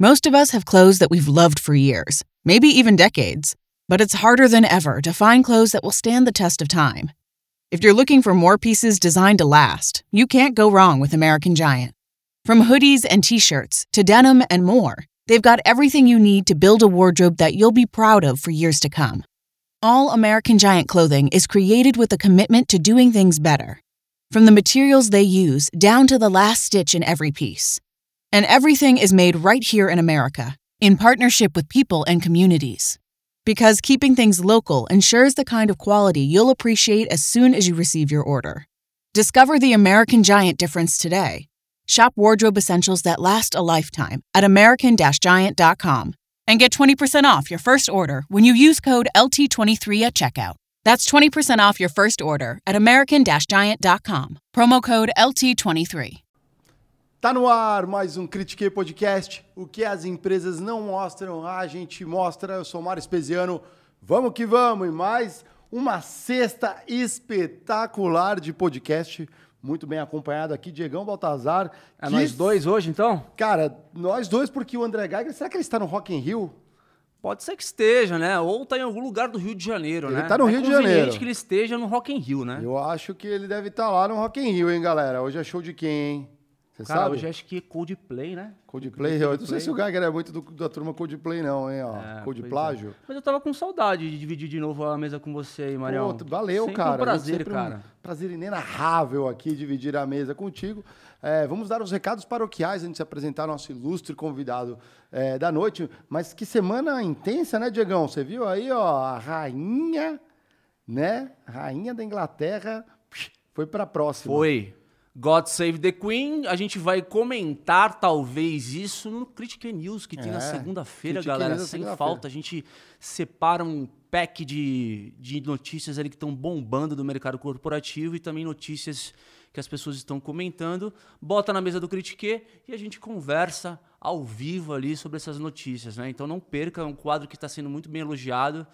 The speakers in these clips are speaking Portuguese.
Most of us have clothes that we've loved for years, maybe even decades, but it's harder than ever to find clothes that will stand the test of time. If you're looking for more pieces designed to last, you can't go wrong with American Giant. From hoodies and t shirts to denim and more, they've got everything you need to build a wardrobe that you'll be proud of for years to come. All American Giant clothing is created with a commitment to doing things better. From the materials they use down to the last stitch in every piece. And everything is made right here in America, in partnership with people and communities. Because keeping things local ensures the kind of quality you'll appreciate as soon as you receive your order. Discover the American Giant difference today. Shop wardrobe essentials that last a lifetime at American Giant.com and get 20% off your first order when you use code LT23 at checkout. That's 20% off your first order at American Giant.com. Promo code LT23. Tá no ar mais um Critique Podcast. O que as empresas não mostram, a gente mostra. Eu sou Mário Espesiano. Vamos que vamos! E mais uma sexta espetacular de podcast. Muito bem acompanhado aqui, Diegão Baltazar. É que- nós dois hoje, então? Cara, nós dois, porque o André Geiger, será que ele está no Rock in Rio? Pode ser que esteja, né? Ou tá em algum lugar do Rio de Janeiro, Ele né? tá no é Rio de Janeiro. que ele esteja no Rock in Rio, né? Eu acho que ele deve estar lá no Rock in Rio, hein, galera? Hoje é show de quem, hein? Você Cara, sabe? hoje acho que é Coldplay, né? Coldplay. Eu não sei se o Geiger é muito do- da turma Coldplay, não, hein? Ó. É, Cold pois é. Mas eu tava com saudade de dividir de novo a mesa com você aí, Marião. Pô, valeu, Sempre cara. um prazer, cara. Um prazer inenarrável aqui dividir a mesa contigo. É, vamos dar os recados paroquiais antes de se apresentar nosso ilustre convidado é, da noite. Mas que semana intensa, né, Diegão? Você viu aí, ó, a rainha, né? Rainha da Inglaterra foi pra próxima. Foi. God Save the Queen. A gente vai comentar, talvez, isso no Critic News, que tem É, na segunda-feira, galera. News Sem segunda-feira. falta. A gente separa um pack de, de notícias ali que estão bombando do mercado corporativo e também notícias que as pessoas estão comentando. Bota na mesa do Critique e a gente conversa ao vivo ali sobre essas notícias, né? Então não perca, é um quadro que está sendo muito bem elogiado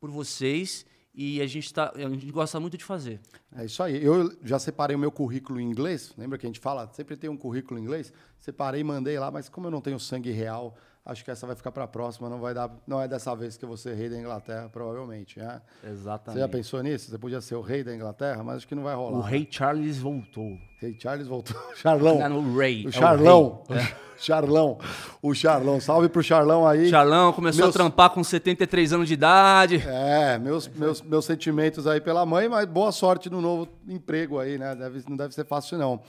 por vocês e a gente, tá, a gente gosta muito de fazer. É isso aí. Eu já separei o meu currículo em inglês. Lembra que a gente fala? Sempre tem um currículo em inglês. Separei mandei lá, mas como eu não tenho sangue real, acho que essa vai ficar para a próxima. Não vai dar. Não é dessa vez que eu vou ser rei da Inglaterra, provavelmente. Né? Você Exatamente. já pensou nisso? Você podia ser o rei da Inglaterra, mas acho que não vai rolar. O rei Charles voltou. Rei Charles voltou. Charlão. Não, no rei. é O o Charlão. rei. O Charlão. O Charlão. Salve pro Charlão aí. Charlão começou Meus- a trampar com 73 anos de idade. É, meus, meus, meus sentimentos aí pela mãe, mas boa sorte no novo emprego aí, né? Deve, não deve ser fácil, não.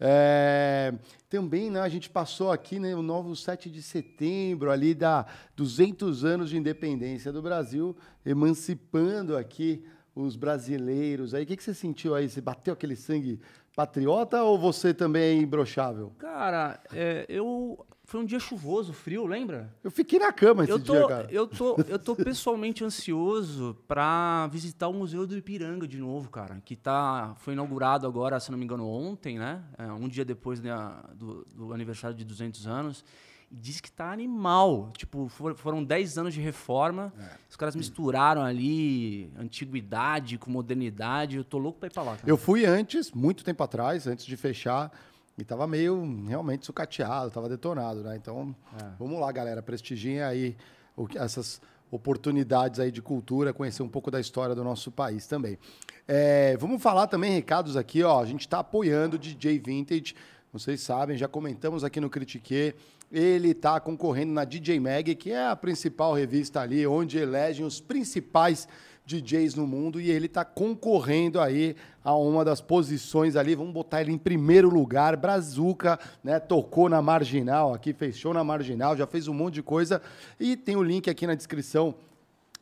É, também, né, a gente passou aqui né, o novo 7 de setembro, ali da 200 anos de independência do Brasil, emancipando aqui os brasileiros. Aí, o que, que você sentiu aí? Você bateu aquele sangue patriota ou você também é imbrochável? Cara, é, eu. Foi um dia chuvoso, frio, lembra? Eu fiquei na cama esse Eu tô, dia, cara. eu, tô, eu tô pessoalmente ansioso pra visitar o Museu do Ipiranga de novo, cara. Que tá, foi inaugurado agora, se não me engano, ontem, né? É, um dia depois né, do, do aniversário de 200 anos. E diz que tá animal. Tipo, for- foram 10 anos de reforma. É. Os caras misturaram ali antiguidade com modernidade. Eu tô louco pra ir pra lá, cara. Eu fui antes, muito tempo atrás, antes de fechar, e tava meio realmente sucateado, tava detonado, né? Então, vamos lá, galera, prestigiem aí o essas oportunidades aí de cultura, conhecer um pouco da história do nosso país também. É, vamos falar também recados aqui, ó. A gente está apoiando o DJ Vintage. Vocês sabem, já comentamos aqui no Critique. Ele está concorrendo na DJ Mag, que é a principal revista ali, onde elegem os principais DJs no mundo e ele está concorrendo aí a uma das posições ali. Vamos botar ele em primeiro lugar. Brazuca, né? Tocou na marginal aqui, fez show na marginal, já fez um monte de coisa. E tem o link aqui na descrição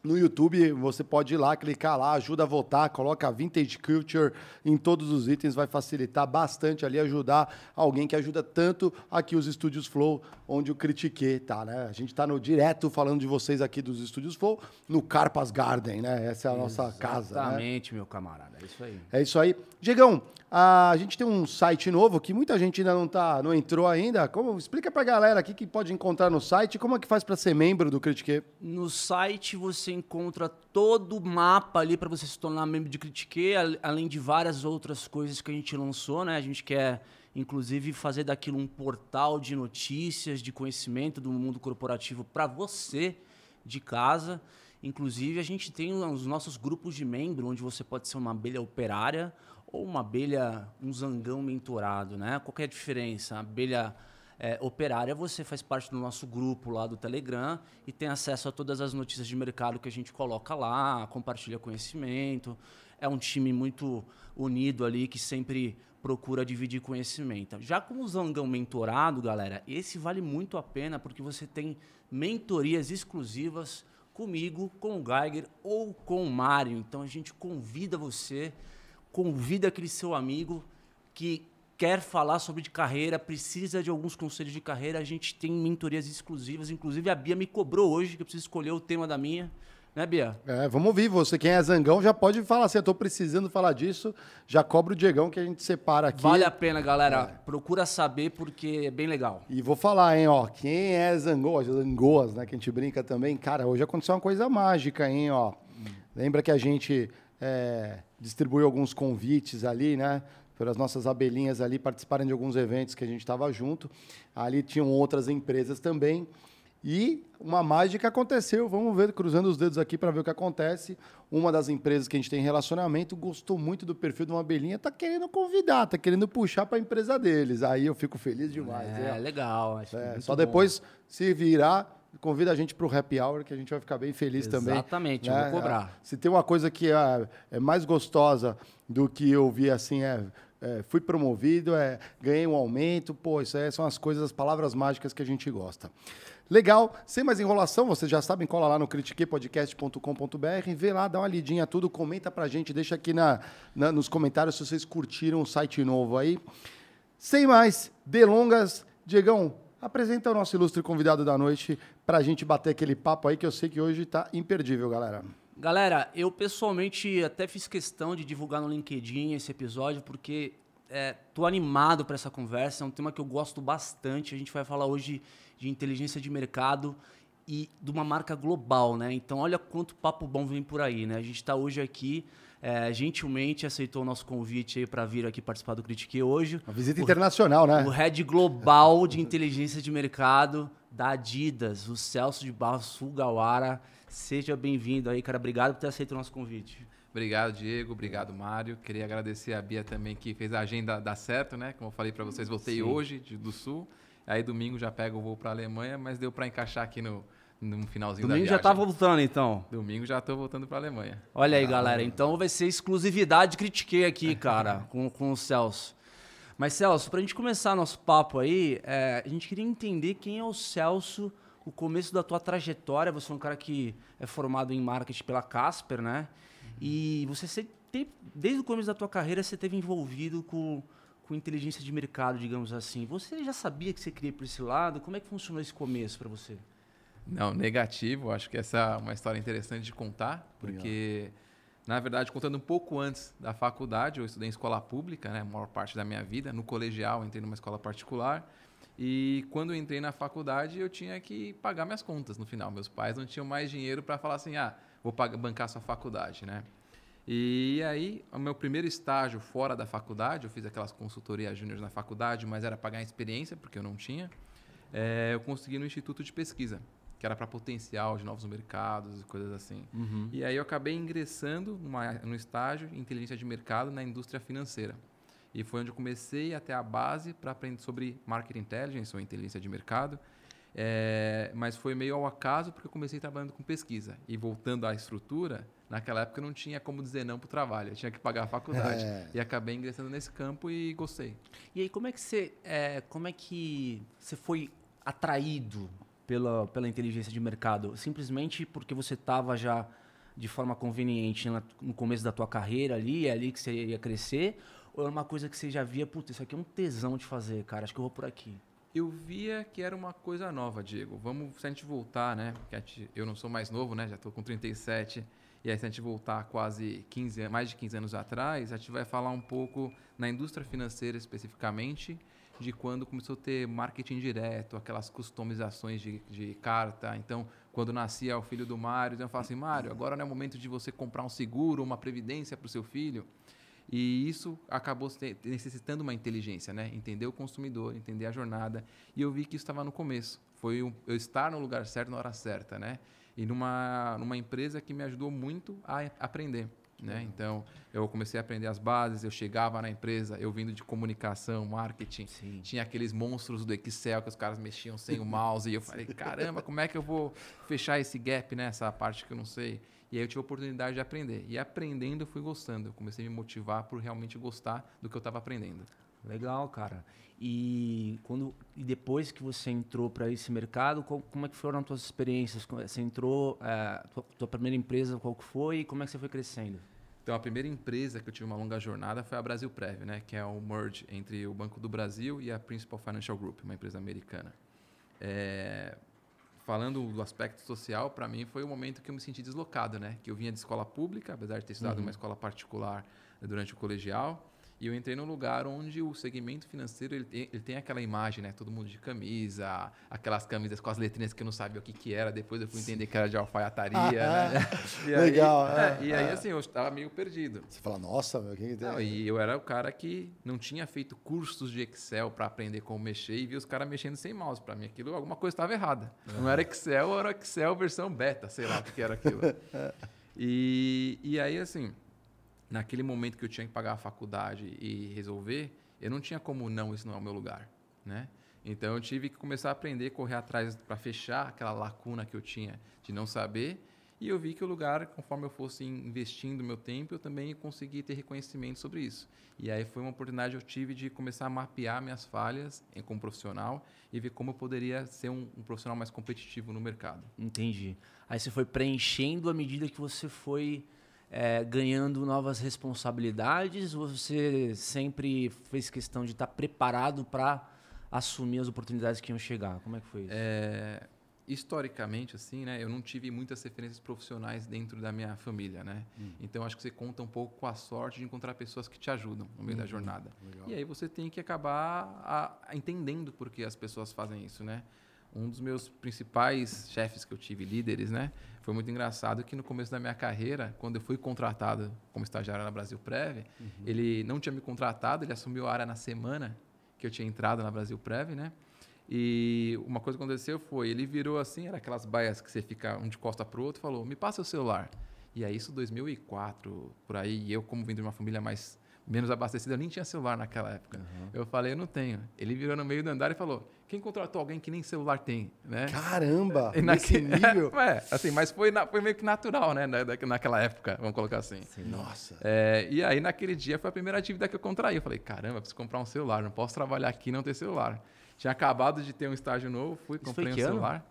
no YouTube, você pode ir lá, clicar lá, ajuda a votar, coloca Vintage Culture em todos os itens, vai facilitar bastante ali, ajudar alguém que ajuda tanto aqui os Estúdios Flow, onde o Critique tá, né? A gente tá no direto falando de vocês aqui dos Estúdios Flow, no Carpas Garden, né? Essa é a nossa casa, né? Exatamente, meu camarada. É isso aí. É isso aí. Diegão, a gente tem um site novo que muita gente ainda não tá, não entrou ainda. Como explica pra galera aqui que pode encontrar no site, como é que faz para ser membro do Critique? No site você encontra todo o mapa ali para você se tornar membro de Critique, al- além de várias outras coisas que a gente lançou, né? A gente quer inclusive fazer daquilo um portal de notícias, de conhecimento do mundo corporativo para você de casa. Inclusive, a gente tem os nossos grupos de membro, onde você pode ser uma abelha operária ou uma abelha, um zangão mentorado, né? Qual é a diferença? A abelha é, operária, você faz parte do nosso grupo lá do Telegram e tem acesso a todas as notícias de mercado que a gente coloca lá, compartilha conhecimento. É um time muito unido ali que sempre procura dividir conhecimento. Já com o Zangão Mentorado, galera, esse vale muito a pena porque você tem mentorias exclusivas comigo, com o Geiger ou com o Mário. Então a gente convida você, convida aquele seu amigo que quer falar sobre de carreira, precisa de alguns conselhos de carreira, a gente tem mentorias exclusivas. Inclusive a Bia me cobrou hoje que eu preciso escolher o tema da minha. Né, Bia? É, vamos ouvir. Você, quem é zangão, já pode falar assim: eu tô precisando falar disso. Já cobra o Diegão que a gente separa aqui. Vale a pena, galera. É. Procura saber porque é bem legal. E vou falar, hein, ó. Quem é zangão, zangoas, né? Que a gente brinca também. Cara, hoje aconteceu uma coisa mágica, hein, ó. Hum. Lembra que a gente é, distribuiu alguns convites ali, né? Para as nossas abelhinhas ali participarem de alguns eventos que a gente estava junto. Ali tinham outras empresas também. E uma mágica aconteceu. Vamos ver, cruzando os dedos aqui para ver o que acontece. Uma das empresas que a gente tem relacionamento gostou muito do perfil de uma abelhinha, tá querendo convidar, tá querendo puxar para a empresa deles. Aí eu fico feliz demais. É, é. legal. É, só bom. depois, se virar, convida a gente para o happy hour, que a gente vai ficar bem feliz Exatamente, também. Exatamente, né? vou cobrar. Se tem uma coisa que é, é mais gostosa do que eu vi assim, é é, fui promovido, é, ganhei um aumento, pô, isso aí são as coisas, as palavras mágicas que a gente gosta. Legal, sem mais enrolação, vocês já sabem, cola lá no critiquepodcast.com.br, vê lá, dá uma lidinha tudo, comenta pra gente, deixa aqui na, na, nos comentários se vocês curtiram o site novo aí. Sem mais delongas, Diegão, apresenta o nosso ilustre convidado da noite pra gente bater aquele papo aí que eu sei que hoje tá imperdível, galera. Galera, eu pessoalmente até fiz questão de divulgar no LinkedIn esse episódio porque é, tô animado para essa conversa, é um tema que eu gosto bastante. A gente vai falar hoje de inteligência de mercado e de uma marca global, né? Então, olha quanto papo bom vem por aí, né? A gente está hoje aqui, é, gentilmente aceitou o nosso convite aí para vir aqui participar do Critique hoje. Uma visita o, internacional, né? O head global de inteligência de mercado da Adidas, o Celso de Barros Sugawara. Seja bem-vindo aí, cara. Obrigado por ter aceito o nosso convite. Obrigado, Diego. Obrigado, Mário. Queria agradecer a Bia também que fez a agenda dar certo, né? Como eu falei para vocês, voltei Sim. hoje de, do Sul. Aí domingo já pego o voo para a Alemanha, mas deu para encaixar aqui no, no finalzinho domingo da viagem. já tá voltando, então. Domingo já tô voltando para a Alemanha. Olha aí, ah, galera. Então vai ser exclusividade. Critiquei aqui, cara, com, com o Celso. Mas, Celso, para a gente começar nosso papo aí, é, a gente queria entender quem é o Celso, o começo da tua trajetória. Você é um cara que é formado em marketing pela Casper, né? Uhum. E você tem, desde o começo da tua carreira, você teve envolvido com com inteligência de mercado, digamos assim. Você já sabia que você queria ir por esse lado? Como é que funcionou esse começo para você? Não, negativo. Acho que essa é uma história interessante de contar, porque, na verdade, contando um pouco antes da faculdade, eu estudei em escola pública, né, a maior parte da minha vida. No colegial, entrei numa escola particular. E quando entrei na faculdade, eu tinha que pagar minhas contas no final. Meus pais não tinham mais dinheiro para falar assim: ah, vou pagar, bancar sua faculdade, né? E aí, o meu primeiro estágio fora da faculdade, eu fiz aquelas consultorias júnior na faculdade, mas era pagar experiência, porque eu não tinha. É, eu consegui no Instituto de Pesquisa, que era para potencial de novos mercados e coisas assim. Uhum. E aí eu acabei ingressando numa, no estágio em inteligência de mercado na indústria financeira. E foi onde eu comecei até a base para aprender sobre market intelligence ou inteligência de mercado. É, mas foi meio ao acaso porque eu comecei trabalhando com pesquisa. E voltando à estrutura, naquela época não tinha como dizer não para o trabalho, eu tinha que pagar a faculdade. É. E acabei ingressando nesse campo e gostei. E aí, como é que você, é, como é que você foi atraído pela, pela inteligência de mercado? Simplesmente porque você estava já de forma conveniente no começo da tua carreira ali, é ali que você ia crescer? Ou era uma coisa que você já via, putz, isso aqui é um tesão de fazer, cara, acho que eu vou por aqui? eu via que era uma coisa nova, Diego. Vamos, se a gente voltar, né? Porque eu não sou mais novo, né? Já estou com 37. E aí, se a gente voltar quase 15, mais de 15 anos atrás, a gente vai falar um pouco na indústria financeira especificamente, de quando começou a ter marketing direto, aquelas customizações de, de carta. Então, quando nascia o filho do Mário, eu falava assim, Mário, agora não é o momento de você comprar um seguro, uma previdência para o seu filho. E isso acabou necessitando uma inteligência, né? Entender o consumidor, entender a jornada. E eu vi que isso estava no começo. Foi eu estar no lugar certo na hora certa, né? E numa, numa empresa que me ajudou muito a aprender. Né? Então, eu comecei a aprender as bases, eu chegava na empresa, eu vindo de comunicação, marketing, Sim. tinha aqueles monstros do Excel que os caras mexiam sem o mouse, e eu falei, caramba, como é que eu vou fechar esse gap, né? Essa parte que eu não sei. E aí eu tive a oportunidade de aprender. E aprendendo, eu fui gostando. Eu comecei a me motivar por realmente gostar do que eu estava aprendendo. Legal, cara. E quando e depois que você entrou para esse mercado, qual, como é que foram as tuas experiências? Você entrou, é, tua, tua, primeira empresa qual que foi e como é que você foi crescendo? Então a primeira empresa que eu tive uma longa jornada foi a Brasil Prev, né, que é o merge entre o Banco do Brasil e a Principal Financial Group, uma empresa americana. É, falando do aspecto social, para mim foi o momento que eu me senti deslocado, né, que eu vinha de escola pública, apesar de ter estudado uhum. em uma escola particular durante o colegial e eu entrei num lugar onde o segmento financeiro ele tem, ele tem aquela imagem, né? Todo mundo de camisa, aquelas camisas com as letrinhas que eu não sabia o que, que era. Depois eu fui entender que era de alfaiataria, ah, né? E Legal. Aí, é, e aí, assim, eu estava meio perdido. Você fala, nossa, meu, quem tem? Não, e eu era o cara que não tinha feito cursos de Excel para aprender como mexer e via os caras mexendo sem mouse. Para mim, aquilo, alguma coisa estava errada. Não era Excel, era Excel versão beta, sei lá o que era aquilo. e, e aí, assim naquele momento que eu tinha que pagar a faculdade e resolver, eu não tinha como não, isso não é o meu lugar, né? Então eu tive que começar a aprender, correr atrás para fechar aquela lacuna que eu tinha de não saber. E eu vi que o lugar, conforme eu fosse investindo meu tempo, eu também consegui ter reconhecimento sobre isso. E aí foi uma oportunidade que eu tive de começar a mapear minhas falhas como profissional e ver como eu poderia ser um, um profissional mais competitivo no mercado. Entendi. Aí você foi preenchendo à medida que você foi é, ganhando novas responsabilidades? Você sempre fez questão de estar preparado para assumir as oportunidades que iam chegar? Como é que foi isso? É, historicamente, assim, né, eu não tive muitas referências profissionais dentro da minha família, né? Hum. Então acho que você conta um pouco com a sorte de encontrar pessoas que te ajudam no meio hum, da jornada. Legal. E aí você tem que acabar a, a entendendo por que as pessoas fazem isso, né? Um dos meus principais chefes que eu tive, líderes, né? Foi muito engraçado que no começo da minha carreira, quando eu fui contratado como estagiário na Brasil Prev, uhum. ele não tinha me contratado, ele assumiu a área na semana que eu tinha entrado na Brasil Prev, né? E uma coisa que aconteceu foi, ele virou assim, era aquelas baias que você fica um de costa para o outro, falou, me passa o celular. E aí isso 2004, por aí, e eu como vindo de uma família mais menos abastecida, eu nem tinha celular naquela época. Uhum. Eu falei, eu não tenho. Ele virou no meio do andar e falou, quem contratou alguém que nem celular tem, né? Caramba, e naquele nível. É, assim, mas foi, na, foi meio que natural, né? naquela época, vamos colocar assim. Sim. Nossa. É, e aí, naquele dia, foi a primeira dívida que eu contraí. Eu falei, caramba, preciso comprar um celular, não posso trabalhar aqui e não ter celular. Tinha acabado de ter um estágio novo, fui, comprei um celular.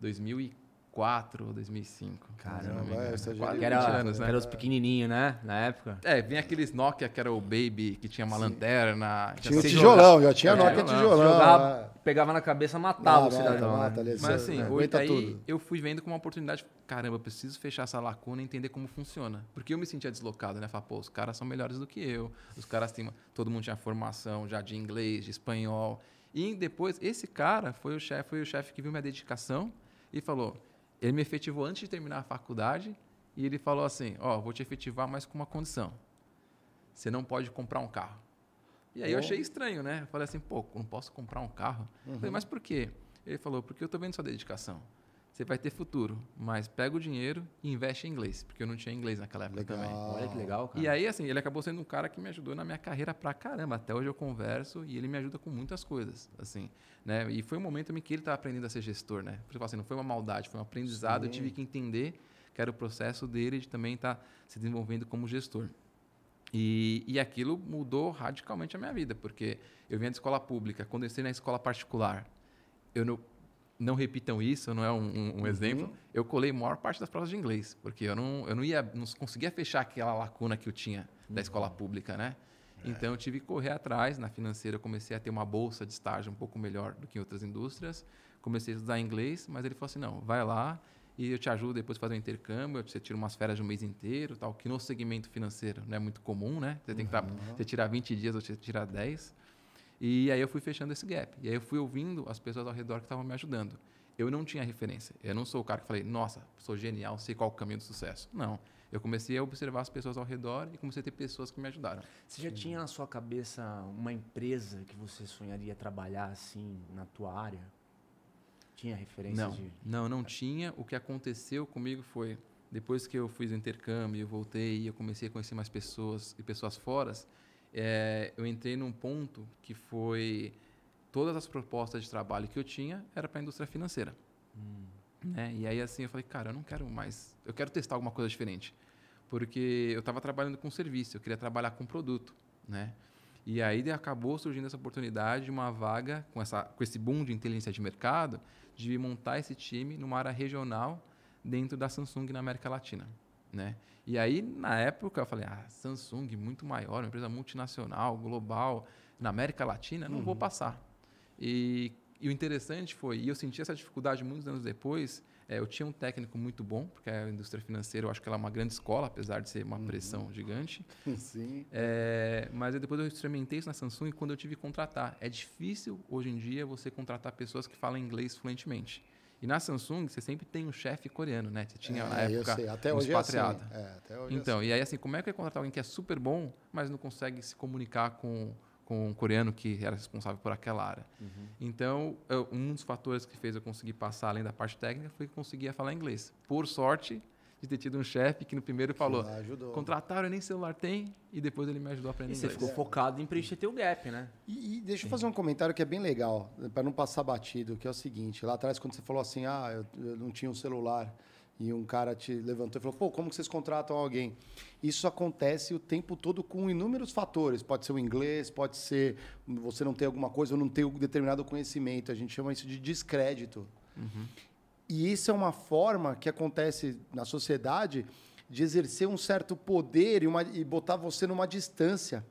2004. 2004 ou 2005. Caramba, é, essa já que era, anos, né? Era os pequenininhos, né? Na época. É, vinha aqueles Nokia que era o Baby, que tinha uma Sim. lanterna. Tinha o tijolão, já tinha é, Nokia tijolão. Jogava, é. pegava na cabeça, matava o cidadão. Mata, né? Mas assim, hoje aí tudo. eu fui vendo como uma oportunidade. Caramba, eu preciso fechar essa lacuna e entender como funciona. Porque eu me sentia deslocado, né? Falar, pô, os caras são melhores do que eu. Os caras têm. Todo mundo tinha formação já de inglês, de espanhol. E depois, esse cara foi o chefe, foi o chefe que viu minha dedicação e falou: ele me efetivou antes de terminar a faculdade e ele falou assim: Ó, oh, vou te efetivar, mas com uma condição. Você não pode comprar um carro. E aí oh. eu achei estranho, né? Eu falei assim: pô, não posso comprar um carro? Uhum. falei, mas por quê? Ele falou: porque eu estou vendo sua dedicação você vai ter futuro. Mas pega o dinheiro e investe em inglês, porque eu não tinha inglês naquela época legal. também. Olha que legal, cara. E aí, assim, ele acabou sendo um cara que me ajudou na minha carreira pra caramba. Até hoje eu converso e ele me ajuda com muitas coisas, assim, né? E foi um momento em que ele estava aprendendo a ser gestor, né? Porque, assim, não foi uma maldade, foi um aprendizado. Sim. Eu tive que entender que era o processo dele de também estar tá se desenvolvendo como gestor. E, e aquilo mudou radicalmente a minha vida, porque eu vinha de escola pública. Quando eu entrei na escola particular, eu não não repitam isso, não é um, um, um exemplo. Uhum. Eu colei a maior parte das provas de inglês, porque eu não, eu não ia, não conseguia fechar aquela lacuna que eu tinha uhum. da escola pública, né? É. Então eu tive que correr atrás. Na financeira eu comecei a ter uma bolsa de estágio um pouco melhor do que em outras indústrias. Comecei a estudar inglês, mas ele falou assim: não, vai lá e eu te ajudo depois a fazer um intercâmbio. Você tira umas férias de um mês inteiro, tal, que no segmento financeiro não é muito comum, né? Você tem que uhum. você tirar 20 dias ou você tirar 10. E aí eu fui fechando esse gap. E aí eu fui ouvindo as pessoas ao redor que estavam me ajudando. Eu não tinha referência. Eu não sou o cara que falei, nossa, sou genial, sei qual o caminho do sucesso. Não. Eu comecei a observar as pessoas ao redor e comecei a ter pessoas que me ajudaram. Você já tinha na sua cabeça uma empresa que você sonharia trabalhar assim na tua área? Tinha referência não, de... Não, não tinha. O que aconteceu comigo foi, depois que eu fiz o intercâmbio, eu voltei e eu comecei a conhecer mais pessoas e pessoas fora, é, eu entrei num ponto que foi todas as propostas de trabalho que eu tinha era para a indústria financeira. Hum. Né? E aí assim eu falei, cara, eu não quero mais, eu quero testar alguma coisa diferente, porque eu estava trabalhando com serviço, eu queria trabalhar com produto, né? E aí acabou surgindo essa oportunidade, uma vaga com essa, com esse boom de inteligência de mercado, de montar esse time numa área regional dentro da Samsung na América Latina, né? E aí na época eu falei, ah, Samsung muito maior, uma empresa multinacional, global, na América Latina, não uhum. vou passar. E e o interessante foi, e eu senti essa dificuldade muitos anos depois, é, eu tinha um técnico muito bom, porque a indústria financeira, eu acho que ela é uma grande escola, apesar de ser uma uhum. pressão gigante. Sim. É, mas depois eu experimentei isso na Samsung quando eu tive que contratar. É difícil, hoje em dia, você contratar pessoas que falam inglês fluentemente. E na Samsung, você sempre tem um chefe coreano, né? Você tinha é, na época até um hoje expatriado. É assim. É, até hoje então, é assim. e aí assim, como é que é contratar alguém que é super bom, mas não consegue se comunicar com com um coreano que era responsável por aquela área. Uhum. Então, eu, um dos fatores que fez eu conseguir passar além da parte técnica foi que eu conseguia falar inglês. Por sorte de ter tido um chefe que no primeiro falou: contrataram, nem celular tem, e depois ele me ajudou a aprender e inglês. Você ficou focado em preencher teu gap, né? E, e deixa eu fazer um comentário que é bem legal, para não passar batido, que é o seguinte: lá atrás, quando você falou assim, ah, eu, eu não tinha um celular e um cara te levantou e falou: pô, como que vocês contratam alguém? Isso acontece o tempo todo com inúmeros fatores. Pode ser o inglês, pode ser você não ter alguma coisa ou não ter um determinado conhecimento. A gente chama isso de descrédito. Uhum. E isso é uma forma que acontece na sociedade de exercer um certo poder e, uma, e botar você numa distância.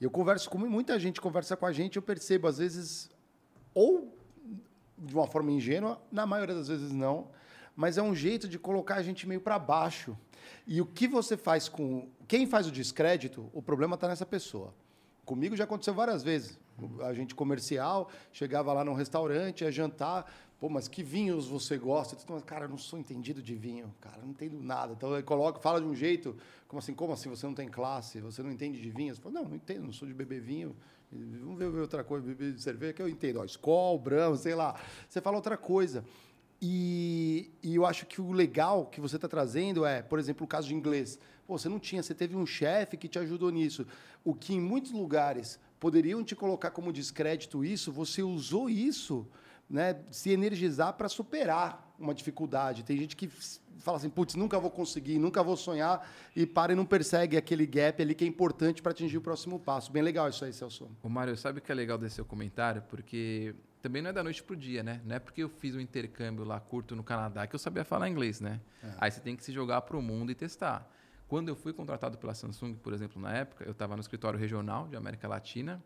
Eu converso com muita gente, conversa com a gente, eu percebo, às vezes, ou de uma forma ingênua, na maioria das vezes não, mas é um jeito de colocar a gente meio para baixo. E o que você faz com. Quem faz o descrédito, o problema está nessa pessoa. Comigo já aconteceu várias vezes. A gente comercial, chegava lá num restaurante, ia jantar. Pô, mas que vinhos você gosta? Eu, cara, eu não sou entendido de vinho, cara, não entendo nada. Então ele coloca, fala de um jeito, como assim, como assim? Você não tem classe, você não entende de vinhos? Falo, não, não entendo, não sou de beber vinho. Vamos ver outra coisa, beber cerveja que eu entendo. Ó, Brahma, sei lá. Você fala outra coisa. E, e, eu acho que o legal que você está trazendo é, por exemplo, o caso de inglês. Pô, você não tinha, você teve um chefe que te ajudou nisso. O que em muitos lugares poderiam te colocar como descrédito isso, você usou isso, né, se energizar para superar uma dificuldade. Tem gente que fala assim, putz, nunca vou conseguir, nunca vou sonhar, e para e não persegue aquele gap ali que é importante para atingir o próximo passo. Bem legal isso aí, Celso. O Mário, sabe o que é legal desse seu comentário? Porque também não é da noite pro dia, né? Não é porque eu fiz um intercâmbio lá curto no Canadá que eu sabia falar inglês, né? É. Aí você tem que se jogar pro mundo e testar. Quando eu fui contratado pela Samsung, por exemplo, na época, eu estava no escritório regional de América Latina.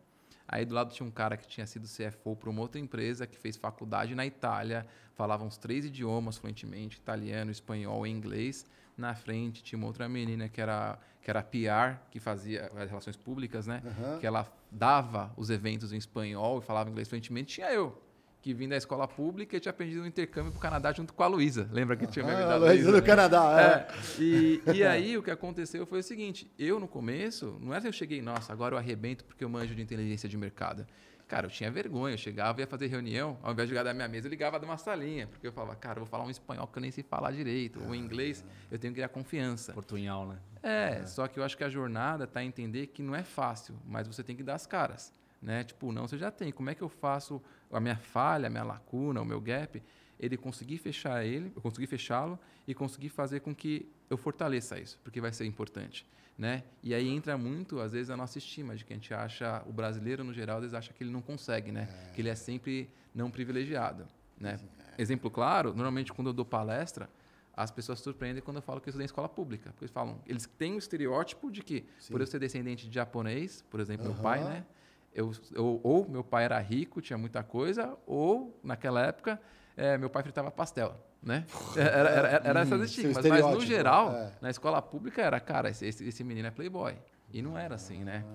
Aí do lado tinha um cara que tinha sido CFO para uma outra empresa que fez faculdade na Itália, falava uns três idiomas fluentemente, italiano, espanhol e inglês. Na frente tinha uma outra menina que era que era PR, que fazia as relações públicas, né? Uhum. Que ela dava os eventos em espanhol e falava inglês fluentemente. Tinha eu, que vim da escola pública e tinha aprendido um intercâmbio para o Canadá junto com a Luísa. Lembra que tinha me avisado? Ah, a Luísa do Canadá, é. é. E, e aí o que aconteceu foi o seguinte: eu no começo, não era que eu cheguei, nossa, agora eu arrebento porque eu manjo de inteligência de mercado. Cara, eu tinha vergonha. Eu chegava, ia fazer reunião, ao invés de ligar da minha mesa, eu ligava de uma salinha. Porque eu falava, cara, eu vou falar um espanhol que eu nem sei falar direito. Ou inglês, eu tenho que criar confiança. Portunhal, né? É, é, só que eu acho que a jornada está a entender que não é fácil, mas você tem que dar as caras. Né? Tipo, não, você já tem. Como é que eu faço a minha falha, a minha lacuna, o meu gap? Ele conseguir fechar ele, eu conseguir fechá-lo e conseguir fazer com que eu fortaleça isso, porque vai ser importante né? E aí entra muito, às vezes, a nossa estima de que a gente acha, o brasileiro no geral, às vezes acha que ele não consegue, né? É. Que ele é sempre não privilegiado, né? É. Exemplo claro, normalmente quando eu dou palestra, as pessoas surpreendem quando eu falo que eu estudei em escola pública. Porque eles falam, eles têm o um estereótipo de que, Sim. por eu ser descendente de japonês, por exemplo, uhum. meu pai, né? Eu, eu, ou meu pai era rico, tinha muita coisa, ou, naquela época, é, meu pai fritava pastel né? Era, era, era, era essas estigmas. Mas, no geral, é. na escola pública era, cara, esse, esse menino é playboy. E não era assim, né?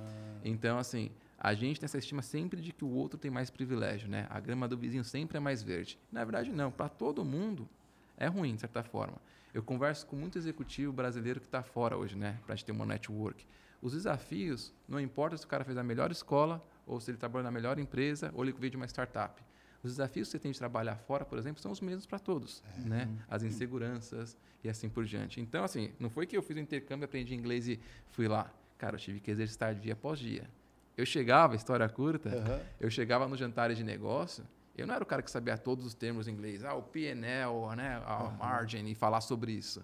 Então, assim, a gente tem essa estima sempre de que o outro tem mais privilégio, né? A grama do vizinho sempre é mais verde. Na verdade, não. Para todo mundo, é ruim, de certa forma. Eu converso com muito executivo brasileiro que está fora hoje, né? Para a gente ter uma network. Os desafios, não importa se o cara fez a melhor escola, ou se ele trabalha na melhor empresa, ou ele veio de uma startup. Os desafios que você tem de trabalhar fora, por exemplo, são os mesmos para todos, é. né? As inseguranças e assim por diante. Então, assim, não foi que eu fiz o um intercâmbio, aprendi inglês e fui lá. Cara, eu tive que exercitar dia após dia. Eu chegava, história curta, uhum. eu chegava nos jantares de negócio, eu não era o cara que sabia todos os termos em inglês, ah, o PNL, né, a uhum. margin, e falar sobre isso.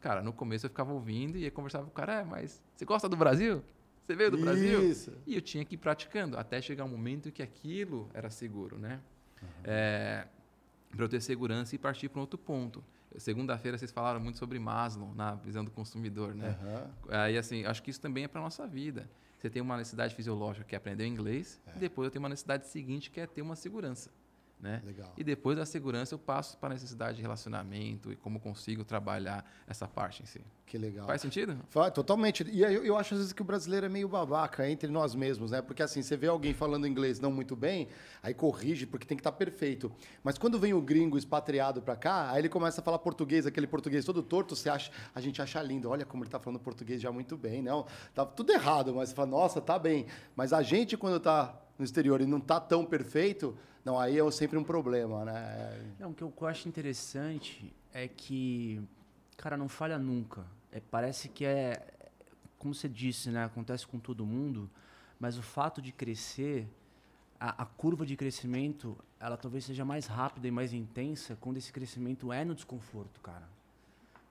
Cara, no começo eu ficava ouvindo e ia conversar com o cara, é, mas você gosta do Brasil? Você veio do Brasil? Isso. E eu tinha que ir praticando, até chegar um momento que aquilo era seguro, né? Uhum. É, para eu ter segurança e partir para um outro ponto. Segunda-feira vocês falaram muito sobre Maslow na visão do consumidor, né? Uhum. Aí assim, acho que isso também é para nossa vida. Você tem uma necessidade fisiológica que é aprender inglês, é. e depois eu tenho uma necessidade seguinte que é ter uma segurança. Né? Legal. E depois da segurança eu passo para a necessidade de relacionamento e como consigo trabalhar essa parte em si. Que legal. Faz sentido? Faz, totalmente. E eu, eu acho às vezes que o brasileiro é meio babaca entre nós mesmos, né? Porque assim, você vê alguém falando inglês não muito bem, aí corrige porque tem que estar tá perfeito. Mas quando vem o gringo expatriado para cá, aí ele começa a falar português, aquele português todo torto, você acha, a gente acha lindo. Olha como ele está falando português já muito bem, não? Tá tudo errado, mas você fala, nossa, tá bem. Mas a gente quando está no exterior e não está tão perfeito, não, aí é sempre um problema, né? Não, o que eu acho interessante é que, cara, não falha nunca. É, parece que é, como você disse, né? Acontece com todo mundo, mas o fato de crescer, a, a curva de crescimento, ela talvez seja mais rápida e mais intensa quando esse crescimento é no desconforto, cara.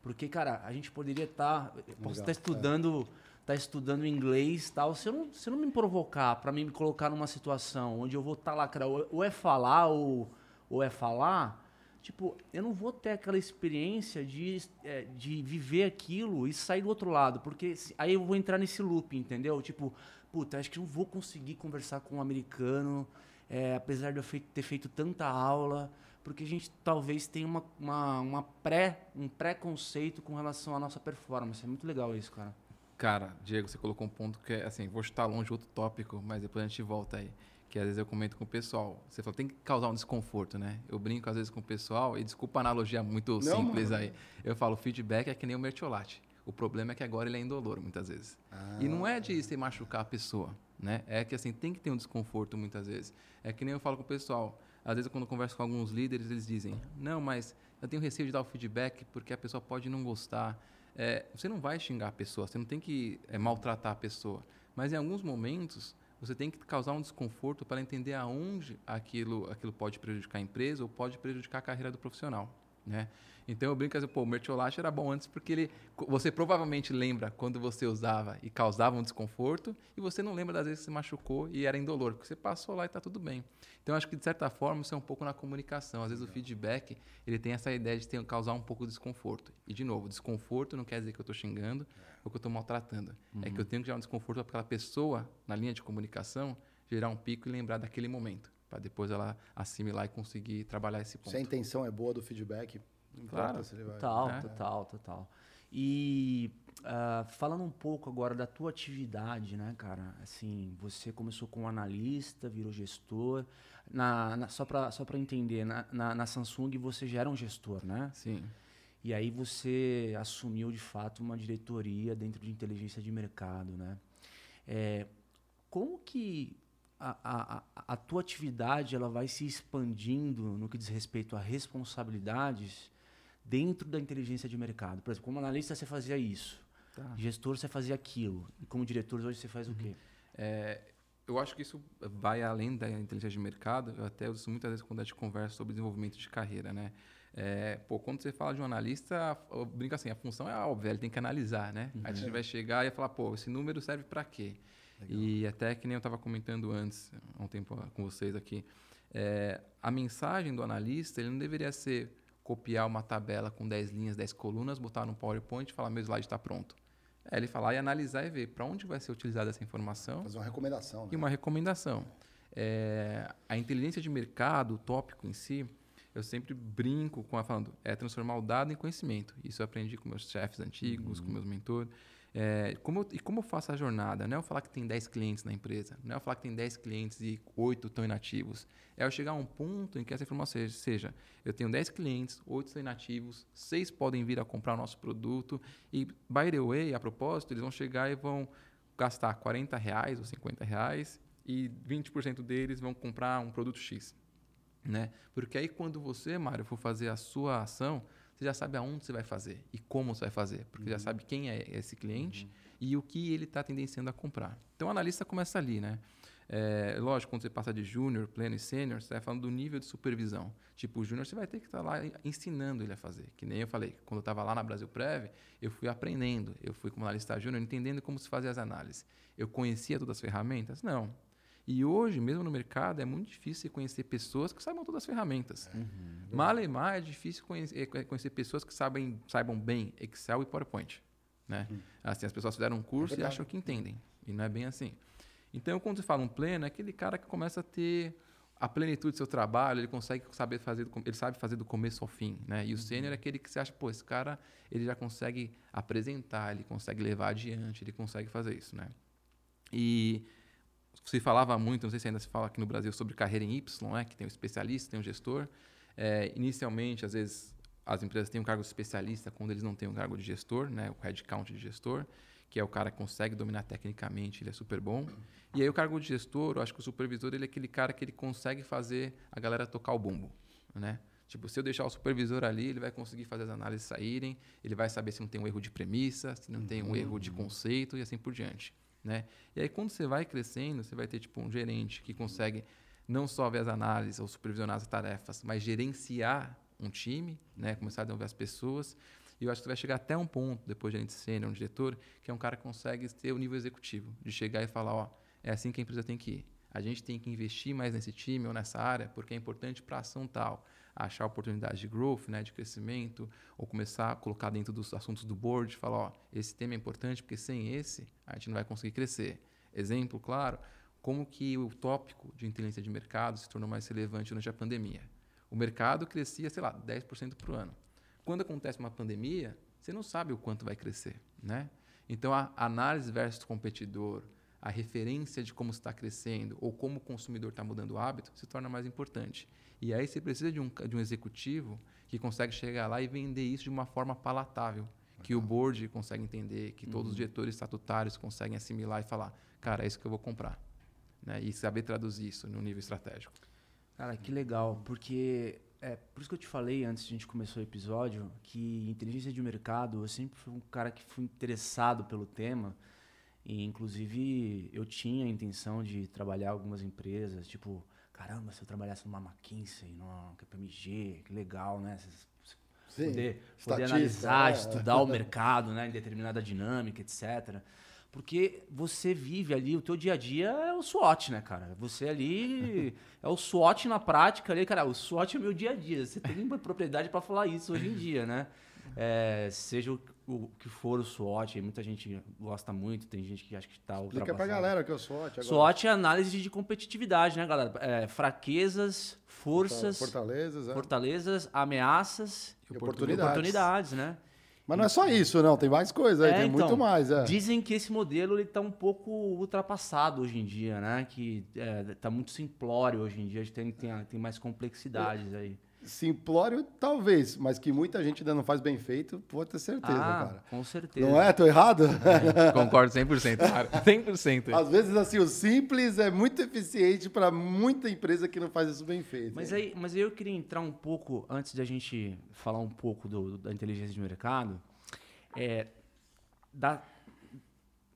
Porque, cara, a gente poderia estar. Tá, posso estar estudando. É tá estudando inglês tal, se eu não, se eu não me provocar para me colocar numa situação onde eu vou estar tá lá, cara, ou, é falar ou, ou é falar, tipo, eu não vou ter aquela experiência de, é, de viver aquilo e sair do outro lado, porque aí eu vou entrar nesse loop, entendeu? Tipo, puta, acho que não vou conseguir conversar com um americano, é, apesar de eu ter feito tanta aula, porque a gente talvez tenha uma, uma, uma pré, um preconceito com relação à nossa performance. É muito legal isso, cara. Cara, Diego, você colocou um ponto que é assim, vou estar longe outro tópico, mas depois a gente volta aí. Que às vezes eu comento com o pessoal. Você falou, tem que causar um desconforto, né? Eu brinco às vezes com o pessoal, e desculpa a analogia muito Não, simples mano. aí. Eu falo, feedback é que nem o mertiolate. O problema é que agora ele é indolor, muitas vezes. Ah. E não é de se machucar a pessoa, né? É que assim, tem que ter um desconforto muitas vezes. É que nem eu falo com o pessoal. Às vezes, quando eu converso com alguns líderes, eles dizem: Não, mas eu tenho receio de dar o feedback porque a pessoa pode não gostar é, você não vai xingar a pessoa, você não tem que é, maltratar a pessoa. Mas em alguns momentos, você tem que causar um desconforto para entender aonde aquilo, aquilo pode prejudicar a empresa ou pode prejudicar a carreira do profissional. Né? Então eu brinco assim, pô, o mertiolate era bom antes porque ele, você provavelmente lembra quando você usava e causava um desconforto e você não lembra das vezes que você machucou e era indolor, porque você passou lá e está tudo bem. Então acho que de certa forma isso é um pouco na comunicação. Às vezes o feedback ele tem essa ideia de ter, causar um pouco de desconforto. E de novo, desconforto não quer dizer que eu estou xingando ou que eu estou maltratando. Uhum. É que eu tenho que gerar um desconforto para aquela pessoa na linha de comunicação gerar um pico e lembrar daquele momento para depois ela assimilar e conseguir trabalhar esse ponto. Se a intenção é boa do feedback, claro. se ele vai. Total, é. total, total. E uh, falando um pouco agora da tua atividade, né, cara? Assim, você começou como analista, virou gestor. Na, na só para só entender, na, na, na, Samsung você já era um gestor, né? Sim. E aí você assumiu de fato uma diretoria dentro de inteligência de mercado, né? É, como que a, a, a tua atividade ela vai se expandindo no que diz respeito a responsabilidades dentro da inteligência de mercado. Por exemplo, como analista você fazia isso, tá. gestor você fazia aquilo, e como diretor hoje você faz uhum. o quê? É, eu acho que isso vai além da inteligência de mercado. Eu até uso muitas vezes quando a gente conversa sobre desenvolvimento de carreira, né? É, pô, quando você fala de um analista, eu brinco assim, a função é óbvia, ele tem que analisar, né? Uhum. Aí a gente vai chegar e falar, pô, esse número serve para quê? Legal. E até que nem eu estava comentando antes, há um tempo com vocês aqui, é, a mensagem do analista ele não deveria ser copiar uma tabela com 10 linhas, 10 colunas, botar no PowerPoint e falar, meu slide está pronto. É ele falar e analisar e ver para onde vai ser utilizada essa informação. Fazer uma recomendação. Né? E uma recomendação. É, a inteligência de mercado, o tópico em si, eu sempre brinco com a falando, é transformar o dado em conhecimento. Isso eu aprendi com meus chefes antigos, uhum. com meus mentores. É, como eu, e como eu faço a jornada? Não é eu falar que tem 10 clientes na empresa, não é eu falar que tem 10 clientes e 8 estão inativos. É eu chegar a um ponto em que essa informação seja, seja eu tenho 10 clientes, 8 estão inativos, 6 podem vir a comprar o nosso produto e, by the way, a propósito, eles vão chegar e vão gastar 40 reais ou 50 reais e 20% deles vão comprar um produto X. Né? Porque aí quando você, Mário, for fazer a sua ação, você já sabe aonde você vai fazer e como você vai fazer, porque uhum. já sabe quem é esse cliente uhum. e o que ele está tendenciando a comprar. Então, o analista começa ali, né? É, lógico, quando você passa de júnior, pleno e sênior, você vai falando do nível de supervisão. Tipo, o júnior você vai ter que estar tá lá ensinando ele a fazer. Que nem eu falei, quando eu estava lá na Brasil Prev, eu fui aprendendo. Eu fui como analista júnior, entendendo como se fazia as análises. Eu conhecia todas as ferramentas? Não. E hoje, mesmo no mercado, é muito difícil conhecer pessoas que saibam todas as ferramentas. Uhum, Malemar é difícil conhecer, é, conhecer, pessoas que sabem, saibam bem Excel e PowerPoint. Né? Uhum. Assim, as pessoas fizeram um curso é e acham que entendem. E não é bem assim. Então, quando você fala um pleno, é aquele cara que começa a ter a plenitude do seu trabalho, ele consegue saber fazer, ele sabe fazer do começo ao fim, né? E o uhum. sênior é aquele que você acha, pô, esse cara, ele já consegue apresentar, ele consegue levar adiante, ele consegue fazer isso, né? E se falava muito, não sei se ainda se fala aqui no Brasil, sobre carreira em Y, né? que tem um especialista, tem um gestor. É, inicialmente, às vezes, as empresas têm um cargo de especialista quando eles não têm um cargo de gestor, né? o headcount de gestor, que é o cara que consegue dominar tecnicamente, ele é super bom. E aí o cargo de gestor, eu acho que o supervisor ele é aquele cara que ele consegue fazer a galera tocar o bumbo, né? Tipo, se eu deixar o supervisor ali, ele vai conseguir fazer as análises saírem, ele vai saber se não tem um erro de premissa, se não uhum. tem um erro de conceito e assim por diante. Né? E aí, quando você vai crescendo, você vai ter tipo um gerente que consegue não só ver as análises ou supervisionar as tarefas, mas gerenciar um time, né? começar a desenvolver as pessoas. E eu acho que você vai chegar até um ponto, depois de gerente sênior, um diretor, que é um cara que consegue ter o nível executivo, de chegar e falar, ó, é assim que a empresa tem que ir. A gente tem que investir mais nesse time ou nessa área, porque é importante para ação tal achar oportunidades de growth, né, de crescimento, ou começar a colocar dentro dos assuntos do board, falar, ó, esse tema é importante porque sem esse a gente não vai conseguir crescer. Exemplo, claro, como que o tópico de inteligência de mercado se tornou mais relevante durante a pandemia. O mercado crescia, sei lá, 10% por ano. Quando acontece uma pandemia, você não sabe o quanto vai crescer, né? Então a análise versus competidor, a referência de como está crescendo ou como o consumidor está mudando o hábito se torna mais importante. E aí você precisa de um, de um executivo que consegue chegar lá e vender isso de uma forma palatável, que o board consegue entender, que todos uhum. os diretores estatutários conseguem assimilar e falar, cara, é isso que eu vou comprar. Né? E saber traduzir isso no nível estratégico. Cara, que legal, porque é por isso que eu te falei antes de a gente começar o episódio que inteligência de mercado, eu sempre fui um cara que fui interessado pelo tema e inclusive eu tinha a intenção de trabalhar algumas empresas, tipo caramba, se eu trabalhasse numa McKinsey, numa KPMG, que legal, né? Sim, poder, poder analisar, é. estudar o mercado, né? Em determinada dinâmica, etc. Porque você vive ali, o teu dia a dia é o SWOT, né, cara? Você ali é o SWOT na prática ali, cara. O SWOT é o meu dia a dia. Você tem propriedade para falar isso hoje em dia, né? É, seja o, o, que for o SWOT, muita gente gosta muito, tem gente que acha que está Explica pra galera o que é o SWOT agora. SWOT é análise de competitividade, né, galera? É, fraquezas, forças, fortalezas, é. fortalezas ameaças e oportunidades. oportunidades, né? Mas não é só isso, não. Tem mais coisa aí, é, tem então, muito mais. É. Dizem que esse modelo está um pouco ultrapassado hoje em dia, né? Que está é, muito simplório hoje em dia, tem, tem, tem mais complexidades aí. Simplório, talvez, mas que muita gente ainda não faz bem feito, pode ter certeza, ah, cara. Com certeza. Não é? Tô errado? É, concordo 100%, cara. 100%. Às vezes, assim, o simples é muito eficiente para muita empresa que não faz isso bem feito. Mas aí, mas aí eu queria entrar um pouco, antes de a gente falar um pouco do, da inteligência de mercado, é, da,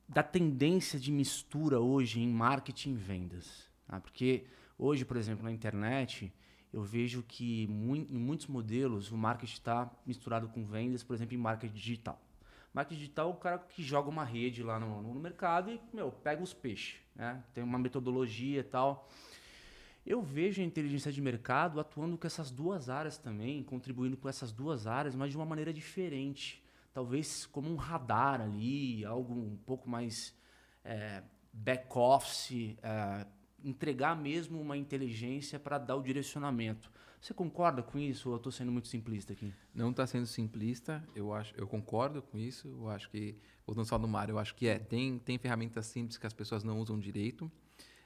da tendência de mistura hoje em marketing e vendas. Tá? Porque hoje, por exemplo, na internet eu vejo que em muitos modelos o marketing está misturado com vendas, por exemplo, em marketing digital. Marketing digital é o cara que joga uma rede lá no, no mercado e, meu, pega os peixes, né? Tem uma metodologia e tal. Eu vejo a inteligência de mercado atuando com essas duas áreas também, contribuindo com essas duas áreas, mas de uma maneira diferente. Talvez como um radar ali, algo um pouco mais é, back-office, é, entregar mesmo uma inteligência para dar o direcionamento. Você concorda com isso ou eu estou sendo muito simplista aqui? Não está sendo simplista, eu acho, eu concordo com isso. Eu acho que, voltando só no mar, eu acho que é. Tem, tem ferramentas simples que as pessoas não usam direito.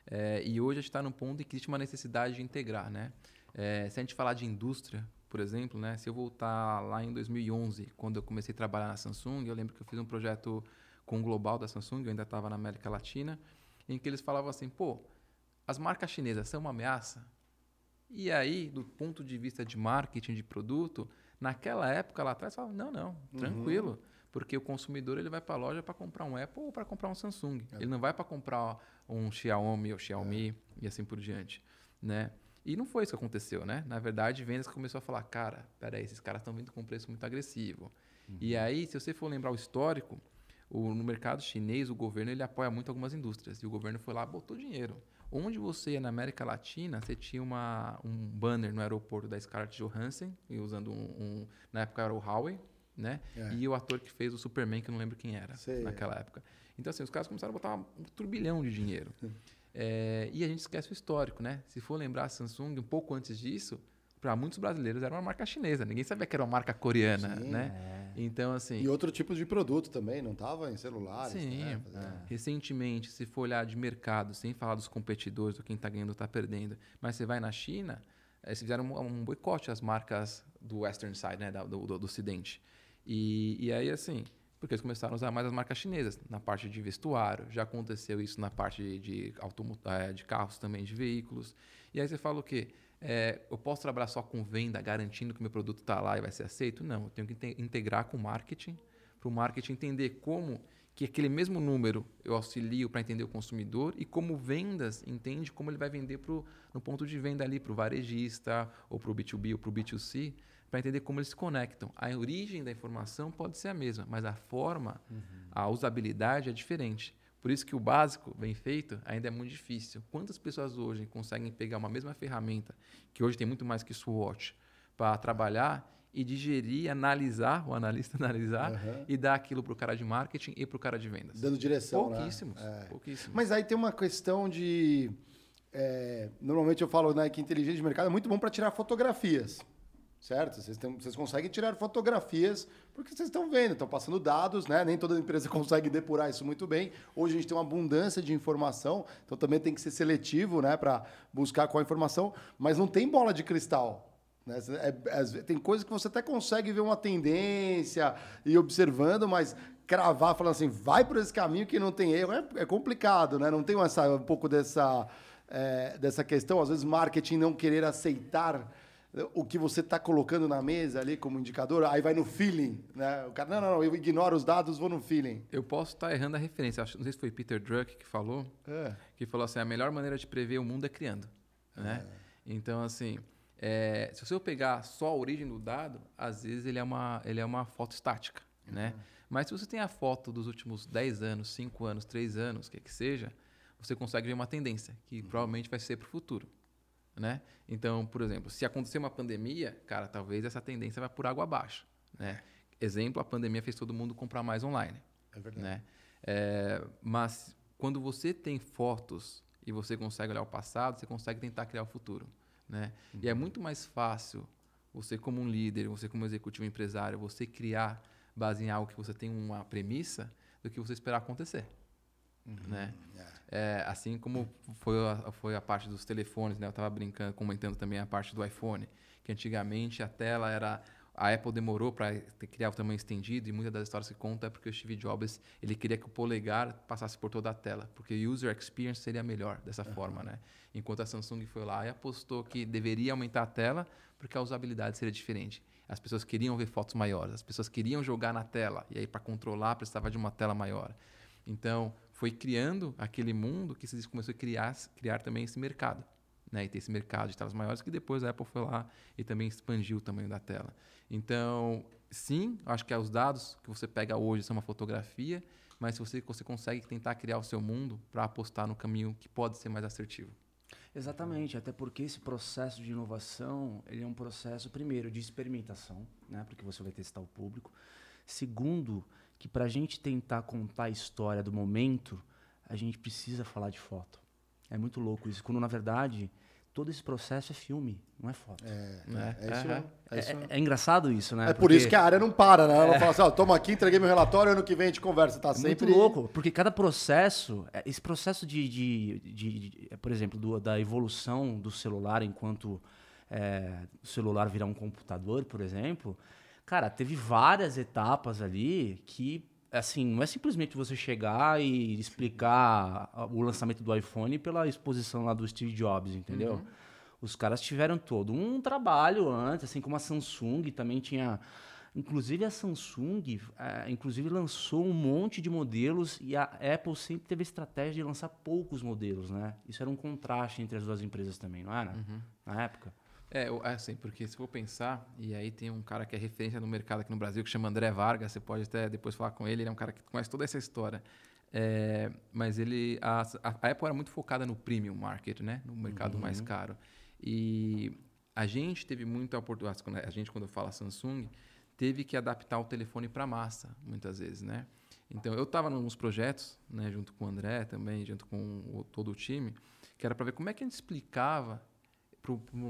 É, e hoje a gente está num ponto em que existe uma necessidade de integrar, né? É, se a gente falar de indústria, por exemplo, né? Se eu voltar lá em 2011, quando eu comecei a trabalhar na Samsung, eu lembro que eu fiz um projeto com o global da Samsung, eu ainda estava na América Latina, em que eles falavam assim, pô, as marcas chinesas são uma ameaça? E aí, do ponto de vista de marketing de produto, naquela época lá atrás, falava, não, não, uhum. tranquilo. Uhum. Porque o consumidor ele vai para a loja para comprar um Apple ou para comprar um Samsung. É. Ele não vai para comprar um Xiaomi ou Xiaomi é. e assim por diante, né? E não foi isso que aconteceu, né? Na verdade, vendas começou a falar, cara, peraí, esses caras estão vindo com preço muito agressivo. Uhum. E aí, se você for lembrar o histórico, o, no mercado chinês, o governo ele apoia muito algumas indústrias. E o governo foi lá botou dinheiro. Onde você ia na América Latina, você tinha uma, um banner no aeroporto da Scarlett Johansson, usando um, um na época era o Huawei, né? É. E o ator que fez o Superman, que eu não lembro quem era Sei. naquela época. Então, assim, os caras começaram a botar um turbilhão de dinheiro. é, e a gente esquece o histórico, né? Se for lembrar a Samsung, um pouco antes disso, para muitos brasileiros era uma marca chinesa. Ninguém sabia que era uma marca coreana, Sim, né? É. Então, assim... E outro tipo de produto também, não estava em celulares. Sim. Né? É. Recentemente, se for olhar de mercado, sem falar dos competidores, do quem está ganhando está perdendo, mas você vai na China, eles fizeram um, um boicote às marcas do Western Side, né? do, do, do Ocidente. E, e aí, assim, porque eles começaram a usar mais as marcas chinesas na parte de vestuário. Já aconteceu isso na parte de, de, é, de carros também, de veículos. E aí você fala o quê? É, eu posso trabalhar só com venda, garantindo que meu produto está lá e vai ser aceito? Não, eu tenho que integrar com o marketing, para o marketing entender como que aquele mesmo número eu auxilio para entender o consumidor e como vendas entende como ele vai vender pro, no ponto de venda ali para o varejista ou para o B2B ou para o B2C, para entender como eles se conectam. A origem da informação pode ser a mesma, mas a forma, uhum. a usabilidade é diferente. Por isso que o básico, bem feito, ainda é muito difícil. Quantas pessoas hoje conseguem pegar uma mesma ferramenta, que hoje tem muito mais que SWOT, para trabalhar e digerir, analisar, o analista analisar uhum. e dar aquilo para o cara de marketing e para o cara de vendas. Dando direção, Pouquíssimos, né? é. pouquíssimos. Mas aí tem uma questão de... É, normalmente eu falo né, que inteligência de mercado é muito bom para tirar fotografias certo? Vocês, vocês conseguem tirar fotografias porque vocês estão vendo, estão passando dados, né? Nem toda empresa consegue depurar isso muito bem. Hoje a gente tem uma abundância de informação, então também tem que ser seletivo, né? Para buscar qual a informação, mas não tem bola de cristal. Né? É, é, tem coisas que você até consegue ver uma tendência e observando, mas cravar, falando assim, vai por esse caminho que não tem erro, é, é complicado, né? Não tem essa, um pouco dessa, é, dessa questão, às vezes marketing não querer aceitar o que você está colocando na mesa ali como indicador, aí vai no feeling, né? O cara, não, não, não eu ignoro os dados, vou no feeling. Eu posso estar tá errando a referência. Não sei se foi Peter Druck que falou, é. que falou assim, a melhor maneira de prever o mundo é criando, né? É. Então, assim, é, se você pegar só a origem do dado, às vezes ele é uma, ele é uma foto estática, uhum. né? Mas se você tem a foto dos últimos 10 anos, 5 anos, 3 anos, o que que seja, você consegue ver uma tendência, que uhum. provavelmente vai ser para o futuro né? Então, por exemplo, se acontecer uma pandemia, cara, talvez essa tendência vá por água abaixo, né? Exemplo, a pandemia fez todo mundo comprar mais online. É verdade. Né? É, mas quando você tem fotos e você consegue olhar o passado, você consegue tentar criar o futuro, né? Uhum. E é uhum. muito mais fácil você como um líder, você como executivo empresário, você criar base em algo que você tem uma premissa do que você esperar acontecer. Uhum. Né? É. é, assim como foi a, foi a parte dos telefones, né? Eu estava brincando, comentando também a parte do iPhone, que antigamente a tela era a Apple demorou para criar o tamanho estendido e muitas das histórias que conta é porque o Steve Jobs ele queria que o polegar passasse por toda a tela, porque o user experience seria melhor dessa uhum. forma, né? Enquanto a Samsung foi lá e apostou que deveria aumentar a tela porque a usabilidade seria diferente. As pessoas queriam ver fotos maiores, as pessoas queriam jogar na tela e aí para controlar precisava de uma tela maior. Então, foi criando aquele mundo que se começou a criar, criar também esse mercado. Né? E ter esse mercado de telas maiores que depois a Apple foi lá e também expandiu o tamanho da tela. Então, sim, acho que os dados que você pega hoje são uma fotografia, mas você, você consegue tentar criar o seu mundo para apostar no caminho que pode ser mais assertivo. Exatamente, até porque esse processo de inovação ele é um processo, primeiro, de experimentação, né? porque você vai testar o público. Segundo, que para a gente tentar contar a história do momento, a gente precisa falar de foto. É muito louco isso. Quando, na verdade, todo esse processo é filme, não é foto. É, é, é isso mesmo. É, isso é, é, engraçado isso, né? É por isso que a área não para, né? Ela não fala assim, ó, toma aqui, entreguei meu relatório, ano que vem a gente conversa. Tá sempre... Muito louco, porque cada processo, esse processo de, de, de, de por exemplo, do, da evolução do celular enquanto o celular virar um computador, por exemplo, cara, teve várias etapas ali que assim, não é simplesmente você chegar e explicar o lançamento do iPhone pela exposição lá do Steve Jobs, entendeu? Uhum. Os caras tiveram todo um trabalho antes, assim como a Samsung também tinha. Inclusive a Samsung, é, inclusive lançou um monte de modelos e a Apple sempre teve a estratégia de lançar poucos modelos, né? Isso era um contraste entre as duas empresas também, não era? Uhum. Na época. É, assim, porque se for pensar, e aí tem um cara que é referência no mercado aqui no Brasil, que chama André Vargas, você pode até depois falar com ele, ele é um cara que conhece toda essa história. É, mas ele, a, a, Apple era muito focada no premium market, né? No mercado uhum. mais caro. E a gente teve muita oportunidade, a gente quando fala Samsung, teve que adaptar o telefone para massa, muitas vezes, né? Então, eu estava nos projetos, né, junto com o André também, junto com o, todo o time, que era para ver como é que a gente explicava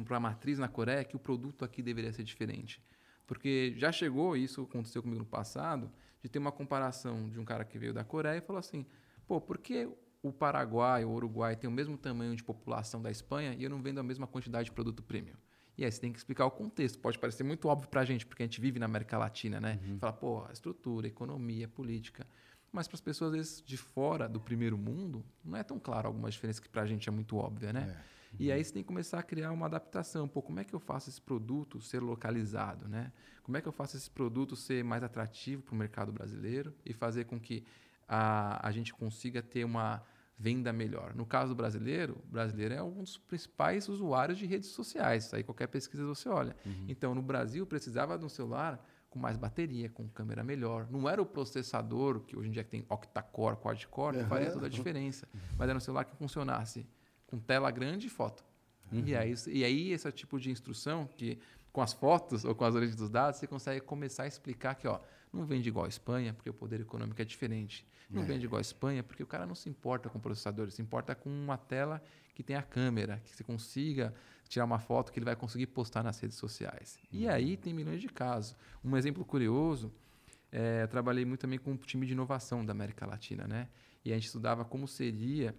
para a matriz na Coreia que o produto aqui deveria ser diferente. Porque já chegou, isso aconteceu comigo no passado, de ter uma comparação de um cara que veio da Coreia e falou assim: pô, por que o Paraguai ou o Uruguai tem o mesmo tamanho de população da Espanha e eu não vendo a mesma quantidade de produto premium? E aí você tem que explicar o contexto. Pode parecer muito óbvio para a gente, porque a gente vive na América Latina, né? Uhum. Fala, pô, estrutura, economia, política. Mas para as pessoas, às vezes, de fora do primeiro mundo, não é tão claro algumas diferenças que para a gente é muito óbvia, né? É. E aí você tem que começar a criar uma adaptação. Pô, como é que eu faço esse produto ser localizado, né? Como é que eu faço esse produto ser mais atrativo para o mercado brasileiro e fazer com que a, a gente consiga ter uma venda melhor. No caso do brasileiro, o brasileiro é um dos principais usuários de redes sociais. Aí qualquer pesquisa você olha. Uhum. Então, no Brasil, precisava de um celular com mais bateria, com câmera melhor. Não era o processador, que hoje em dia tem octa-core, quad-core, que faria toda a diferença. Mas era um celular que funcionasse com tela grande e foto. Uhum. E, aí, e aí, esse tipo de instrução, que com as fotos ou com as origens dos dados, você consegue começar a explicar que ó, não vende igual a Espanha, porque o poder econômico é diferente. Não é. vende igual a Espanha, porque o cara não se importa com o processador, se importa com uma tela que tem a câmera, que você consiga tirar uma foto que ele vai conseguir postar nas redes sociais. Uhum. E aí tem milhões de casos. Um exemplo curioso, é, eu trabalhei muito também com um time de inovação da América Latina, né? E a gente estudava como seria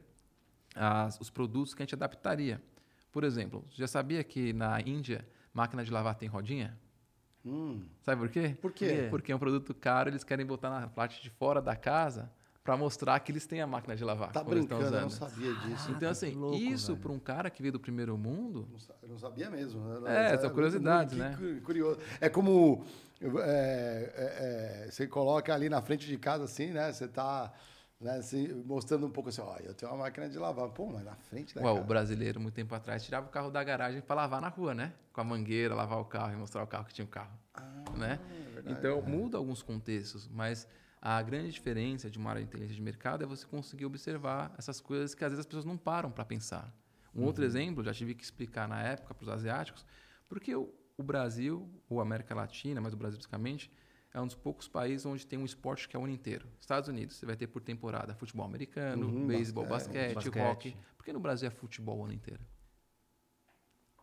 as, os produtos que a gente adaptaria. Por exemplo, já sabia que na Índia máquina de lavar tem rodinha? Hum. Sabe por quê? Por quê? Porque é um produto caro, eles querem botar na parte de fora da casa para mostrar que eles têm a máquina de lavar. Tá brincando, eu não sabia disso. Então, assim, louco, isso para um cara que veio do primeiro mundo... Eu não sabia mesmo. É, são curiosidades, né? Curioso. É como... É, é, é, você coloca ali na frente de casa, assim, né? Você tá né, assim, mostrando um pouco assim, ó, eu tenho uma máquina de lavar. Pô, mas na frente da Ué, O brasileiro, muito tempo atrás, tirava o carro da garagem para lavar na rua, né? Com a mangueira, lavar o carro e mostrar o carro que tinha o um carro. Ah, né? É verdade, então, é. muda alguns contextos, mas a grande diferença de uma área de inteligência de mercado é você conseguir observar essas coisas que às vezes as pessoas não param para pensar. Um uhum. outro exemplo, já tive que explicar na época para os asiáticos, porque o, o Brasil, ou América Latina, mas o Brasil basicamente, é um dos poucos países onde tem um esporte que é o ano inteiro. Estados Unidos, você vai ter por temporada futebol americano, uhum, beisebol, basquete, basquete, hockey. Por que no Brasil é futebol o ano inteiro?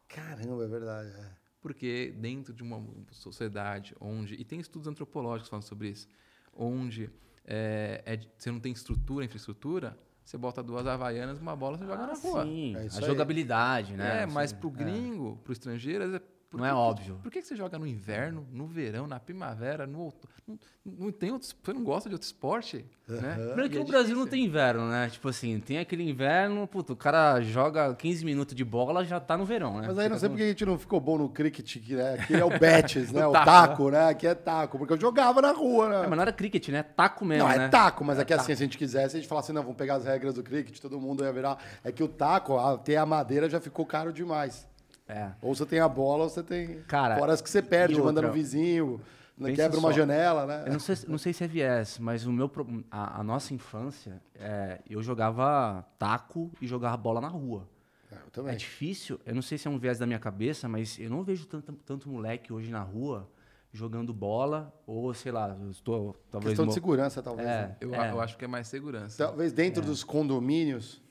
Caramba, é verdade. É. Porque dentro de uma sociedade onde. E tem estudos antropológicos falando sobre isso. Onde é, é, você não tem estrutura, infraestrutura, você bota duas havaianas, uma bola, você joga ah, na rua. Sim, é a jogabilidade, né? É, mas para o gringo, para o estrangeiro, por não é óbvio. Por que você joga no inverno, no verão, na primavera, no outono? Não, não tem outro, você não gosta de outro esporte? Uhum. Né? Primeiro que é o Brasil não tem inverno, né? Tipo assim, tem aquele inverno, puto, o cara joga 15 minutos de bola já tá no verão, né? Mas aí não sei porque a gente não ficou bom no cricket, que né? aqui é o betes, né? o taco, né? Aqui é taco, porque eu jogava na rua, né? É, mas não era cricket, né? Taco mesmo, Não, é né? taco, mas é aqui assim, se a gente quisesse, a gente falasse, não, vamos pegar as regras do cricket, todo mundo ia virar. É que o taco, até a madeira já ficou caro demais. É. Ou você tem a bola, ou você tem. Cara, Fora as que você perde, manda no vizinho, né, quebra uma janela, né? Eu não sei, não sei se é viés, mas o meu, a, a nossa infância, é, eu jogava taco e jogava bola na rua. É, eu também. É difícil, eu não sei se é um viés da minha cabeça, mas eu não vejo tanto, tanto moleque hoje na rua jogando bola, ou sei lá, estou talvez. Questão de segurança, talvez. É, né? eu, é. eu, acho que é mais segurança. Talvez dentro é. dos condomínios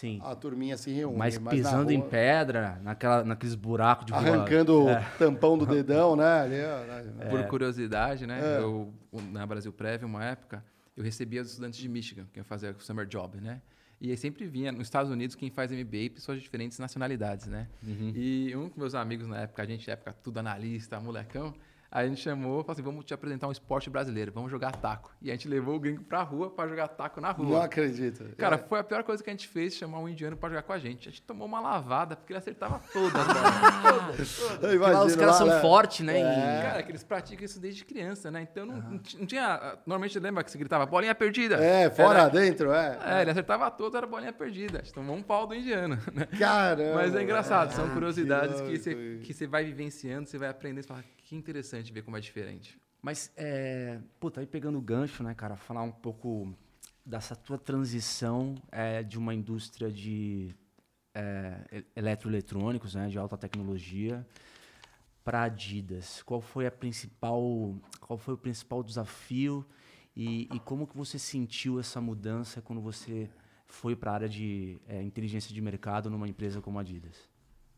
Sim. a turminha se reúne. Mas na pisando em rua, pé naquela, naqueles buracos de rua. Arrancando É. o tampão do dedão, né? Ali, ó, né? Por curiosidade, né? É. Eu, na Brasil Prévio, uma época, eu recebia os estudantes de Michigan, que iam fazer o summer job, né? E aí sempre vinha, nos Estados Unidos, quem faz MBA, pessoas de diferentes nacionalidades, né? E um dos meus amigos na época, a gente, na época, tudo analista, molecão, aí a gente chamou, falou assim, vamos te apresentar um esporte brasileiro, vamos jogar taco. E a gente levou o gringo pra rua pra jogar taco na rua. Não acredito. Cara, foi a pior coisa que a gente fez, chamar um indiano pra jogar com a gente. A gente tomou uma lavada, porque ele acertava todas. né? Eu Porque lá os caras lá, são né? fortes, né? É. E- Cara, que eles praticam isso desde criança, né? Então não, não ti- não tinha. Normalmente lembra que você gritava bolinha perdida? É, fora, Era- dentro, é. É, ele acertava todas, era bolinha perdida. A gente tomou um pau do indiano, né? Caramba. Mas é engraçado, são Ah, curiosidades que que você, que você vai vivenciando, você vai aprendendo e fala, que interessante ver como é diferente. Mas, é, puta, aí pegando o gancho, né, cara, falar um pouco dessa tua transição é, de uma indústria de é, eletroeletrônicos, né, de alta tecnologia, para Adidas. Qual foi a principal, qual foi o principal desafio e, e como que você sentiu essa mudança quando você foi para a área de é, inteligência de mercado numa empresa como a Adidas?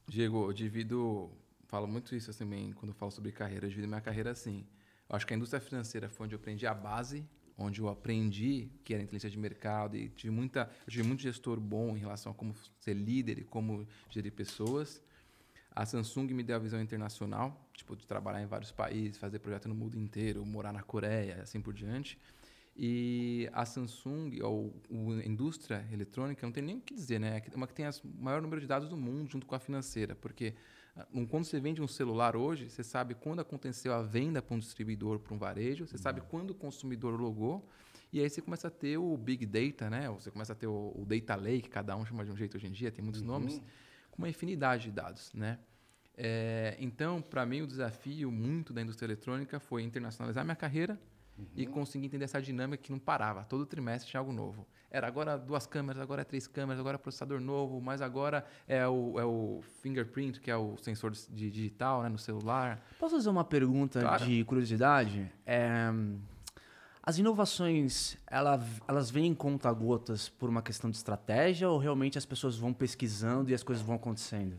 Diego, eu divido, falo muito isso também quando eu falo sobre carreira, eu divido minha carreira assim. Eu acho que a indústria financeira foi onde eu aprendi a base, onde eu aprendi que era inteligência de mercado e tive muita, eu tive muito gestor bom em relação a como ser líder e como gerir pessoas. A Samsung me deu a visão internacional, tipo de trabalhar em vários países, fazer projeto no mundo inteiro, morar na Coreia, assim por diante. E a Samsung, ou a indústria eletrônica, não tem nem o que dizer, né? É uma que tem o maior número de dados do mundo junto com a financeira, porque quando você vende um celular hoje, você sabe quando aconteceu a venda para um distribuidor, para um varejo, você sabe quando o consumidor logou, e aí você começa a ter o Big Data, né? Você começa a ter o, o Data Lake, cada um chama de um jeito hoje em dia, tem muitos nomes, com uma infinidade de dados, né? É, então, para mim, o desafio muito da indústria eletrônica foi internacionalizar minha carreira e conseguir entender essa dinâmica que não parava. Todo trimestre tinha algo novo. Era agora duas câmeras, agora é três câmeras, agora é processador novo, mas agora é o, é o fingerprint, que é o sensor de digital né, no celular. Posso fazer uma pergunta Claro. de curiosidade? É, as inovações, ela, elas vêm em conta-gotas por uma questão de estratégia ou realmente as pessoas vão pesquisando e as coisas vão acontecendo?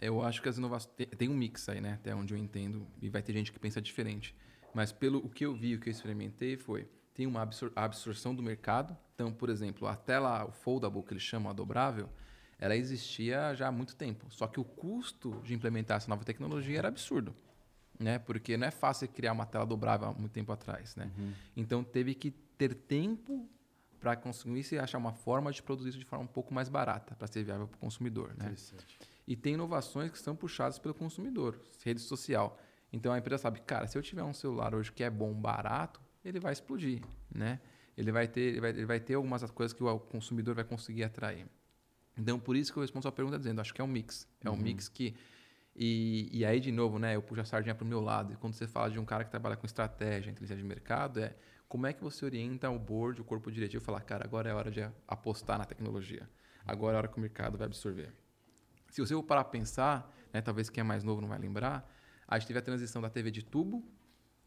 Eu acho que as inovações. Tem, tem um mix aí, né? Até onde eu entendo. E vai ter gente que pensa diferente. Mas pelo o que eu vi, o que eu experimentei foi. Tem uma absor absorção do mercado. Então, por exemplo, a tela, o foldable, que eles chamam a dobrável, ela existia já há muito tempo. Só que o custo de implementar essa nova tecnologia era absurdo. Né? Porque não é fácil criar uma tela dobrável há muito tempo atrás. Né? Então, teve que ter tempo para conseguir se achar uma forma de produzir isso de forma um pouco mais barata, para ser viável para o consumidor. Né? E tem inovações que são puxadas pelo consumidor, rede social. Então a empresa sabe, cara, se eu tiver um celular hoje que é bom, barato, ele vai explodir, né? Ele vai ter, ele vai, ele vai ter algumas coisas que o consumidor vai conseguir atrair. Então por isso que eu respondo a sua pergunta dizendo, acho que é um mix, é um mix que e, e aí de novo, né? Eu puxo a sardinha para o meu lado. E quando você fala de um cara que trabalha com estratégia, inteligência de mercado, é como é que você orienta o board, o corpo diretivo, e falar, cara, agora é hora de apostar na tecnologia. Agora é a hora que o mercado vai absorver. Se você for parar para pensar, né, talvez quem é mais novo não vai lembrar, a gente teve a transição da TV de tubo,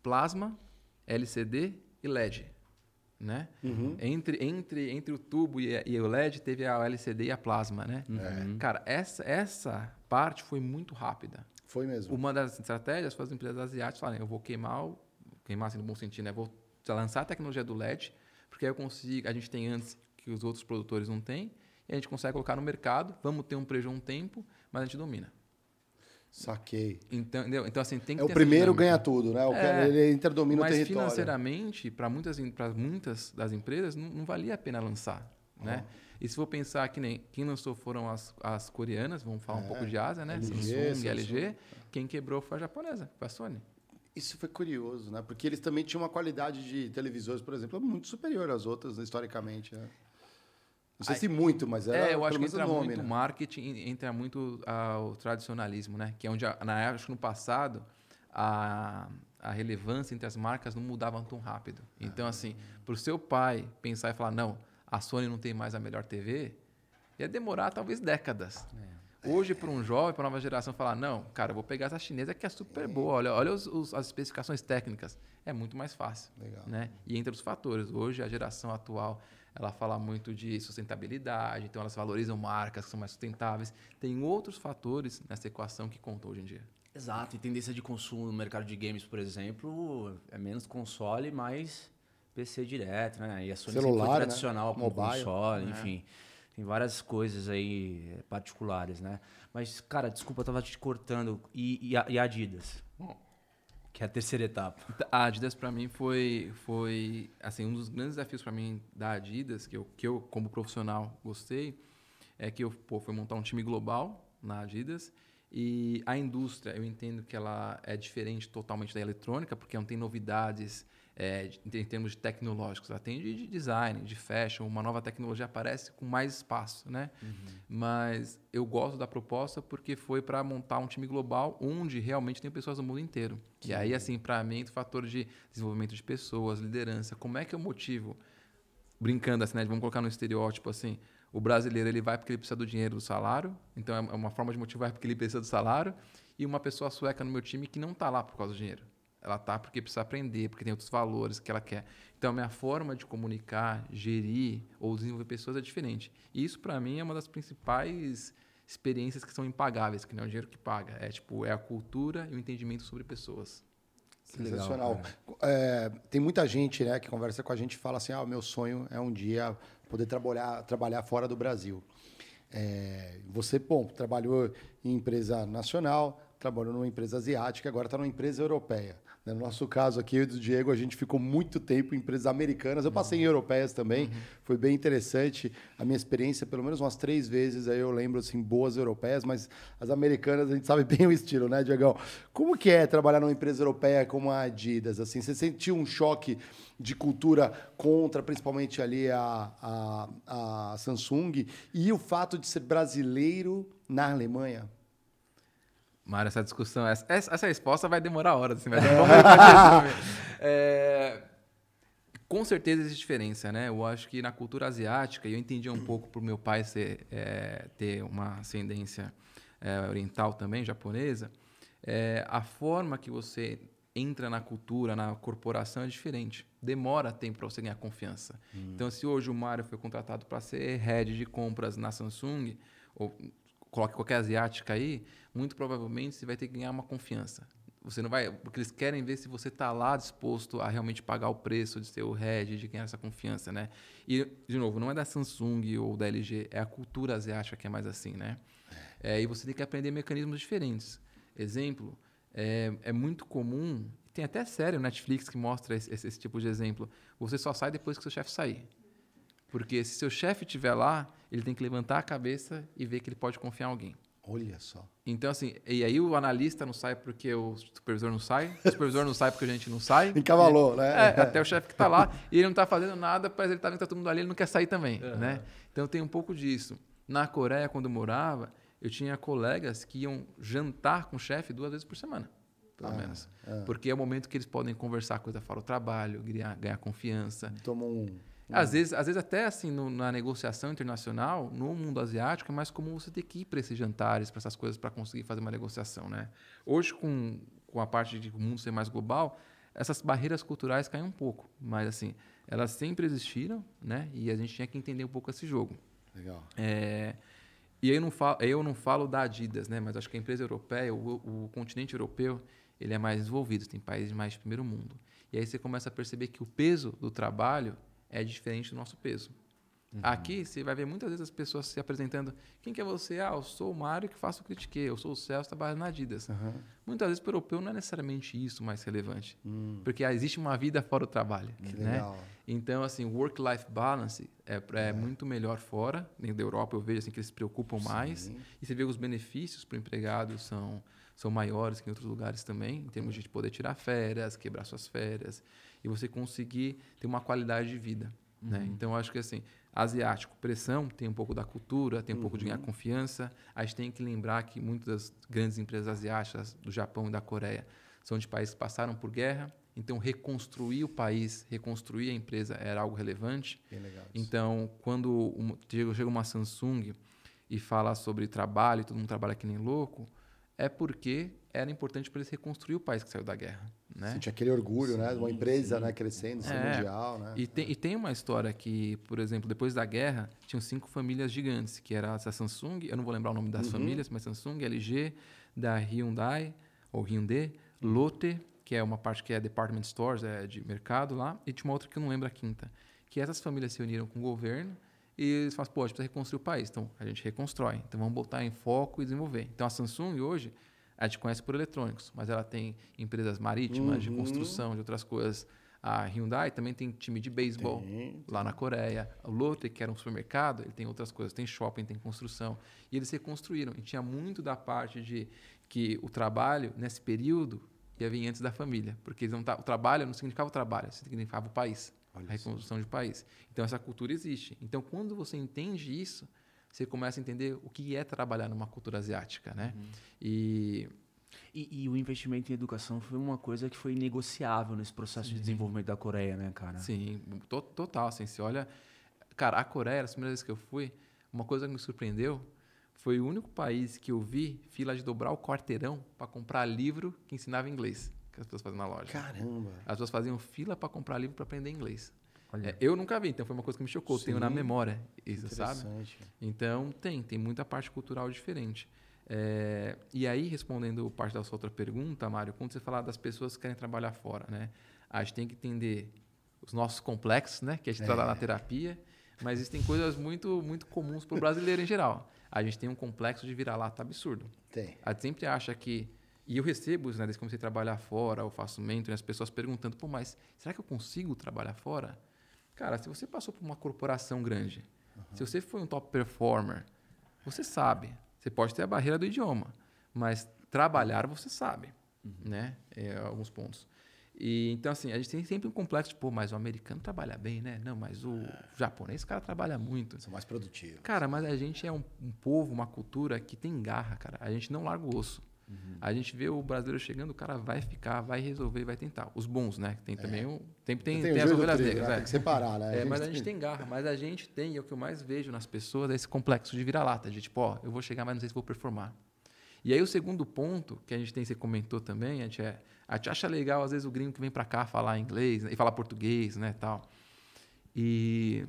plasma, LCD e LED. Né? Entre, entre, entre o tubo e, e o LED teve a LCD e a plasma. Né? Cara, essa, essa parte foi muito rápida. Foi mesmo. Uma das estratégias foi as empresas asiáticas falarem, eu vou queimar, o, queimar assim no bom sentido, né? Vou lançar a tecnologia do LED, porque aí eu consigo, a gente tem antes que os outros produtores não têm, e a gente consegue colocar no mercado, vamos ter um prejuízo um tempo, mas a gente domina. Saquei. Então, entendeu? então assim, tem que É o primeiro ganha tudo, né? O É, cara, ele interdomina o Mas território. financeiramente, para muitas, pra muitas das empresas, não, não valia a pena lançar. Né? E se for pensar que nem quem lançou foram as, as coreanas, vamos falar um pouco de Ásia, né? LG, Samsung, Samsung. LG. Quem quebrou foi a japonesa, foi a Sony. Isso foi curioso, né? Porque eles também tinham uma qualidade de televisores, por exemplo, muito superior às outras, historicamente. Né? Não sei se muito, mas era É, eu acho que entra nome, muito né? marketing, entra muito ah, o tradicionalismo, né? Que é onde, a- na época, acho que no passado, a, a relevância entre as marcas não mudava tão rápido. Então, assim, para o seu pai pensar e falar, não, a Sony não tem mais a melhor TV, ia demorar talvez décadas. Hoje, para um jovem, para nova geração, falar, não, cara, eu vou pegar essa chinesa que é super boa, olha, olha os- os- as especificações técnicas, é muito mais fácil. Legal. Né? E entre os fatores, hoje a geração atual ela fala muito de sustentabilidade, então elas valorizam marcas que são mais sustentáveis. Tem outros fatores nessa equação que contam hoje em dia. Exato, e tendência de consumo no mercado de games, por exemplo, é menos console, mais PC direto, né? E a Sony Celular, foi tradicional né? como Mobile. console, É. enfim. Tem várias coisas aí eh, particulares, né? Mas, cara, desculpa, eu tava te cortando. E, e a, e Adidas? Que é a terceira etapa. A Adidas para mim foi foi assim um dos grandes desafios para mim da Adidas que eu que eu como profissional gostei é que eu pô, foi montar um time global na Adidas e a indústria eu entendo que ela é diferente totalmente da eletrônica porque não tem novidades é, em termos tecnológicos, ela tem de, de design, de fashion, uma nova tecnologia aparece com mais espaço, né? Mas eu gosto da proposta porque foi para montar um time global onde realmente tem pessoas do mundo inteiro. E aí, assim, para mim, o fator de desenvolvimento de pessoas, liderança, como é que eu motivo? Brincando assim, né? Vamos colocar no estereótipo assim. O brasileiro ele vai porque ele precisa do dinheiro do salário, então é uma forma de motivar porque ele precisa do salário. E uma pessoa sueca no meu time que não está lá por causa do dinheiro. Ela tá porque precisa aprender, porque tem outros valores que ela quer. Então, a minha forma de comunicar, gerir ou desenvolver pessoas é diferente. E isso, para mim, é uma das principais experiências que são impagáveis, que não é o dinheiro que paga. É tipo, é a cultura e o entendimento sobre pessoas. Que legal, Sensacional. cara. É, tem muita gente né, que conversa com a gente e fala assim: ah, o meu sonho é um dia poder trabalhar, trabalhar fora do Brasil. É, você, bom, trabalhou em empresa nacional, trabalhou numa empresa asiática, agora está numa empresa europeia. Né? No nosso caso aqui, eu e do Diego, a gente ficou muito tempo em empresas americanas. Eu passei em europeias também, foi bem interessante. A minha experiência, pelo menos umas três vezes, aí eu lembro, assim, boas europeias, mas as americanas, a gente sabe bem o estilo, né, Diegão? Como que é trabalhar numa empresa europeia como a Adidas? Assim, você sentiu um choque de cultura contra, principalmente ali a, a, a Samsung, e o fato de ser brasileiro na Alemanha? Mário, essa discussão, essa, essa resposta vai demorar horas, assim, mas vamos ver. é, Com certeza existe diferença, né? Eu acho que na cultura asiática, e eu entendi um pouco por meu pai ser, é, ter uma ascendência é, oriental também, japonesa, é, a forma que você entra na cultura, na corporação é diferente. Demora tempo para você ganhar confiança. Então, se hoje o Mário foi contratado para ser head de compras na Samsung, ou coloque qualquer asiática aí, muito provavelmente você vai ter que ganhar uma confiança. Você não vai, porque eles querem ver se você está lá disposto a realmente pagar o preço de ser o head, de ganhar essa confiança, né? E de novo, não é da Samsung ou da LG, é a cultura asiática que é mais assim, né? É, e você tem que aprender mecanismos diferentes. Exemplo, é, é muito comum, tem até série no Netflix que mostra esse, esse- esse tipo de exemplo. Você só sai depois que seu chefe sair. Porque se seu chefe estiver lá, ele tem que levantar a cabeça e ver que ele pode confiar em alguém. Olha só. Então, assim, e aí o analista não sai porque o supervisor não sai, o supervisor não sai porque a gente não sai. Encavalou, né? É, até o chefe que está lá e ele não está fazendo nada, mas ele está vendo que tá todo mundo ali, ele não quer sair também, né? Então tem um pouco disso. Na Coreia, quando eu morava, eu tinha colegas que iam jantar com o chefe duas vezes por semana, pelo menos. Porque é o momento que eles podem conversar coisa fora do trabalho, ganhar, ganhar confiança. Toma um. Às vezes, às vezes até assim no- na negociação internacional, no mundo asiático, é mais comum você ter que ir para esses jantares, para essas coisas, para conseguir fazer uma negociação, né? Hoje, com, com a parte de o mundo ser mais global, essas barreiras culturais caem um pouco, mas assim, elas sempre existiram, né? E a gente tinha que entender um pouco esse jogo. Legal. É, e eu não falo, eu não falo da Adidas, né? Mas acho que a empresa europeia, o, o continente europeu, ele é mais desenvolvido, tem países mais de primeiro mundo. E aí você começa a perceber que o peso do trabalho é diferente do nosso peso. Aqui você vai ver muitas vezes as pessoas se apresentando. Quem que é você? Ah, eu sou o Mário que faço o Critique. Eu sou o Celso, trabalho na Adidas. Muitas vezes para o europeu não é necessariamente isso mais relevante. Porque ah, existe uma vida fora do trabalho. Que né? legal. Então, assim, work-life balance é, é muito melhor fora. Dentro da Europa, eu vejo assim, que eles se preocupam mais. E você vê os benefícios para o empregado são, são maiores que em outros lugares também, em termos de poder tirar férias, quebrar suas férias, e você conseguir ter uma qualidade de vida. Né? Então, eu acho que, assim, asiático, pressão, tem um pouco da cultura, tem um pouco de ganhar confiança. A gente tem que lembrar que muitas das grandes empresas asiáticas, do Japão e da Coreia, são de países que passaram por guerra, então reconstruir o país, reconstruir a empresa era algo relevante. Então, quando chega chega uma Samsung e fala sobre trabalho, todo mundo trabalha que nem louco, é porque era importante para eles reconstruir o país que saiu da guerra. Né? Sentir aquele orgulho, sim, né? Uma empresa né? crescendo, ser é, mundial, né? E tem, e tem uma história que, por exemplo, depois da guerra, tinham cinco famílias gigantes, que era a Samsung, eu não vou lembrar o nome das uhum. famílias, mas Samsung, LG, da Hyundai, ou Hyundai, Lotte, que é uma parte que é department stores, é de mercado lá, e tinha uma outra que eu não lembro a quinta. Que essas famílias se uniram com o governo e eles falam, pô, a gente precisa reconstruir o país. Então, a gente reconstrói. Então, vamos botar em foco e desenvolver. Então, a Samsung hoje a gente conhece por eletrônicos, mas ela tem empresas marítimas, uhum. de construção, de outras coisas. A Hyundai também tem time de beisebol lá na Coreia. O Lotte, que era um supermercado, ele tem outras coisas. Tem shopping, tem construção. E eles se construíram. E tinha muito da parte de que o trabalho, nesse período, ia vir antes da família. Porque não tá, o trabalho não significava o trabalho, significava o país. Olha a reconstrução de país. Então, essa cultura existe. Então, quando você entende isso, você começa a entender o que é trabalhar numa cultura asiática, né? Uhum. E, e, e o investimento em educação foi uma coisa que foi negociável nesse processo Sim. de desenvolvimento da Coreia, né, cara? Sim, to, total. Assim, você olha, cara, a Coreia, as primeiras vezes que eu fui, uma coisa que me surpreendeu foi o único país que eu vi fila de dobrar o quarteirão para comprar livro que ensinava inglês, que as pessoas faziam na loja. Caramba! As pessoas faziam fila para comprar livro para aprender inglês. É, eu nunca vi, então foi uma coisa que me chocou. Sim, Tenho na memória isso, sabe? Então tem, tem muita parte cultural diferente. É, e aí, respondendo parte da sua outra pergunta, Mário, quando você fala das pessoas que querem trabalhar fora, né? A gente tem que entender os nossos complexos, né? Que a gente é. trata na terapia, mas existem coisas muito, muito comuns para o brasileiro em geral. A gente tem um complexo de vira-lata absurdo. Tem. A gente sempre acha que e eu recebo né, desde que comecei a trabalhar fora, eu faço mentoring, as pessoas perguntando, pô, mas será que eu consigo trabalhar fora? Cara, se você passou por uma corporação grande, uhum. se você foi um top performer, você sabe. Você pode ter a barreira do idioma, mas trabalhar você sabe, uhum. né? É, alguns pontos. E então assim, a gente tem sempre um complexo de, pô, mas o americano trabalha bem, né? Não, mas o é. japonês, cara, trabalha muito. São mais produtivos. Cara, mas a gente é um, um povo, uma cultura que tem garra, cara. A gente não larga o osso. Uhum. A gente vê o brasileiro chegando, o cara vai ficar, vai resolver, vai tentar. Os bons, né? Tem também é. um. Tem, tem, tem, tem as ovelhas negras. Né? Tem que separar, né? É, mas a gente tem garra, mas a gente tem, e é o que eu mais vejo nas pessoas, é esse complexo de vira-lata, de tipo, ó, eu vou chegar, mas não sei se vou performar. E aí o segundo ponto que a gente tem, você comentou também, a gente, é, a gente acha legal, às vezes, o gringo que vem para cá falar inglês né, e falar português, né, tal. E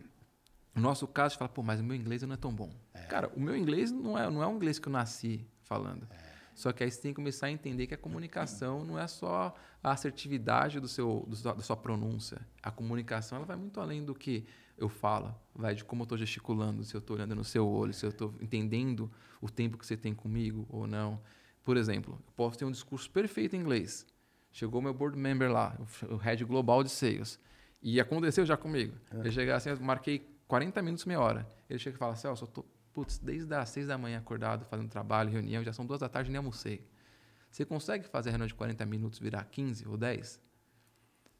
no nosso caso, a gente fala, pô, mas o meu inglês não é tão bom. É. Cara, o meu inglês não é, não é um inglês que eu nasci falando. É. Só que aí você tem que começar a entender que a comunicação não é só a assertividade do seu, do, da sua pronúncia. A comunicação ela vai muito além do que eu falo. Vai de como eu estou gesticulando, se eu estou olhando no seu olho, se eu estou entendendo o tempo que você tem comigo ou não. Por exemplo, eu posso ter um discurso perfeito em inglês. Chegou meu board member lá, o head global de sales. E aconteceu já comigo. É. Ele chegar assim, eu marquei 40 minutos, meia hora. Ele chega e fala, Celso, eu estou putz, desde as seis da manhã acordado, fazendo trabalho, reunião, já são duas da tarde nem almocei. Você consegue fazer a reunião de 40 minutos virar 15 ou 10?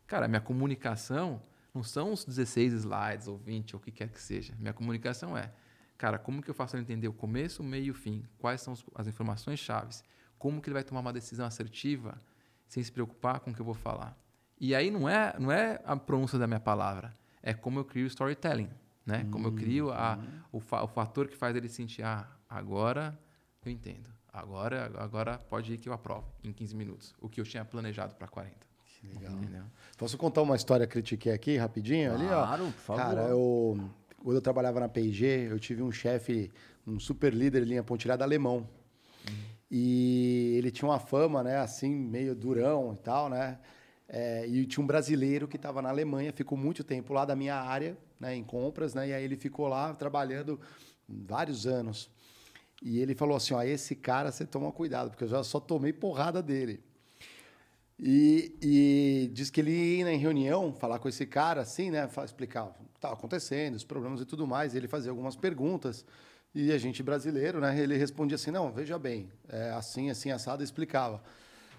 Cara, minha comunicação não são os 16 slides ou 20 ou o que quer que seja. Minha comunicação é, cara, como que eu faço ele entender o começo, o meio e o fim? Quais são as informações chaves? Como que ele vai tomar uma decisão assertiva sem se preocupar com o que eu vou falar? E aí não é, não é a pronúncia da minha palavra, é como eu crio storytelling né? Hum, Como eu crio a, hum. o, fa o fator que faz ele sentir, ah, agora eu entendo. Agora, agora pode ir que eu aprovo em 15 minutos. O que eu tinha planejado para 40. Que legal. Entendeu? Posso contar uma história critiquei aqui rapidinho? Claro, ali, ó. por favor. Cara, eu, quando eu trabalhava na P&G, eu tive um chefe, um super líder linha pontilhada alemão. Hum. E ele tinha uma fama, né, assim, meio durão e tal, né? É, e tinha um brasileiro que estava na Alemanha, ficou muito tempo lá da minha área, né, em compras, né, e aí ele ficou lá trabalhando vários anos. E ele falou assim: ó, esse cara você toma cuidado, porque eu já só tomei porrada dele. E, e diz que ele ia em reunião falar com esse cara, assim, né, explicar o que estava acontecendo, os problemas e tudo mais. E ele fazia algumas perguntas. E a gente brasileiro, né, ele respondia assim: não, veja bem, é assim, assim, assado, explicava.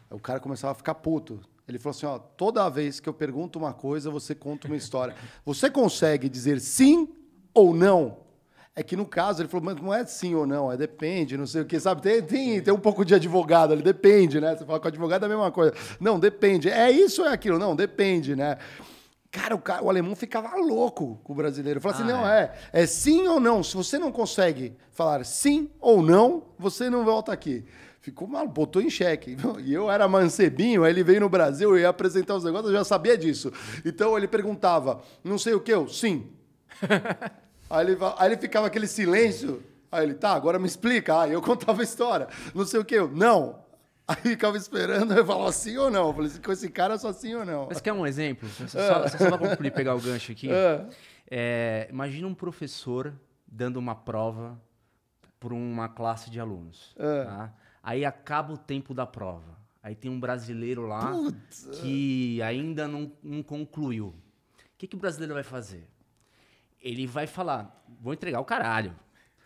O cara começava a ficar puto. Ele falou assim: ó, toda vez que eu pergunto uma coisa, você conta uma história. Você consegue dizer sim ou não? É que no caso, ele falou, mas não é sim ou não, é depende, não sei o que, sabe? Tem, tem, tem um pouco de advogado ali, depende, né? Você fala com o advogado é a mesma coisa. Não, depende. É isso ou é aquilo? Não, depende, né? Cara, o, cara, o alemão ficava louco com o brasileiro. Falava assim, ah, não, é. é. é sim ou não. Se você não consegue falar sim ou não, você não volta aqui. Ficou mal, botou em xeque. E eu era mancebinho, aí ele veio no Brasil, eu ia apresentar os negócios, eu já sabia disso. Então ele perguntava, não sei o que, eu, sim. aí, ele, aí ele ficava aquele silêncio. Aí ele, tá, agora me explica. Aí eu contava a história. Não sei o que, eu, não. Aí ficava esperando, eu falava sim ou não. Eu falei, com esse cara só sim ou não. Mas quer um exemplo? Só, só, só pra concluir, pegar o gancho aqui. É. É, imagina um professor dando uma prova para uma classe de alunos. É. Tá? Aí acaba o tempo da prova. Aí tem um brasileiro lá Putz. que ainda não, não concluiu. O que, que o brasileiro vai fazer? Ele vai falar, vou entregar o caralho.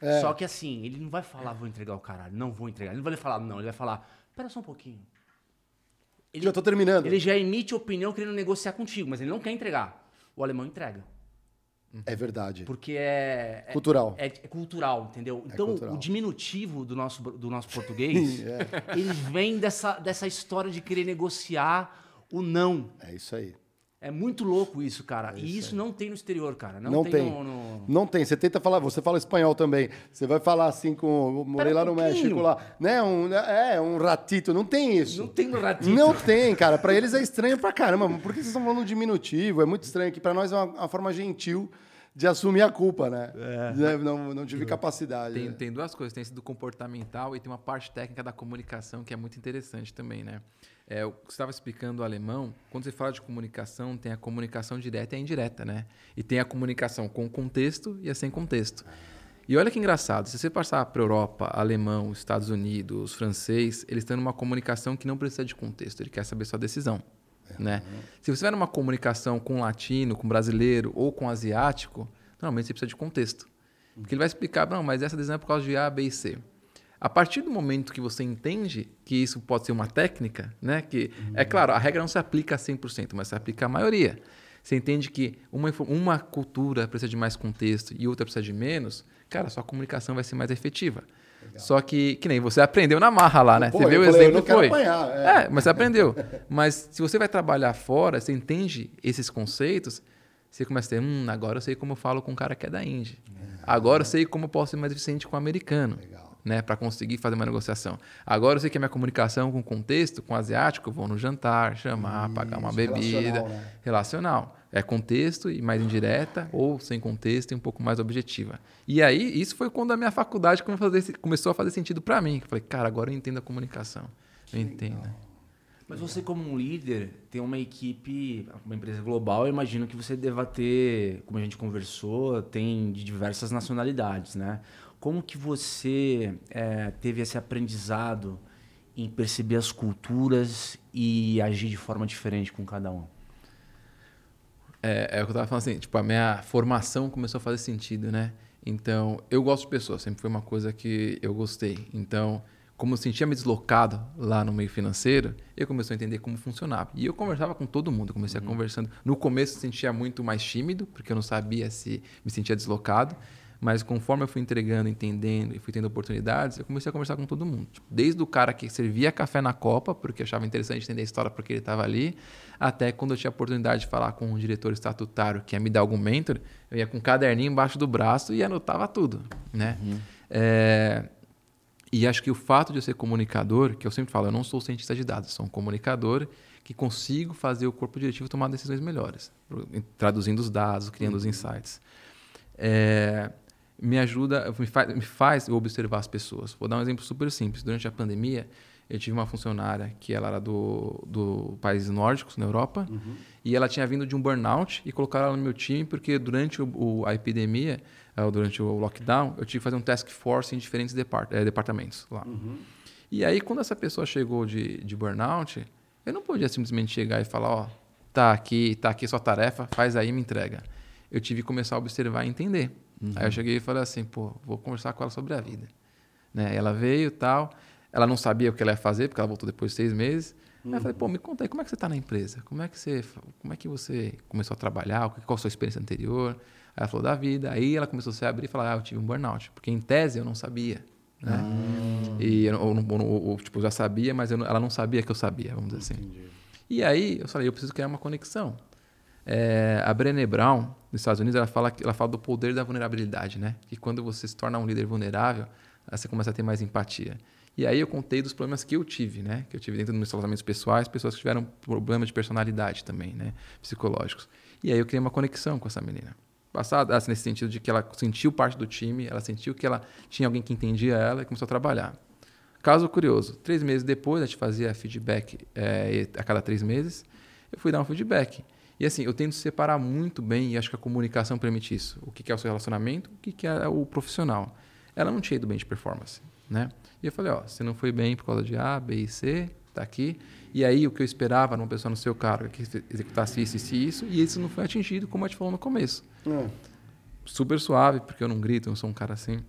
É. Só que assim, ele não vai falar, vou entregar o caralho, não vou entregar. Ele não vai falar, não, ele vai falar, Espera só um pouquinho. Ele, já tô terminando. Ele já emite opinião querendo negociar contigo, mas ele não quer entregar. O alemão entrega. É verdade. Porque é. é cultural. É, é, cultural, entendeu? É então, cultural. o diminutivo do nosso, do nosso português, é. ele vem dessa, dessa história de querer negociar o não. É isso aí. É muito louco isso, cara. É isso e isso aí. não tem no exterior, cara. Não, não tem. tem. No, no... Não tem. Você tenta falar, você fala espanhol também. Você vai falar assim com. Morei lá no México lá. Né? Um, é, um ratito. Não tem isso. Não tem no ratito. Não tem, cara. Pra eles é estranho pra caramba. Por que vocês estão falando diminutivo? É muito estranho, que pra nós é uma, uma forma gentil de assumir a culpa, né? É. Não, não tive capacidade. Tem, né? tem duas coisas. Tem sido comportamental e tem uma parte técnica da comunicação que é muito interessante também, né? É, o que você estava explicando o alemão, quando você fala de comunicação, tem a comunicação direta e a indireta, né? E tem a comunicação com contexto e a sem contexto. E olha que engraçado, se você passar para a Europa, alemão, Estados Unidos, francês, eles têm uma comunicação que não precisa de contexto, ele quer saber sua decisão. É, né? Se você tiver uma comunicação com latino, com brasileiro ou com asiático, normalmente você precisa de contexto. Porque ele vai explicar, não, mas essa decisão é por causa de A, B e C. A partir do momento que você entende que isso pode ser uma técnica, né? Que, uhum. É claro, a regra não se aplica a 100%, mas se aplica à maioria. Você entende que uma, uma cultura precisa de mais contexto e outra precisa de menos, cara, sua comunicação vai ser mais efetiva. Legal. Só que, que nem você aprendeu na marra lá, né? Pô, você viu o exemplo foi. Apanhar, é. é, mas você aprendeu. mas se você vai trabalhar fora, você entende esses conceitos, você começa a ter, hum, agora eu sei como eu falo com um cara que é da Índia. É. Agora eu sei como eu posso ser mais eficiente com o um americano. Legal né, para conseguir fazer uma negociação. Agora eu sei que a minha comunicação com contexto, com o asiático, eu vou no jantar, chamar, Isso, pagar uma bebida, relacional, né? relacional. É contexto e mais indireta, ou sem contexto e um pouco mais objetiva. E aí, isso foi quando a minha faculdade começou a fazer sentido para mim. Eu falei, cara, agora eu entendo a comunicação. Eu entendo. Mas você, como um líder, tem uma equipe, uma empresa global, eu imagino que você deva ter, como a gente conversou, tem de diversas nacionalidades, né? Como que você é, teve esse aprendizado em perceber as culturas e agir de forma diferente com cada um? É, é o que eu estava falando assim, tipo, a minha formação começou a fazer sentido, né? Então, eu gosto de pessoas, sempre foi uma coisa que eu gostei. Então, como eu sentia me deslocado lá no meio financeiro, eu comecei a entender como funcionava. E eu conversava com todo mundo, comecei uhum. a conversando. No começo, eu sentia muito mais tímido, porque eu não sabia se me sentia deslocado. Mas conforme eu fui entregando, entendendo e fui tendo oportunidades, eu comecei a conversar com todo mundo. Tipo, desde o cara que servia café na Copa, porque achava interessante entender a história porque ele estava ali, até quando eu tinha a oportunidade de falar com um diretor estatutário que ia me dar algum mentor, eu ia com um caderninho embaixo do braço e anotava tudo. Né? Uhum. É... E acho que o fato de eu ser comunicador, que eu sempre falo, eu não sou cientista de dados, sou um comunicador que consigo fazer o corpo diretivo tomar decisões melhores, traduzindo os dados, criando uhum. os insights. É, me ajuda, me faz, me faz observar as pessoas. Vou dar um exemplo super simples. Durante a pandemia, eu tive uma funcionária que ela era do, do países nórdicos, na Europa, uhum. e ela tinha vindo de um burnout e colocaram ela no meu time porque durante o, o, a epidemia, uh, durante o lockdown, eu tive que fazer um task force em diferentes depart eh, departamentos lá. Uhum. E aí, quando essa pessoa chegou de, de burnout, eu não podia simplesmente chegar e falar, ó, oh, tá aqui, tá aqui sua tarefa, faz aí me entrega. Eu tive que começar a observar e entender. Uhum. Aí eu cheguei e falei assim, pô, vou conversar com ela sobre a vida. Né? Ela veio e tal, ela não sabia o que ela ia fazer, porque ela voltou depois de seis meses. Uhum. Aí eu falei, pô, me conta aí, como é que você está na empresa? Como é que você, como é que você começou a trabalhar? Qual a sua experiência anterior? Aí ela falou da vida. Aí ela começou a se abrir e falar, ah, eu tive um burnout. Porque em tese eu não sabia. Né? Uhum. E eu, eu, eu, eu, tipo, já sabia, mas ela não sabia que eu sabia, vamos dizer assim. Entendi. E aí eu falei, eu preciso criar uma conexão. É, a Brené Brown, nos Estados Unidos, ela fala, ela fala do poder da vulnerabilidade, né? Que quando você se torna um líder vulnerável, você começa a ter mais empatia. E aí eu contei dos problemas que eu tive, né? Que eu tive dentro dos meus relacionamentos pessoais, pessoas que tiveram problemas de personalidade também, né? Psicológicos. E aí eu criei uma conexão com essa menina. Passada, assim, nesse sentido de que ela sentiu parte do time, ela sentiu que ela tinha alguém que entendia ela e começou a trabalhar. Caso curioso, três meses depois, a gente fazia feedback é, a cada três meses, eu fui dar um feedback. E assim, eu tento separar muito bem, e acho que a comunicação permite isso. O que é o seu relacionamento, o que é o profissional. Ela não tinha ido bem de performance, né? E eu falei, ó, você não foi bem por causa de A, B e C, tá aqui. E aí o que eu esperava numa pessoa no seu cargo é que executasse isso, isso e isso, e isso não foi atingido, como a gente falou no começo. É. Super suave, porque eu não grito, eu não sou um cara assim.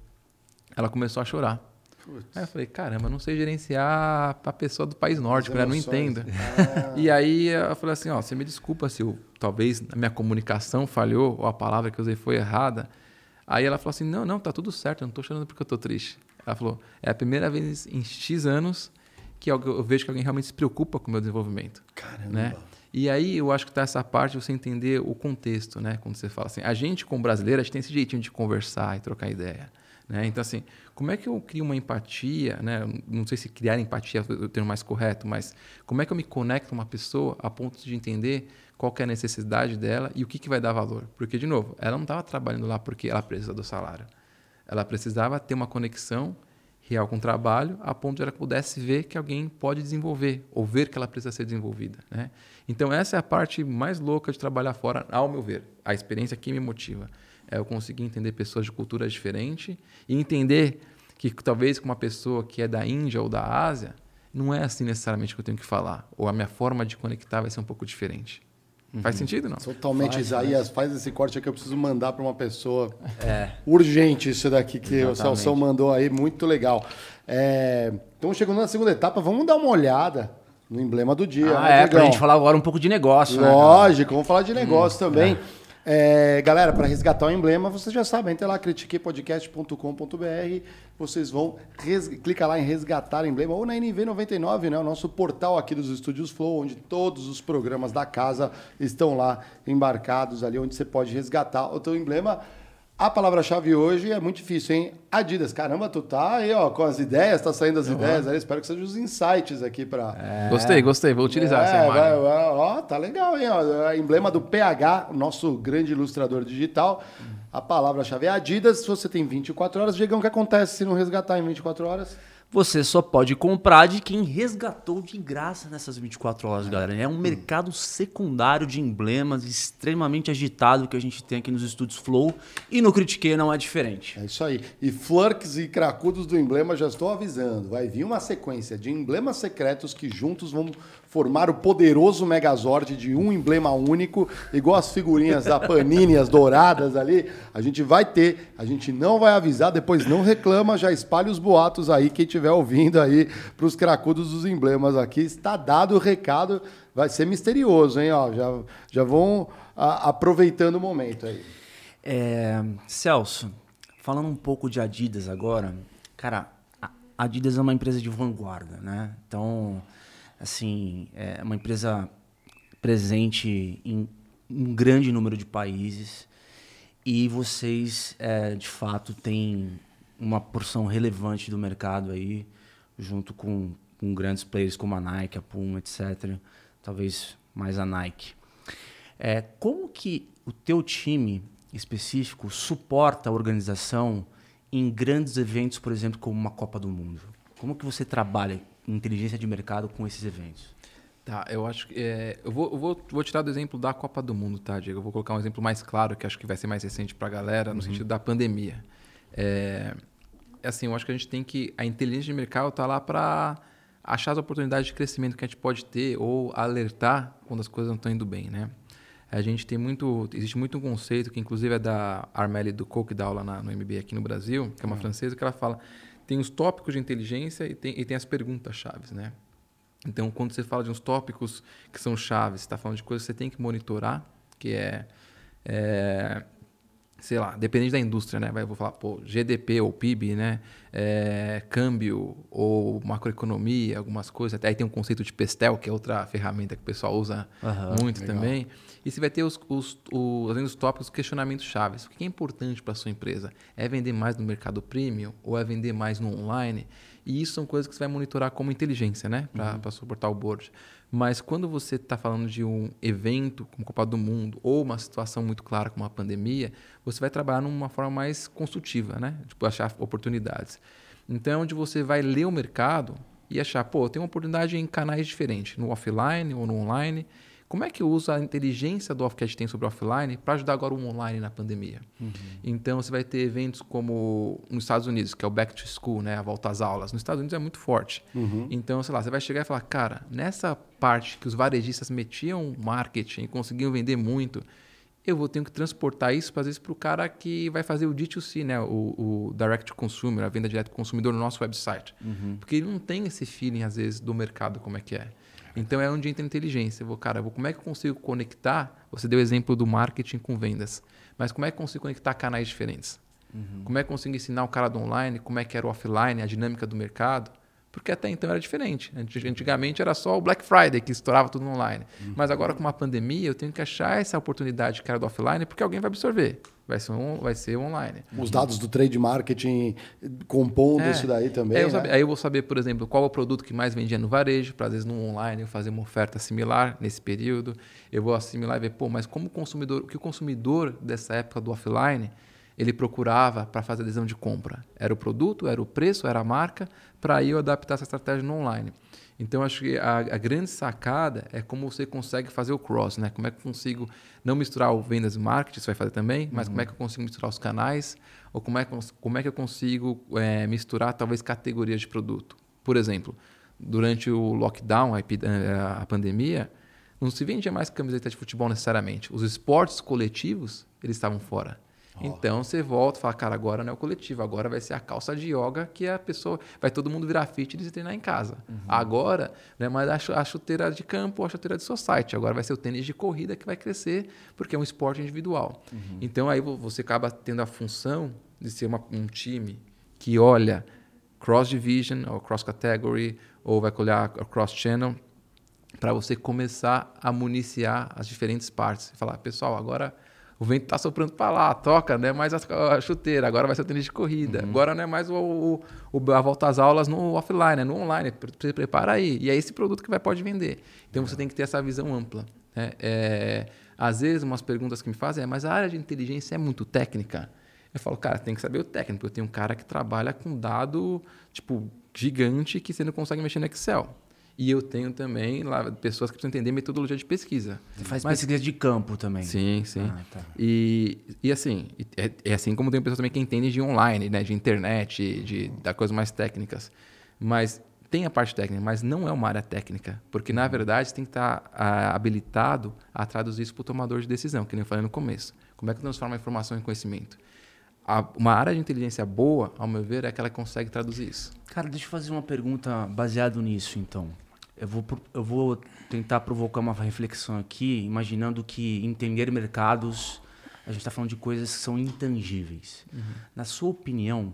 Ela começou a chorar. Putz. Aí eu falei, caramba, eu não sei gerenciar a pessoa do país nórdico, né? Não entendo. Ah. E aí eu falei assim, ó, você me desculpa se eu, talvez a minha comunicação falhou ou a palavra que eu usei foi errada. Aí ela falou assim, não, não, tá tudo certo, eu não tô chorando porque eu tô triste. Ela falou, é a primeira vez em X anos que eu vejo que alguém realmente se preocupa com o meu desenvolvimento. Caramba. Né? E aí eu acho que tá essa parte de você entender o contexto, né? Quando você fala assim, a gente como brasileiro, a gente tem esse jeitinho de conversar e trocar ideia. Né? Então, assim, como é que eu crio uma empatia? Né? Não sei se criar empatia é o termo mais correto, mas como é que eu me conecto com uma pessoa a ponto de entender qual é a necessidade dela e o que, que vai dar valor? Porque, de novo, ela não estava trabalhando lá porque ela precisa do salário. Ela precisava ter uma conexão real com o trabalho, a ponto de ela pudesse ver que alguém pode desenvolver, ou ver que ela precisa ser desenvolvida. Né? Então, essa é a parte mais louca de trabalhar fora, ao meu ver. A experiência que me motiva é eu conseguir entender pessoas de culturas diferentes e entender que talvez com uma pessoa que é da Índia ou da Ásia, não é assim necessariamente que eu tenho que falar. Ou a minha forma de conectar vai ser um pouco diferente. Uhum. Faz sentido, não? Totalmente, faz, Isaías. Faz. faz esse corte aqui, eu preciso mandar para uma pessoa. É. Urgente isso daqui que Exatamente. o Celso mandou aí, muito legal. É... Então, chegando na segunda etapa, vamos dar uma olhada no emblema do dia. Ah, né, é, para a gente falar agora um pouco de negócio. Né, Lógico, né, vamos falar de negócio hum, também. É. É, galera, para resgatar o emblema, vocês já sabem, entra lá, critiquepodcast.com.br, vocês vão, res, clica lá em resgatar emblema, ou na NV99, né, o nosso portal aqui dos Estúdios Flow, onde todos os programas da casa estão lá embarcados ali, onde você pode resgatar o teu emblema. A palavra-chave hoje é muito difícil, hein? Adidas. Caramba, tu tá aí, ó, com as ideias, tá saindo as uhum. ideias aí. Espero que sejam os insights aqui para. É. Gostei, gostei. Vou utilizar é, essa imagem. Vai, vai, ó, tá legal, hein? Ó, é emblema do PH, nosso grande ilustrador digital. A palavra-chave é Adidas. Se você tem 24 horas, Diegão, o que acontece se não resgatar em 24 horas? Você só pode comprar de quem resgatou de graça nessas 24 horas, galera. É um mercado secundário de emblemas extremamente agitado que a gente tem aqui nos estúdios Flow e no Critique não é diferente. É isso aí. E flurks e cracudos do emblema, já estou avisando, vai vir uma sequência de emblemas secretos que juntos vão formar o poderoso Megazord de um emblema único, igual as figurinhas da Panini, as douradas ali. A gente vai ter, a gente não vai avisar, depois não reclama, já espalhe os boatos aí, quem estiver ouvindo aí, para os cracudos dos emblemas aqui. Está dado o recado, vai ser misterioso, hein? Ó, já, já vão a, aproveitando o momento aí. É, Celso, falando um pouco de Adidas agora, cara, a Adidas é uma empresa de vanguarda, né? Então assim, é uma empresa presente em um grande número de países e vocês, é, de fato, têm uma porção relevante do mercado aí, junto com, com grandes players como a Nike, a Puma, etc. Talvez mais a Nike. É, como que o teu time específico suporta a organização em grandes eventos, por exemplo, como uma Copa do Mundo? Como que você trabalha inteligência de mercado com esses eventos? Tá, eu acho que. É, eu vou, eu vou, vou tirar do exemplo da Copa do Mundo, tá, Diego? Eu vou colocar um exemplo mais claro, que acho que vai ser mais recente para a galera, no uhum. sentido da pandemia. É, é, assim, eu acho que a gente tem que. A inteligência de mercado está lá para achar as oportunidades de crescimento que a gente pode ter ou alertar quando as coisas não estão indo bem, né? A gente tem muito. Existe muito um conceito que, inclusive, é da Armelle do Coke, que dá aula na, no MBA aqui no Brasil, que é uma uhum. francesa, que ela fala tem os tópicos de inteligência e tem, e tem as perguntas chaves, né? Então, quando você fala de uns tópicos que são chaves, está falando de coisas que você tem que monitorar, que é, é sei lá, dependendo da indústria, né? Vai, vou falar, pô, GDP ou PIB, né? É, câmbio ou macroeconomia, algumas coisas. Até aí tem um conceito de Pestel, que é outra ferramenta que o pessoal usa uhum, muito legal. também. E você vai ter os, os, os, além dos tópicos, questionamentos chaves. O que é importante para a sua empresa? É vender mais no mercado premium ou é vender mais no online? E isso são coisas que você vai monitorar como inteligência, né? Para uhum. suportar o board. Mas quando você está falando de um evento como Copa do Mundo ou uma situação muito clara como uma pandemia, você vai trabalhar numa forma mais construtiva, né? Tipo, achar oportunidades. Então, é onde você vai ler o mercado e achar, pô, tem uma oportunidade em canais diferentes, no offline ou no online. Como é que eu uso a inteligência do off que a gente tem sobre o offline para ajudar agora o online na pandemia? Uhum. Então, você vai ter eventos como nos Estados Unidos, que é o Back to School, né? a volta às aulas. Nos Estados Unidos é muito forte. Uhum. Então, sei lá, você vai chegar e falar, cara, nessa parte que os varejistas metiam marketing e conseguiam vender muito, eu vou ter que transportar isso, às vezes, para o cara que vai fazer o D2C, né? o, o Direct to Consumer, a venda direta para o consumidor no nosso website. Uhum. Porque ele não tem esse feeling, às vezes, do mercado como é que é. Então é onde entra a inteligência. Eu vou, cara, eu vou, como é que eu consigo conectar? Você deu o exemplo do marketing com vendas, mas como é que eu consigo conectar canais diferentes? Uhum. Como é que eu consigo ensinar o cara do online, como é que era o offline, a dinâmica do mercado? Porque até então era diferente. Antigamente era só o Black Friday que estourava tudo online. Uhum. Mas agora com uma pandemia, eu tenho que achar essa oportunidade que era do offline, porque alguém vai absorver. Vai ser, um, vai ser online. Os dados do trade marketing compondo é. isso daí também. É, eu né? sabe, aí eu vou saber, por exemplo, qual é o produto que mais vendia no varejo, para às vezes no online eu fazer uma oferta similar nesse período. Eu vou assimilar e ver, pô, mas como o consumidor, o que o consumidor dessa época do offline ele procurava para fazer adesão de compra? Era o produto, era o preço, era a marca, para aí eu adaptar essa estratégia no online. Então, acho que a, a, grande sacada é como você consegue fazer o cross, né? Como é que eu consigo não misturar o vendas e marketing, você vai fazer também, mas uhum. como é que eu consigo misturar os canais, ou como é que, como é que eu consigo é, misturar talvez categorias de produto. Por exemplo, durante o lockdown, a, a pandemia, não se vendia mais camiseta de futebol necessariamente. Os esportes coletivos, eles estavam fora. Então você volta e fala, cara, agora não é o coletivo, agora vai ser a calça de yoga que a pessoa. Vai todo mundo virar fitness e treinar em casa. Uhum. Agora não é mais a chuteira de campo ou a chuteira de society. Agora vai ser o tênis de corrida que vai crescer, porque é um esporte individual. Uhum. Então aí você acaba tendo a função de ser uma, um time que olha cross division ou cross category, ou vai olhar cross channel, para você começar a municiar as diferentes partes. E falar, pessoal, agora o vento está soprando para lá, toca, não é mais a, chuteira, agora vai ser o tênis de corrida. Uhum. Agora não é mais o, o, a volta às aulas no offline, é no online. Você prepara aí. E é esse produto que vai pode vender. Então você tem que ter essa visão ampla. Né? É, às vezes, umas perguntas que me fazem é, mas a área de inteligência é muito técnica? Eu falo, cara, tem que saber o técnico. Eu tenho um cara que trabalha com dado, tipo, gigante que você não consegue mexer no Excel. E eu tenho também lá pessoas que precisam entender metodologia de pesquisa. Você faz Mas, pesquisa de campo também. Sim, sim. Ah, tá. e, e assim, é, é, assim como tem pessoas também que entendem de online, né, de internet, de, da coisas mais técnicas. Mas tem a parte técnica, mas não é uma área técnica, porque na verdade você tem que estar a, habilitado a traduzir isso para o tomador de decisão, que nem eu falei no começo. Como é que transforma a informação em conhecimento? A, uma área de inteligência boa, ao meu ver, é que consegue traduzir isso. Cara, deixa eu fazer uma pergunta baseado nisso, então. Eu vou, eu vou tentar provocar uma reflexão aqui, imaginando que entender mercados, a gente está falando de coisas que são intangíveis. Uhum. Na sua opinião,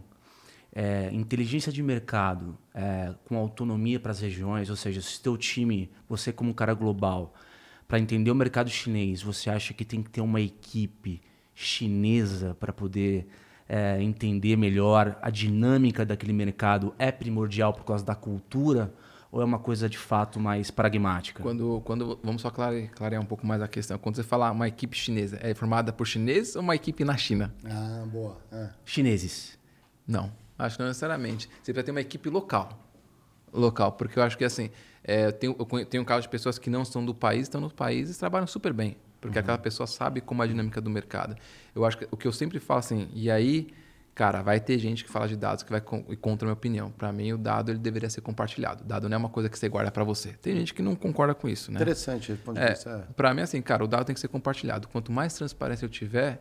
é, inteligência de mercado é, com autonomia para as regiões, ou seja, se teu time, você como um cara global, para entender o mercado chinês, você acha que tem que ter uma equipe chinesa para poder é, entender melhor a dinâmica daquele mercado é primordial por causa da cultura? Ou é uma coisa de fato mais pragmática? Quando, quando vamos só clarear, clarear um pouco mais a questão. Quando você fala uma equipe chinesa, é formada por chineses ou uma equipe na China? Ah, boa. É. Chineses. Não, acho que não necessariamente. Você precisa ter uma equipe local. Local, porque eu acho que assim, é, eu, tenho, eu tenho um caso de pessoas que não são do país, estão no país e trabalham super bem. Porque uhum. aquela pessoa sabe como é a dinâmica do mercado. Eu acho que o que eu sempre falo assim, e aí Cara, vai ter gente que fala de dados que vai contra a minha opinião. Para mim, o dado ele deveria ser compartilhado. O dado não é uma coisa que você guarda para você. Tem gente que não concorda com isso, né? Interessante. É, é. Para mim, assim, cara, o dado tem que ser compartilhado. Quanto mais transparência eu tiver,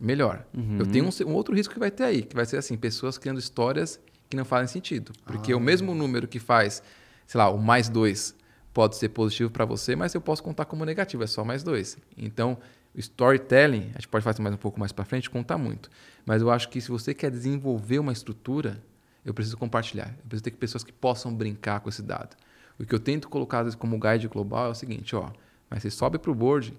melhor. Uhum. Eu tenho um, um, outro risco que vai ter aí, que vai ser assim, pessoas criando histórias que não fazem sentido. Porque ah. o mesmo número que faz, sei lá, o mais dois pode ser positivo para você, mas eu posso contar como negativo, é só mais dois. Então, o storytelling, a gente pode fazer mais um pouco mais para frente, conta muito. Mas eu acho que se você quer desenvolver uma estrutura, eu preciso compartilhar. Eu preciso ter pessoas que possam brincar com esse dado. O que eu tento colocar como guide global é o seguinte, ó, mas você sobe para o board,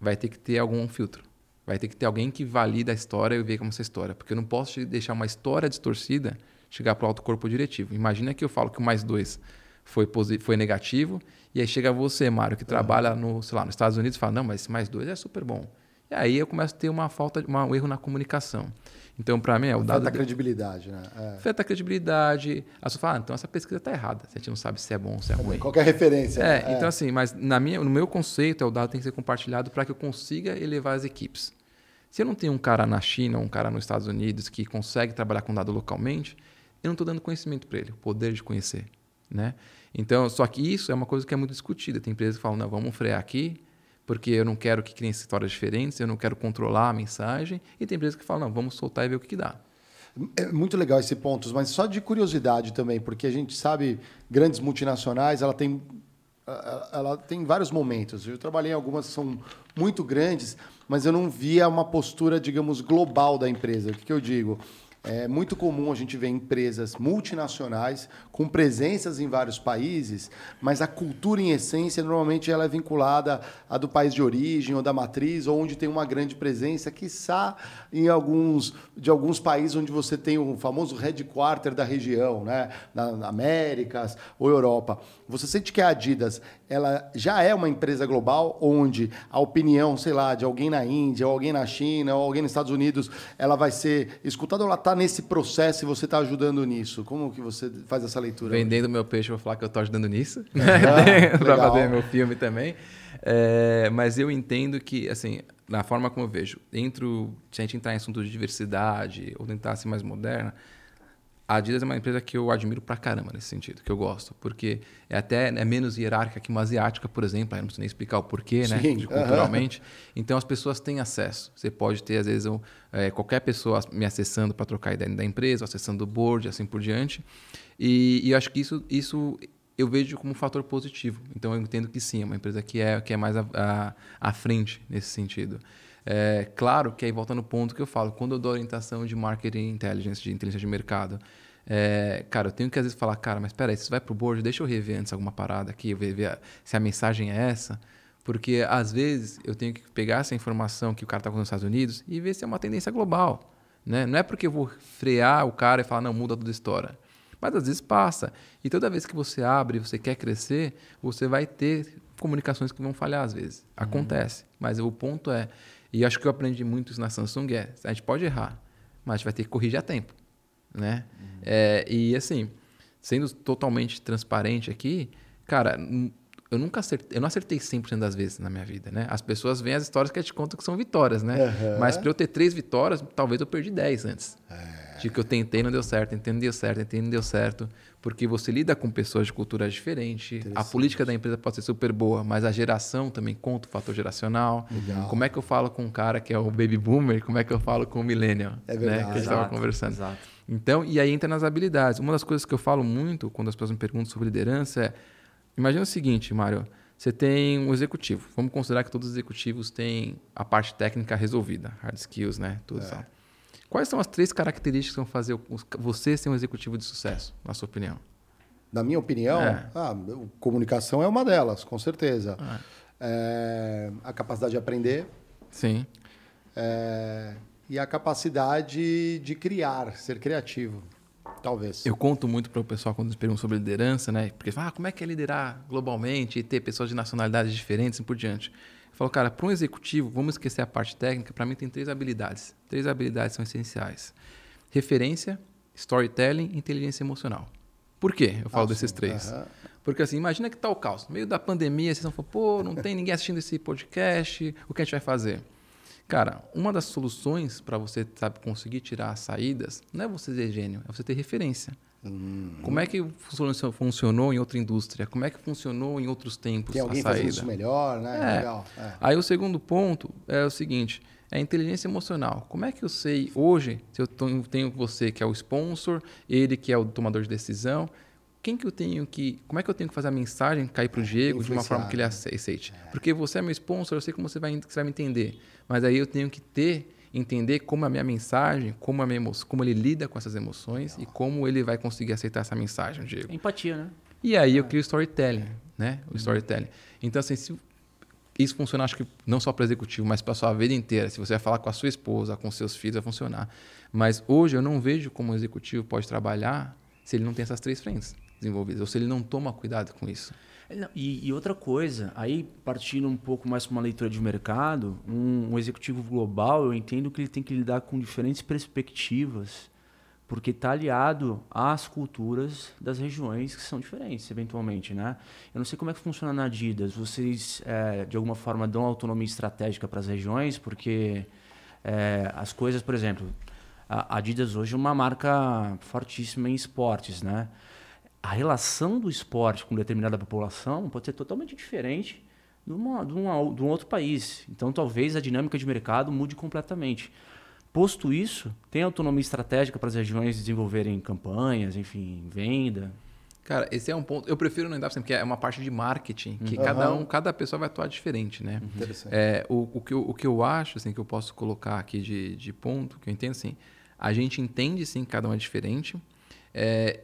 vai ter que ter algum filtro. Vai ter que ter alguém que valida a história e vê como essa história. Porque eu não posso deixar uma história distorcida chegar para o alto corpo diretivo. Imagina que eu falo que o mais dois foi, foi negativo, e aí chega você, Mário, que trabalha no, sei lá, nos Estados Unidos, e fala, não, mas esse mais dois é super bom. E aí eu começo a ter uma falta, uma, um erro na comunicação. Então, para mim, é o dado. Afeta a credibilidade, né? É. Afeta a credibilidade. Aí você fala, ah, então essa pesquisa está errada. A gente não sabe se é bom ou se é, é ruim. Qualquer referência. É, né? então assim, mas na minha, no meu conceito, é o dado tem que ser compartilhado para que eu consiga elevar as equipes. Se eu não tenho um cara na China um cara nos Estados Unidos que consegue trabalhar com dado localmente, eu não estou dando conhecimento para ele, o poder de conhecer. Né? Então, só que isso é uma coisa que é muito discutida. Tem empresas que falam, não, vamos frear aqui, porque eu não quero que criem histórias diferentes, eu não quero controlar a mensagem. E tem empresas que falam, não, vamos soltar e ver o que, que dá. É muito legal esse ponto, mas só de curiosidade também, porque a gente sabe, grandes multinacionais, ela tem, ela tem vários momentos. Eu trabalhei em algumas que são muito grandes, mas eu não via uma postura, digamos, global da empresa. O que, que eu digo? É muito comum a gente ver empresas multinacionais com presenças em vários países, mas a cultura em essência normalmente ela é vinculada à do país de origem ou da matriz, ou onde tem uma grande presença, quiçá em alguns de alguns países onde você tem o famoso headquarter da região, né, na Américas ou Europa. Você sente que a Adidas ela já é uma empresa global onde a opinião, sei lá, de alguém na Índia, ou alguém na China, ou alguém nos Estados Unidos, ela vai ser escutada ou ela está nesse processo e você está ajudando nisso? Como que você faz essa leitura? Vendendo hoje? meu peixe, vou falar que eu estou ajudando nisso. Ah, para fazer meu filme também. É, mas eu entendo que, assim, na forma como eu vejo, dentro, se a gente entrar em assunto de diversidade ou tentar ser mais moderna, a Adidas é uma empresa que eu admiro pra caramba nesse sentido, que eu gosto, porque é até é menos hierárquica que uma asiática, por exemplo, aí não preciso nem explicar o porquê, né, Sim, né, de, culturalmente. Então as pessoas têm acesso. Você pode ter às vezes um, é, qualquer pessoa me acessando para trocar ideia da empresa, acessando o board, assim por diante. E, e eu acho que isso, isso eu vejo como um fator positivo. Então eu entendo que sim, é uma empresa que é que é mais à frente nesse sentido. É, claro que aí volta no ponto que eu falo, quando eu dou orientação de marketing intelligence, de inteligência de mercado, é, cara, eu tenho que às vezes falar, cara, mas espera aí, se vai pro board, deixa eu rever antes alguma parada aqui, eu ver, ver se a mensagem é essa. Porque às vezes eu tenho que pegar essa informação que o cara está com nos Estados Unidos e ver se é uma tendência global. Né? Não é porque eu vou frear o cara e falar, não, muda toda a história. Mas às vezes passa. E toda vez que você abre, você quer crescer, você vai ter comunicações que vão falhar às vezes. Uhum. Acontece. Mas o ponto é, e acho que eu aprendi muito isso na Samsung é, a gente pode errar, mas a gente vai ter que corrigir a tempo, né? Uhum. É, e assim, sendo totalmente transparente aqui, cara, eu nunca acertei, eu não acertei 100% das vezes na minha vida, né? As pessoas veem as histórias que eu te conto que são vitórias, né? Uhum. Mas para eu ter três vitórias, talvez eu perdi 10 antes. É. De que eu tentei não deu certo, tentei não deu certo, tentei não deu certo porque você lida com pessoas de culturas diferentes. A política da empresa pode ser super boa, mas a geração também conta o fator geracional. Legal. Como é que eu falo com um cara que é o baby boomer? Como é que eu falo com o millennial? É verdade. Né? Que a gente estava conversando. Exato. Então, e aí entra nas habilidades. Uma das coisas que eu falo muito quando as pessoas me perguntam sobre liderança é: imagina o seguinte, Mário. Você tem um executivo. Vamos considerar que todos os executivos têm a parte técnica resolvida, hard skills, né? Tudo é. Quais são as três características que vão fazer você ser um executivo de sucesso, na sua opinião? Na minha opinião, é. ah, comunicação é uma delas, com certeza. É. É, a capacidade de aprender. Sim. É, e a capacidade de criar, ser criativo. Talvez. Eu conto muito para o pessoal quando eles perguntam sobre liderança, né? Porque ah, como é que é liderar globalmente e ter pessoas de nacionalidades diferentes e por diante. Falou, cara, para um executivo, vamos esquecer a parte técnica, para mim tem três habilidades. Três habilidades são essenciais: referência, storytelling e inteligência emocional. Por quê? Eu falo ah, desses sim. três. Uhum. Porque assim, imagina que tá o caos. No meio da pandemia, vocês vão falar, pô, não tem ninguém assistindo esse podcast, o que a gente vai fazer? Cara, uma das soluções para você sabe, conseguir tirar as saídas não é você ser gênio, é você ter referência. Uhum. Como é que funcionou em outra indústria? Como é que funcionou em outros tempos Tem alguém a saída? fazendo isso melhor, né? É. Legal. É. Aí o segundo ponto é o seguinte, é a inteligência emocional. Como é que eu sei hoje, se eu tenho você que é o sponsor, ele que é o tomador de decisão, quem que eu tenho que, como é que eu tenho que fazer a mensagem cair para o Diego de uma forma que ele aceite? É. Porque você é meu sponsor, eu sei como você vai, você vai me entender, mas aí eu tenho que ter entender como a minha mensagem, como, a minha emoção, como ele lida com essas emoções e como ele vai conseguir aceitar essa mensagem, Diego. Empatia, né? E aí eu crio storytelling, né? O storytelling. Então, assim, se, isso funciona, acho que não só para executivo, mas para a sua vida inteira. Se você vai falar com a sua esposa, com seus filhos, vai funcionar. Mas hoje eu não vejo como um executivo pode trabalhar se ele não tem essas três frentes desenvolvidas, ou se ele não toma cuidado com isso. É, e, e, outra coisa, aí partindo um pouco mais para uma leitura de mercado, um, um, executivo global, eu entendo que ele tem que lidar com diferentes perspectivas, porque está aliado às culturas das regiões que são diferentes, eventualmente, né? Eu não sei como é que funciona na Adidas. Vocês, é, de alguma forma, dão autonomia estratégica para as regiões, porque é, as coisas, por exemplo, a Adidas hoje é uma marca fortíssima em esportes, né? A relação do esporte com determinada população pode ser totalmente diferente de, uma, de, uma, de um outro país. Então, talvez a dinâmica de mercado mude completamente. Posto isso, tem autonomia estratégica para as regiões desenvolverem campanhas, enfim, venda. Cara, esse é um ponto. Eu prefiro não entrar porque é uma parte de marketing que uhum. cada um, cada pessoa vai atuar diferente, né? Uhum. Interessante. É, o, o, que eu, o que eu acho, assim, que eu posso colocar aqui de, de ponto, que eu entendo, assim, a gente entende sim que cada um é diferente. É,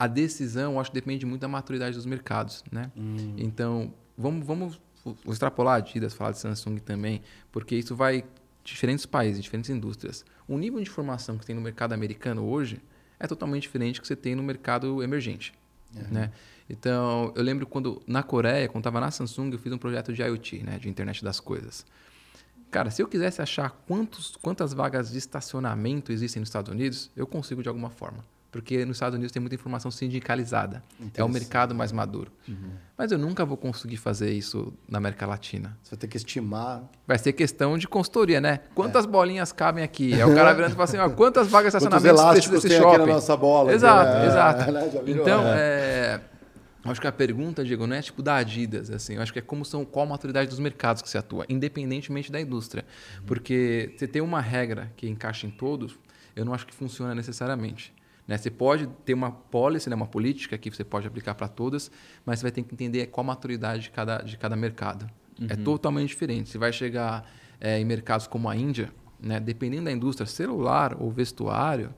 a decisão, acho que depende muito da maturidade dos mercados, né? Hum. Então, vamos, vamos extrapolar a Adidas, falar de Samsung também, porque isso vai diferentes países, diferentes indústrias. O nível de informação que tem no mercado americano hoje é totalmente diferente do que você tem no mercado emergente, uhum. né? Então, eu lembro quando na Coreia, quando estava na Samsung, eu fiz um projeto de IoT, né, de internet das coisas. Cara, se eu quisesse achar quantos, quantas vagas de estacionamento existem nos Estados Unidos, eu consigo de alguma forma porque nos Estados Unidos tem muita informação sindicalizada. É o mercado mais maduro. Uhum. Mas eu nunca vou conseguir fazer isso na América Latina. Você vai ter que estimar. Vai ser questão de consultoria, né? Quantas é. bolinhas cabem aqui? É o cara virando e fala assim: ó, quantas vagas de estacionamento precisa desse shopping? Aqui na nossa bola. Exato, é, exato. Né? Então, é. Acho que a pergunta, Diego, não é tipo da Adidas, assim. Eu acho que é como são, qual a maturidade dos mercados que você atua, independentemente da indústria. Uhum. Porque você tem uma regra que encaixa em todos, eu não acho que funciona necessariamente. Né? Você pode ter uma policy, né? uma política que você pode aplicar para todas, mas você vai ter que entender qual a maturidade de cada, de cada mercado. É uhum. É totalmente diferente. Você vai chegar é, em mercados como a Índia, né? dependendo da indústria celular ou vestuário,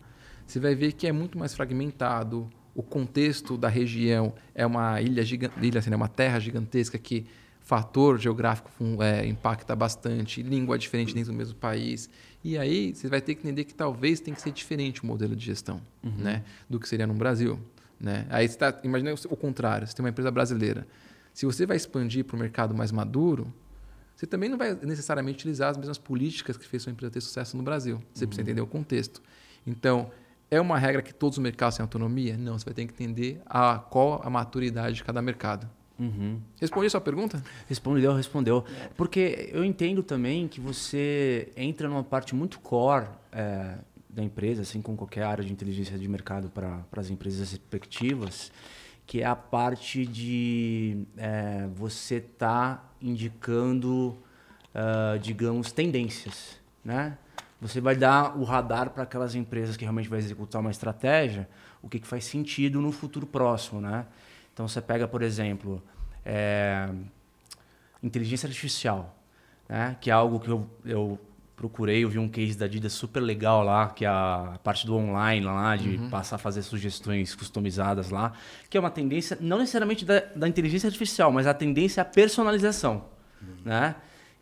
você vai ver que é muito mais fragmentado. O contexto da região é uma ilha gigante, ilha, assim, é uma terra gigantesca que fator geográfico é, impacta bastante, língua diferente dentro do mesmo país. E aí você vai ter que entender que talvez tem que ser diferente o modelo de gestão uhum. né, do que seria no Brasil. Né? Aí você está, imagina o contrário, você tem uma empresa brasileira. Se você vai expandir para o mercado mais maduro, você também não vai necessariamente utilizar as mesmas políticas que fez sua empresa ter sucesso no Brasil. Você uhum. precisa entender o contexto. Então, é uma regra que todos os mercados têm autonomia? Não, você vai ter que entender a, qual a maturidade de cada mercado. Uhum. Respondi a sua pergunta? Respondeu, respondeu. Porque eu entendo também que você entra numa parte muito core é, da empresa, assim como qualquer área de inteligência de mercado para as empresas respectivas, que é a parte de é, você estar tá indicando, uh, digamos, tendências, né? Você vai dar o radar para aquelas empresas que realmente vai executar uma estratégia, o que, que faz sentido no futuro próximo, né? Então você pega, por exemplo, é, inteligência artificial, né? que é algo que eu, eu procurei, eu vi um case da Adidas super legal lá, que é a parte do online lá, de uhum. passar a fazer sugestões customizadas lá, que é uma tendência, não necessariamente da, da inteligência artificial, mas a tendência à personalização, uhum. né?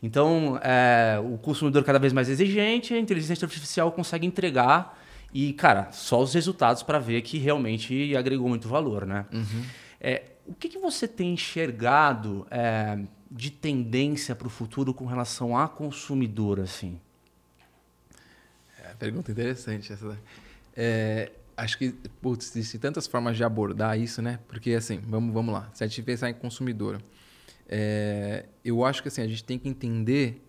Então, é, o consumidor cada vez mais exigente, a inteligência artificial consegue entregar e, cara, só os resultados para ver que realmente agregou muito valor, né? Uhum. É, o que, que, você tem enxergado é, de tendência para o futuro com relação a consumidor, assim? É, pergunta interessante essa. É, acho que, putz, existem tantas formas de abordar isso, né? Porque, assim, vamos, vamos lá. Se a gente pensar em consumidor, é, eu acho que assim, a gente tem que entender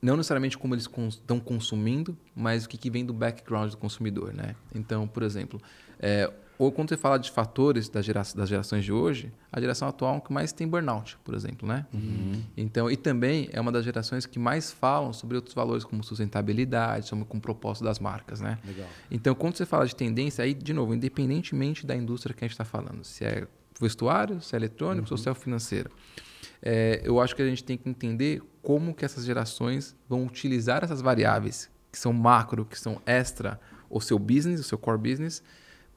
não necessariamente como eles estão consumindo, mas o que, que, vem do background do consumidor, né? Então, por exemplo, é, ou quando você fala de fatores das, gera das gerações de hoje, a geração atual é que mais tem burnout, por exemplo, né? Uhum. Então, e também é uma das gerações que mais falam sobre outros valores como sustentabilidade, sobre com o propósito das marcas, né? Legal. Então, quando você fala de tendência, aí, de novo, independentemente da indústria que a gente está falando, se é vestuário, se é eletrônico uhum. se é financeiro, é, eu acho que a gente tem que entender como que essas gerações vão utilizar essas variáveis que são macro, que são extra, o seu business, o seu core business,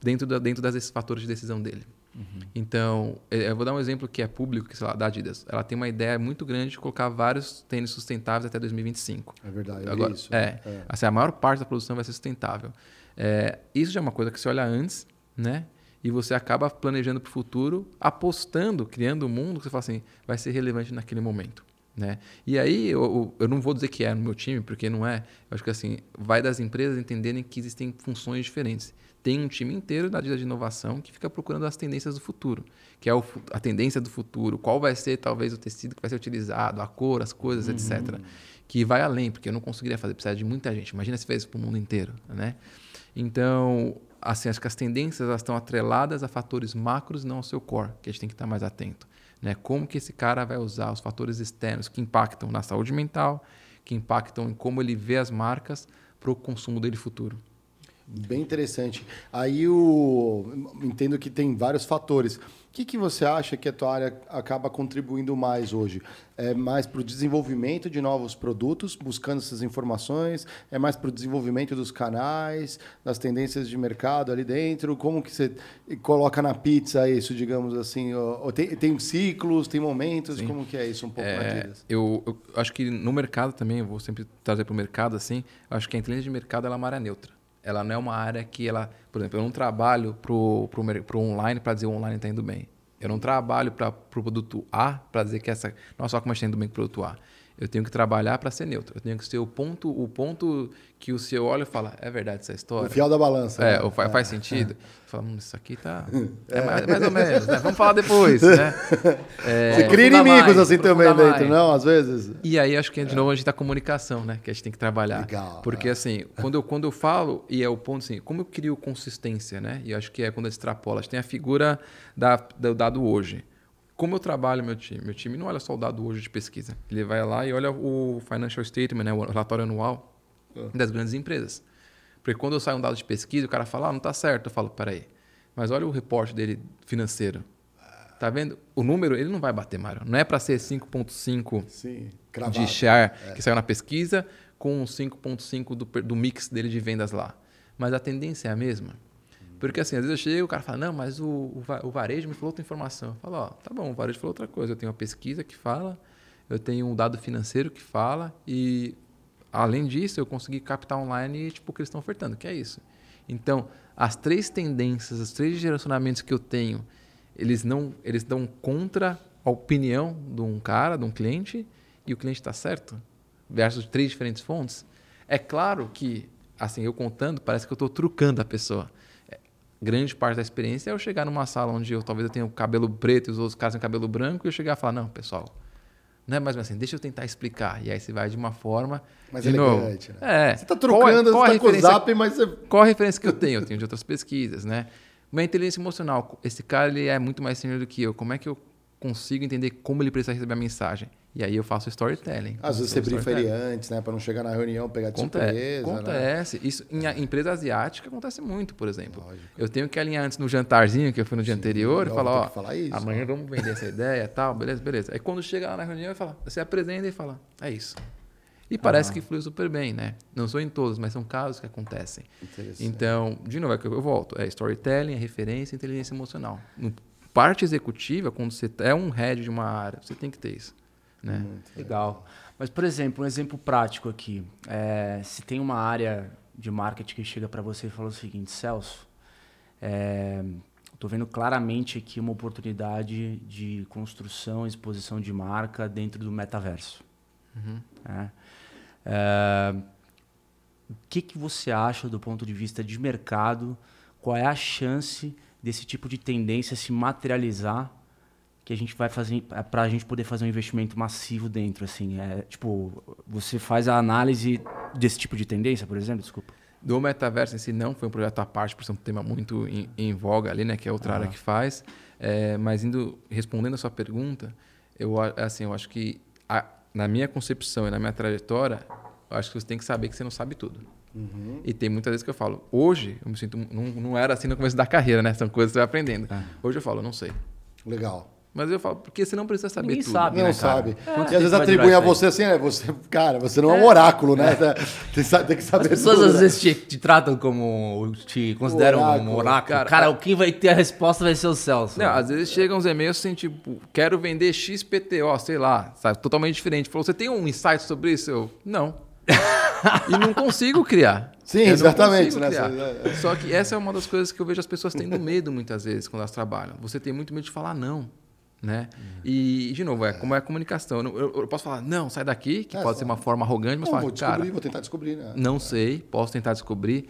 dentro, da, dentro desses fatores de decisão dele. Uhum. Então, eu vou dar um exemplo que é público, que sei lá, da Adidas. Ela tem uma ideia muito grande de colocar vários tênis sustentáveis até 2025. É verdade, Agora, isso. É, é. Assim, a maior parte da produção vai ser sustentável. É, isso já é uma coisa que você olha antes, né? E você acaba planejando para o futuro, apostando, criando um mundo que você fala assim, vai ser relevante naquele momento. Né? E aí, eu, eu não vou dizer que é no meu time, porque não é. Eu acho que assim, vai das empresas entenderem que existem funções diferentes. Tem um time inteiro da área de inovação que fica procurando as tendências do futuro, que é o, a tendência do futuro, qual vai ser talvez o tecido que vai ser utilizado, a cor, as coisas, uhum. etc. Que vai além, porque eu não conseguiria fazer, precisa de muita gente. Imagina se fez para o mundo inteiro, né? Então, assim, acho que as tendências elas estão atreladas a fatores macros, não ao seu core, que a gente tem que estar mais atento. Né? Como que esse cara vai usar os fatores externos que impactam na saúde mental, que impactam em como ele vê as marcas para o consumo dele futuro. Bem interessante. Aí o entendo que tem vários fatores que, que você acha que a tua área acaba contribuindo mais hoje? É mais para o desenvolvimento de novos produtos, buscando essas informações? É mais para o desenvolvimento dos canais, das tendências de mercado ali dentro? Como que você coloca na pizza isso, digamos assim? Ou tem, tem ciclos, tem momentos? Sim. Como que é isso um pouco é, eu, eu, acho que no mercado também, eu vou sempre trazer para o mercado assim, acho que a inteligência de mercado ela é uma área neutra ela não é uma área que ela, por exemplo, eu não trabalho para o online para dizer o online está indo bem. Eu não trabalho para o pro produto A para dizer que essa. Nossa, olha como gente está indo bem com o produto A. Eu tenho que trabalhar para ser neutro. Eu tenho que ser o ponto, o ponto que o CEO olha e fala, é verdade essa história? O fiel da balança. É, né? faz, faz sentido. É. Fala, hum, isso aqui tá... É mais, mais ou menos, né? Vamos falar depois, né? É, Você cria inimigos mais, assim também dentro, mais. não? Às vezes. E aí, acho que, de novo, a gente tá comunicação, né? Que a gente tem que trabalhar. Legal. Porque, é. assim, quando eu, quando eu falo, e é o ponto assim, como eu crio consistência, né? E acho que é quando eu extrapola. A gente tem a figura da, do dado hoje. Como eu trabalho meu time? Meu time não olha só o dado hoje de pesquisa. Ele vai lá e olha o financial statement, né, o relatório anual ah. das grandes empresas. Porque quando eu saio um dado de pesquisa, o cara fala, ah, não está certo. Eu falo, peraí, mas olha o reporte dele financeiro. Tá vendo? O número, ele não vai bater, Mário. Não é para ser 5.5 de share é. que saiu na pesquisa com 5.5 do, do mix dele de vendas lá. Mas a tendência é a mesma. Porque assim, às vezes eu chego o cara fala, não, mas o, o, varejo me falou outra informação. Eu falo, ó, tá bom, o varejo falou outra coisa. Eu tenho uma pesquisa que fala, eu tenho um dado financeiro que fala, e além disso, eu consegui captar online tipo, o que eles estão ofertando, que é isso. Então, as três tendências, os três direcionamentos que eu tenho, eles não eles dão contra a opinião de um cara, de um cliente, e o cliente está certo, versus três diferentes fontes. É claro que, assim, eu contando, parece que eu estou trucando a pessoa grande parte da experiência é eu chegar numa sala onde eu talvez eu tenha o cabelo preto e os outros caras têm cabelo branco e eu chegar e falar, não, pessoal, não é mais assim, deixa eu tentar explicar. E aí você vai de uma forma. Mas de elegante, novo, né? É. Você está trocando, qual, qual você tá com o zap, mas você... Qual a referência que eu tenho? Eu tenho de outras pesquisas, né? Uma inteligência emocional. Esse cara ele é muito mais senior do que eu. Como é que eu consigo entender como ele precisa receber a mensagem? E aí eu faço storytelling. Às vezes você brifa ele antes, né? Para não chegar na reunião, pegar de Aconte surpresa. Né? Acontece. Né? Isso em empresa asiática acontece muito, por exemplo. Lógico. Eu tenho que alinhar antes no jantarzinho, que eu fui no dia Sim, anterior, e falar, ó, falar isso, amanhã né? vamos vender essa ideia tal, beleza, beleza. Aí quando chega lá na reunião, eu falo, você apresenta e fala, é isso. E parece ah. que flui super bem, né? Não sou em todos, mas são casos que acontecem. Então, de novo, é que eu volto. É storytelling, é referência, inteligência emocional. No parte executiva, quando você é um head de uma área, você tem que ter isso. Né? legal. Mas, por exemplo, um exemplo prático aqui. É, se tem uma área de marketing que chega para você e fala o seguinte, Celso, é, estou vendo claramente aqui uma oportunidade de construção, exposição de marca dentro do metaverso. Uhum. É, é, o que, que você acha do ponto de vista de mercado? Qual é a chance desse tipo de tendência se materializar que a gente vai fazer é para a gente poder fazer um investimento massivo dentro, assim, é tipo você faz a análise desse tipo de tendência, por exemplo, desculpa. Do metaverso em si não foi um projeto à parte, por ser um tema muito em, em voga ali, né, que é outra ah. área que faz. É, mas indo respondendo a sua pergunta, eu assim, eu acho que a, na minha concepção e na minha trajetória, eu acho que você tem que saber que você não sabe tudo. Uhum. E tem muitas vezes que eu falo, hoje eu me sinto não, não era assim no começo da carreira, né? São coisas que você vai aprendendo. Ah. Hoje eu falo, não sei. Legal. Mas eu falo, porque você não precisa saber Ninguém tudo. sabe, Não né, cara? sabe. Quanto E às vezes durar a você assim, né? Você, cara, você não é um oráculo, né? Tem, que sa- tem que As saber pessoas tudo, às né? vezes te, te tratam como. te consideram Oráculo. um oráculo. Cara, Cara, quem vai ter a resposta vai ser o Celso. Não, às vezes chegam uns e-mails assim, tipo, quero vender XPTO, sei lá, sabe? Totalmente diferente. Falou, você tem um insight sobre isso? Eu, não. E não consigo criar. Sim, Eu exatamente, né? Você- é- Só que essa é uma das coisas que eu vejo as pessoas tendo medo muitas vezes quando elas trabalham. Você tem muito medo de falar não. Né? E, de novo, é como é a comunicação. Eu, eu- eu posso falar, não, sai daqui, que É, pode só- ser uma forma arrogante, mas Não, falar, vou cara, descobrir, vou tentar descobrir, né? não sei, posso tentar descobrir.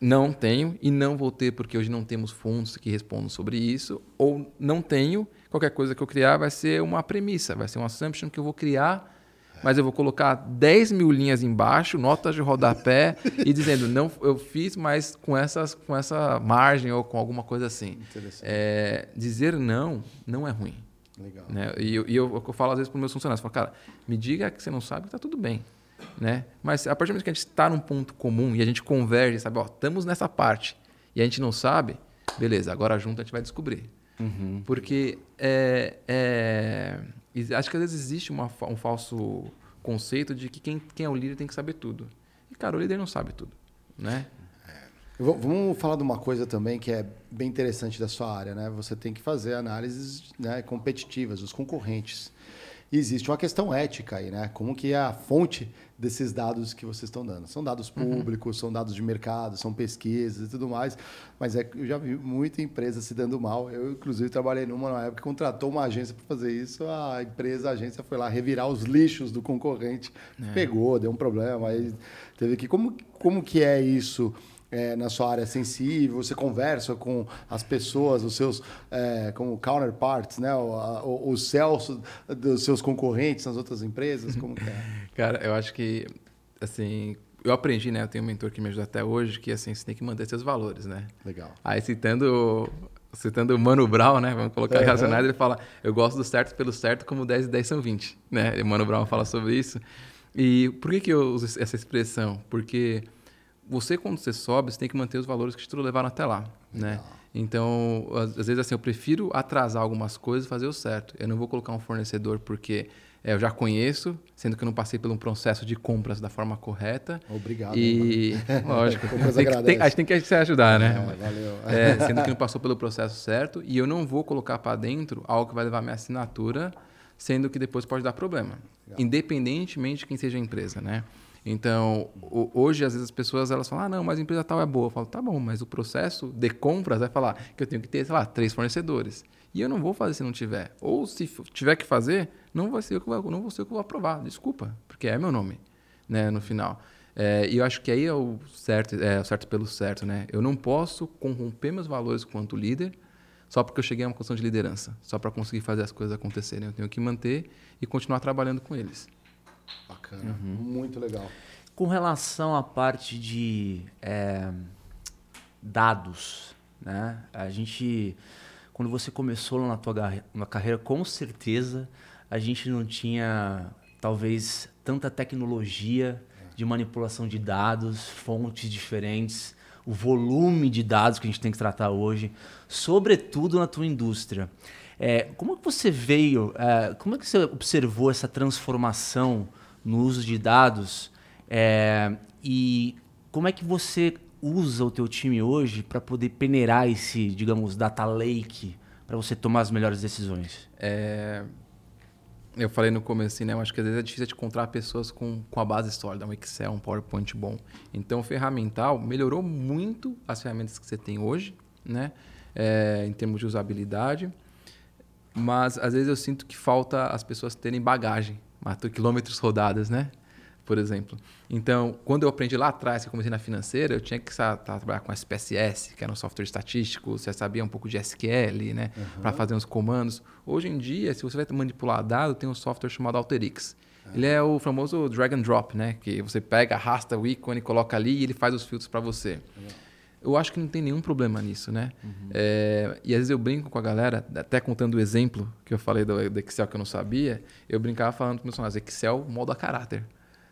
Não tenho e não vou ter porque hoje não temos fontes que respondam sobre isso. Ou não tenho, qualquer coisa que eu criar vai ser uma premissa, vai ser um assumption que eu vou criar, mas eu vou colocar 10 mil linhas embaixo, notas de rodapé e dizendo, não, eu fiz, mas com, essas, com essa margem ou com alguma coisa assim. Interessante. É, dizer não não é ruim. Legal. Né? E, eu, e eu, eu falo às vezes para os meus funcionários, falo, cara, me diga que você não sabe que tá tudo bem. Né? Mas a partir do momento que a gente está num ponto comum e a gente converge, sabe, ó, estamos nessa parte e a gente não sabe, beleza, agora junto a gente vai descobrir. Porque é, é, acho que às vezes existe uma um falso conceito de que quem, quem é o líder tem que saber tudo. E, cara, o líder não sabe tudo. Né? V- Vamos falar de uma coisa também que é bem interessante da sua área, né? Você tem que fazer análises né, competitivas, os concorrentes. Existe uma questão ética aí, né? Como que é a fonte desses dados que vocês estão dando? São dados públicos, são dados de mercado, são pesquisas e tudo mais. Mas é que eu já vi muita empresa se dando mal. Eu, inclusive, trabalhei numa na época que contratou uma agência para fazer isso. A empresa, a agência foi lá revirar os lixos do concorrente. Pegou, deu um problema. Aí teve que... Como, como que é isso? É, na sua área sensível, você conversa com as pessoas, os seus é, como counterparts, né? O, a- o, o Celso dos seus concorrentes nas outras empresas, como que é? Cara, eu acho que, assim, eu aprendi, né? Eu tenho um mentor que me ajuda até hoje, que, assim, você tem que manter seus valores, né? Legal. Aí, citando, citando o Mano Brown, né? Vamos colocar Aham. relacionado, ele fala, eu gosto do certo pelo certo como 10 e 10 são 20, né? E o Mano Brown fala sobre isso. E por que, que eu uso essa expressão? Porque você, quando você sobe, você tem que manter os valores que te levaram até lá, né? Então, às, vezes, assim, eu prefiro atrasar algumas coisas e fazer o certo. Eu não vou colocar um fornecedor porque é, eu já conheço, sendo que eu não passei por um processo de compras da forma correta. Obrigado. E, lógico, Compras tem que, tem, a gente tem que se ajudar, né? É, valeu. É, sendo que não passou pelo processo certo e eu não vou colocar para dentro algo que vai levar minha assinatura, sendo que depois pode dar problema, independentemente de quem seja a empresa, né? Então, hoje às vezes as pessoas elas falam: "Ah, não, mas a empresa tal é boa". Eu falo: "Tá bom, mas o processo de compras vai falar que eu tenho que ter, sei lá, três fornecedores. E eu não vou fazer se não tiver. Ou se tiver que fazer, não vai ser eu que vou, não vou ser eu que vou aprovar. Desculpa, porque é meu nome, né, no final. É, e eu acho que aí é o certo, é o certo pelo certo, né? Eu não posso corromper meus valores quanto líder só porque eu cheguei a uma posição de liderança, só para conseguir fazer as coisas acontecerem. Eu tenho que manter e continuar trabalhando com eles. Bacana. Muito legal. Com relação à parte de é, dados, né? A gente, quando você começou na tua na carreira, com certeza a gente não tinha talvez tanta tecnologia de manipulação de dados, fontes diferentes, o volume de dados que a gente tem que tratar hoje, sobretudo na tua indústria. É, como é que você veio, é, como é que você observou essa transformação no uso de dados é, e como é que você usa o teu time hoje para poder peneirar esse, digamos, data lake para você tomar as melhores decisões? É, eu falei no começo, né? Eu acho que às vezes é difícil de encontrar pessoas com, com a base sólida, um Excel, um PowerPoint bom. Então, o ferramental melhorou muito as ferramentas que você tem hoje, né? É, em termos de usabilidade. Mas, às vezes, eu sinto que falta as pessoas terem bagagem, quilômetros rodadas, né? Por exemplo. Então, quando eu aprendi lá atrás, que eu comecei na financeira, eu tinha que tá, trabalhar com SPSS, que era um software estatístico, você sabia um pouco de SQL, né? Para fazer uns comandos. Hoje em dia, se você vai manipular dado, tem um software chamado Alteryx. Ele é o famoso drag and drop, né? Que você pega, arrasta o ícone, coloca ali e ele faz os filtros para você. Eu acho que não tem nenhum problema nisso, né? É, e às vezes eu brinco com a galera, até contando o exemplo que eu falei do, do Excel que eu não sabia, eu brincava falando com meus funcionários, Excel molda caráter.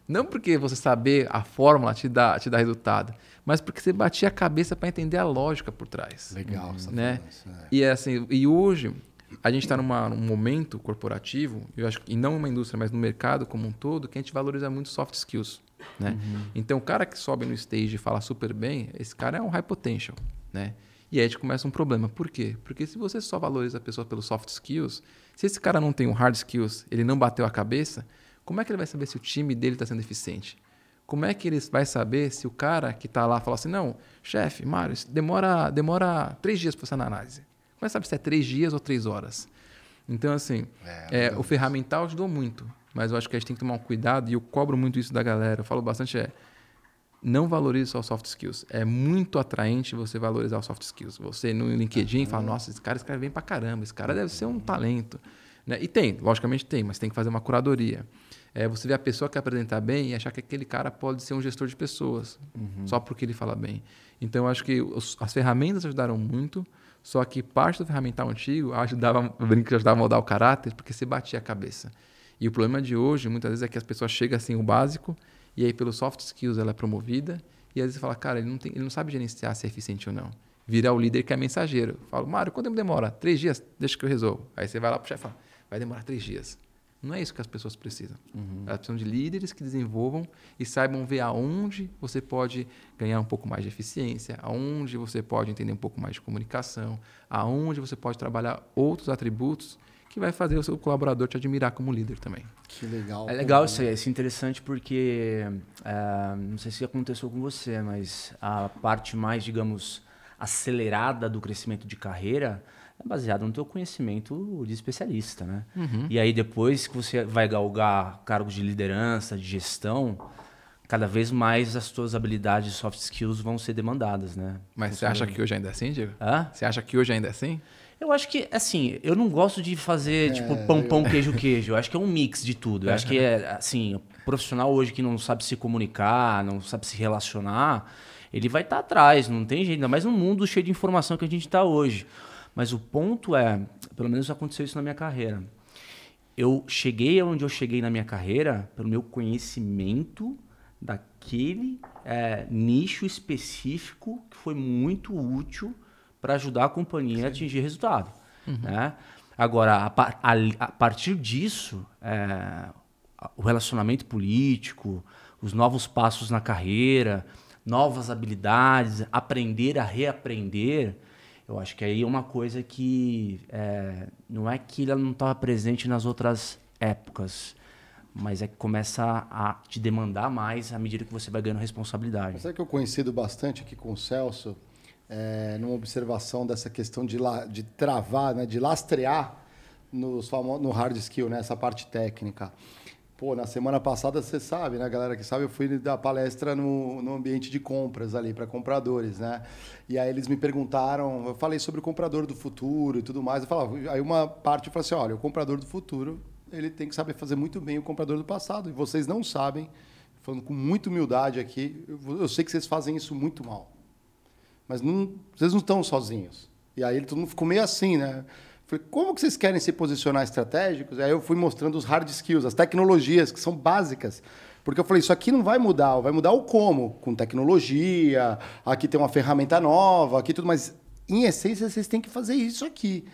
Não porque você saber a fórmula te dá, te dá resultado, mas porque você batia a cabeça para entender a lógica por trás Legal. essa né? é. E é assim, e hoje a gente está num momento corporativo, eu acho, e não uma indústria, mas no mercado como um todo, que a gente valoriza muito soft skills. Né? Uhum. Então, o cara que sobe no stage e fala super bem, esse cara é um high potential. Né? E aí a gente começa um problema. Por quê? Porque se você só valoriza a pessoa pelos soft skills, se esse cara não tem um hard skills, ele não bateu a cabeça, como é que ele vai saber se o time dele está sendo eficiente? Como é que ele vai saber se o cara que está lá fala assim, não, chefe, Mário, demora, demora três dias para essa análise. Como é que sabe se é três dias ou três horas? Então, assim, é, é, o ferramental ajudou muito, mas eu acho que a gente tem que tomar um cuidado, e eu cobro muito isso da galera, eu falo bastante, é, não valorize só soft skills. É muito atraente você valorizar os soft skills. Você no LinkedIn fala, nossa, esse cara escreve bem pra caramba, esse cara deve ser um talento. Né? E tem, logicamente tem, mas tem que fazer uma curadoria. É, você vê a pessoa que apresentar bem e achar que aquele cara pode ser um gestor de pessoas, uhum. só porque ele fala bem. Então, eu acho que os, as ferramentas ajudaram muito, só que parte do ferramental antigo ajudava, eu brinco que ajudava a moldar o caráter, porque você batia a cabeça. E o problema de hoje, muitas vezes, é que as pessoas chegam assim, o básico, e aí pelos soft skills ela é promovida, e às vezes fala, cara, ele não, tem, ele não sabe gerenciar se é eficiente ou não. Virar o líder que é mensageiro. Fala, Mário, quanto tempo demora? Três dias? Deixa que eu resolvo. Aí você vai lá pro chefe e fala, vai demorar três dias. Não é isso que as pessoas precisam. Uhum. Elas precisam de líderes que desenvolvam e saibam ver aonde você pode ganhar um pouco mais de eficiência, aonde você pode entender um pouco mais de comunicação, aonde você pode trabalhar outros atributos que vai fazer o seu colaborador te admirar como líder também. Que legal. É legal isso aí, isso é interessante porque, é, não sei se aconteceu com você, mas a parte mais, digamos, acelerada do crescimento de carreira é baseado no teu conhecimento de especialista, né? Uhum. E aí depois que você vai galgar cargos de liderança, de gestão, cada vez mais as tuas habilidades de soft skills vão ser demandadas, né? Mas você acha que hoje ainda é assim, Diego? Hã? Você acha que hoje ainda é assim? Eu acho que, assim, eu não gosto de fazer, é, tipo, pão, pão, queijo, queijo. Eu acho que é um mix de tudo. Eu acho que é, assim, profissional hoje que não sabe se comunicar, não sabe se relacionar, ele vai estar tá atrás, não tem jeito. Ainda mais num mundo cheio de informação que a gente está hoje. Mas o ponto é, pelo menos aconteceu isso na minha carreira. Eu cheguei aonde eu cheguei na minha carreira pelo meu conhecimento daquele é, nicho específico que foi muito útil para ajudar a companhia Sim. a atingir resultado. Uhum. Né? Agora, a, a, a, partir disso, é, o relacionamento político, os novos passos na carreira, novas habilidades, aprender a reaprender, eu acho que aí é uma coisa que é, não é que ela não estava presente nas outras épocas, mas é que começa a te demandar mais à medida que você vai ganhando responsabilidade. Sabe que eu conhecido bastante aqui com o Celso, é, numa observação dessa questão de, la, de travar, né, de lastrear nos no hard skill, né, essa parte técnica. Pô, na semana passada, você sabe, né, galera que sabe, eu fui dar palestra no, no ambiente de compras ali, para compradores, né? E aí eles me perguntaram, eu falei sobre o comprador do futuro e tudo mais. Eu falava, aí uma parte eu falei assim: olha, o comprador do futuro, ele tem que saber fazer muito bem o comprador do passado. E vocês não sabem, falando com muita humildade aqui, eu, eu sei que vocês fazem isso muito mal. Mas não, vocês não estão sozinhos. E aí todo mundo ficou meio assim, né? Falei, como que vocês querem se posicionar estratégicos? Aí eu fui mostrando os hard skills, as tecnologias que são básicas. Porque eu falei, isso aqui não vai mudar, vai mudar o como, com tecnologia, aqui tem uma ferramenta nova, aqui tudo, mas em essência vocês têm que fazer isso aqui.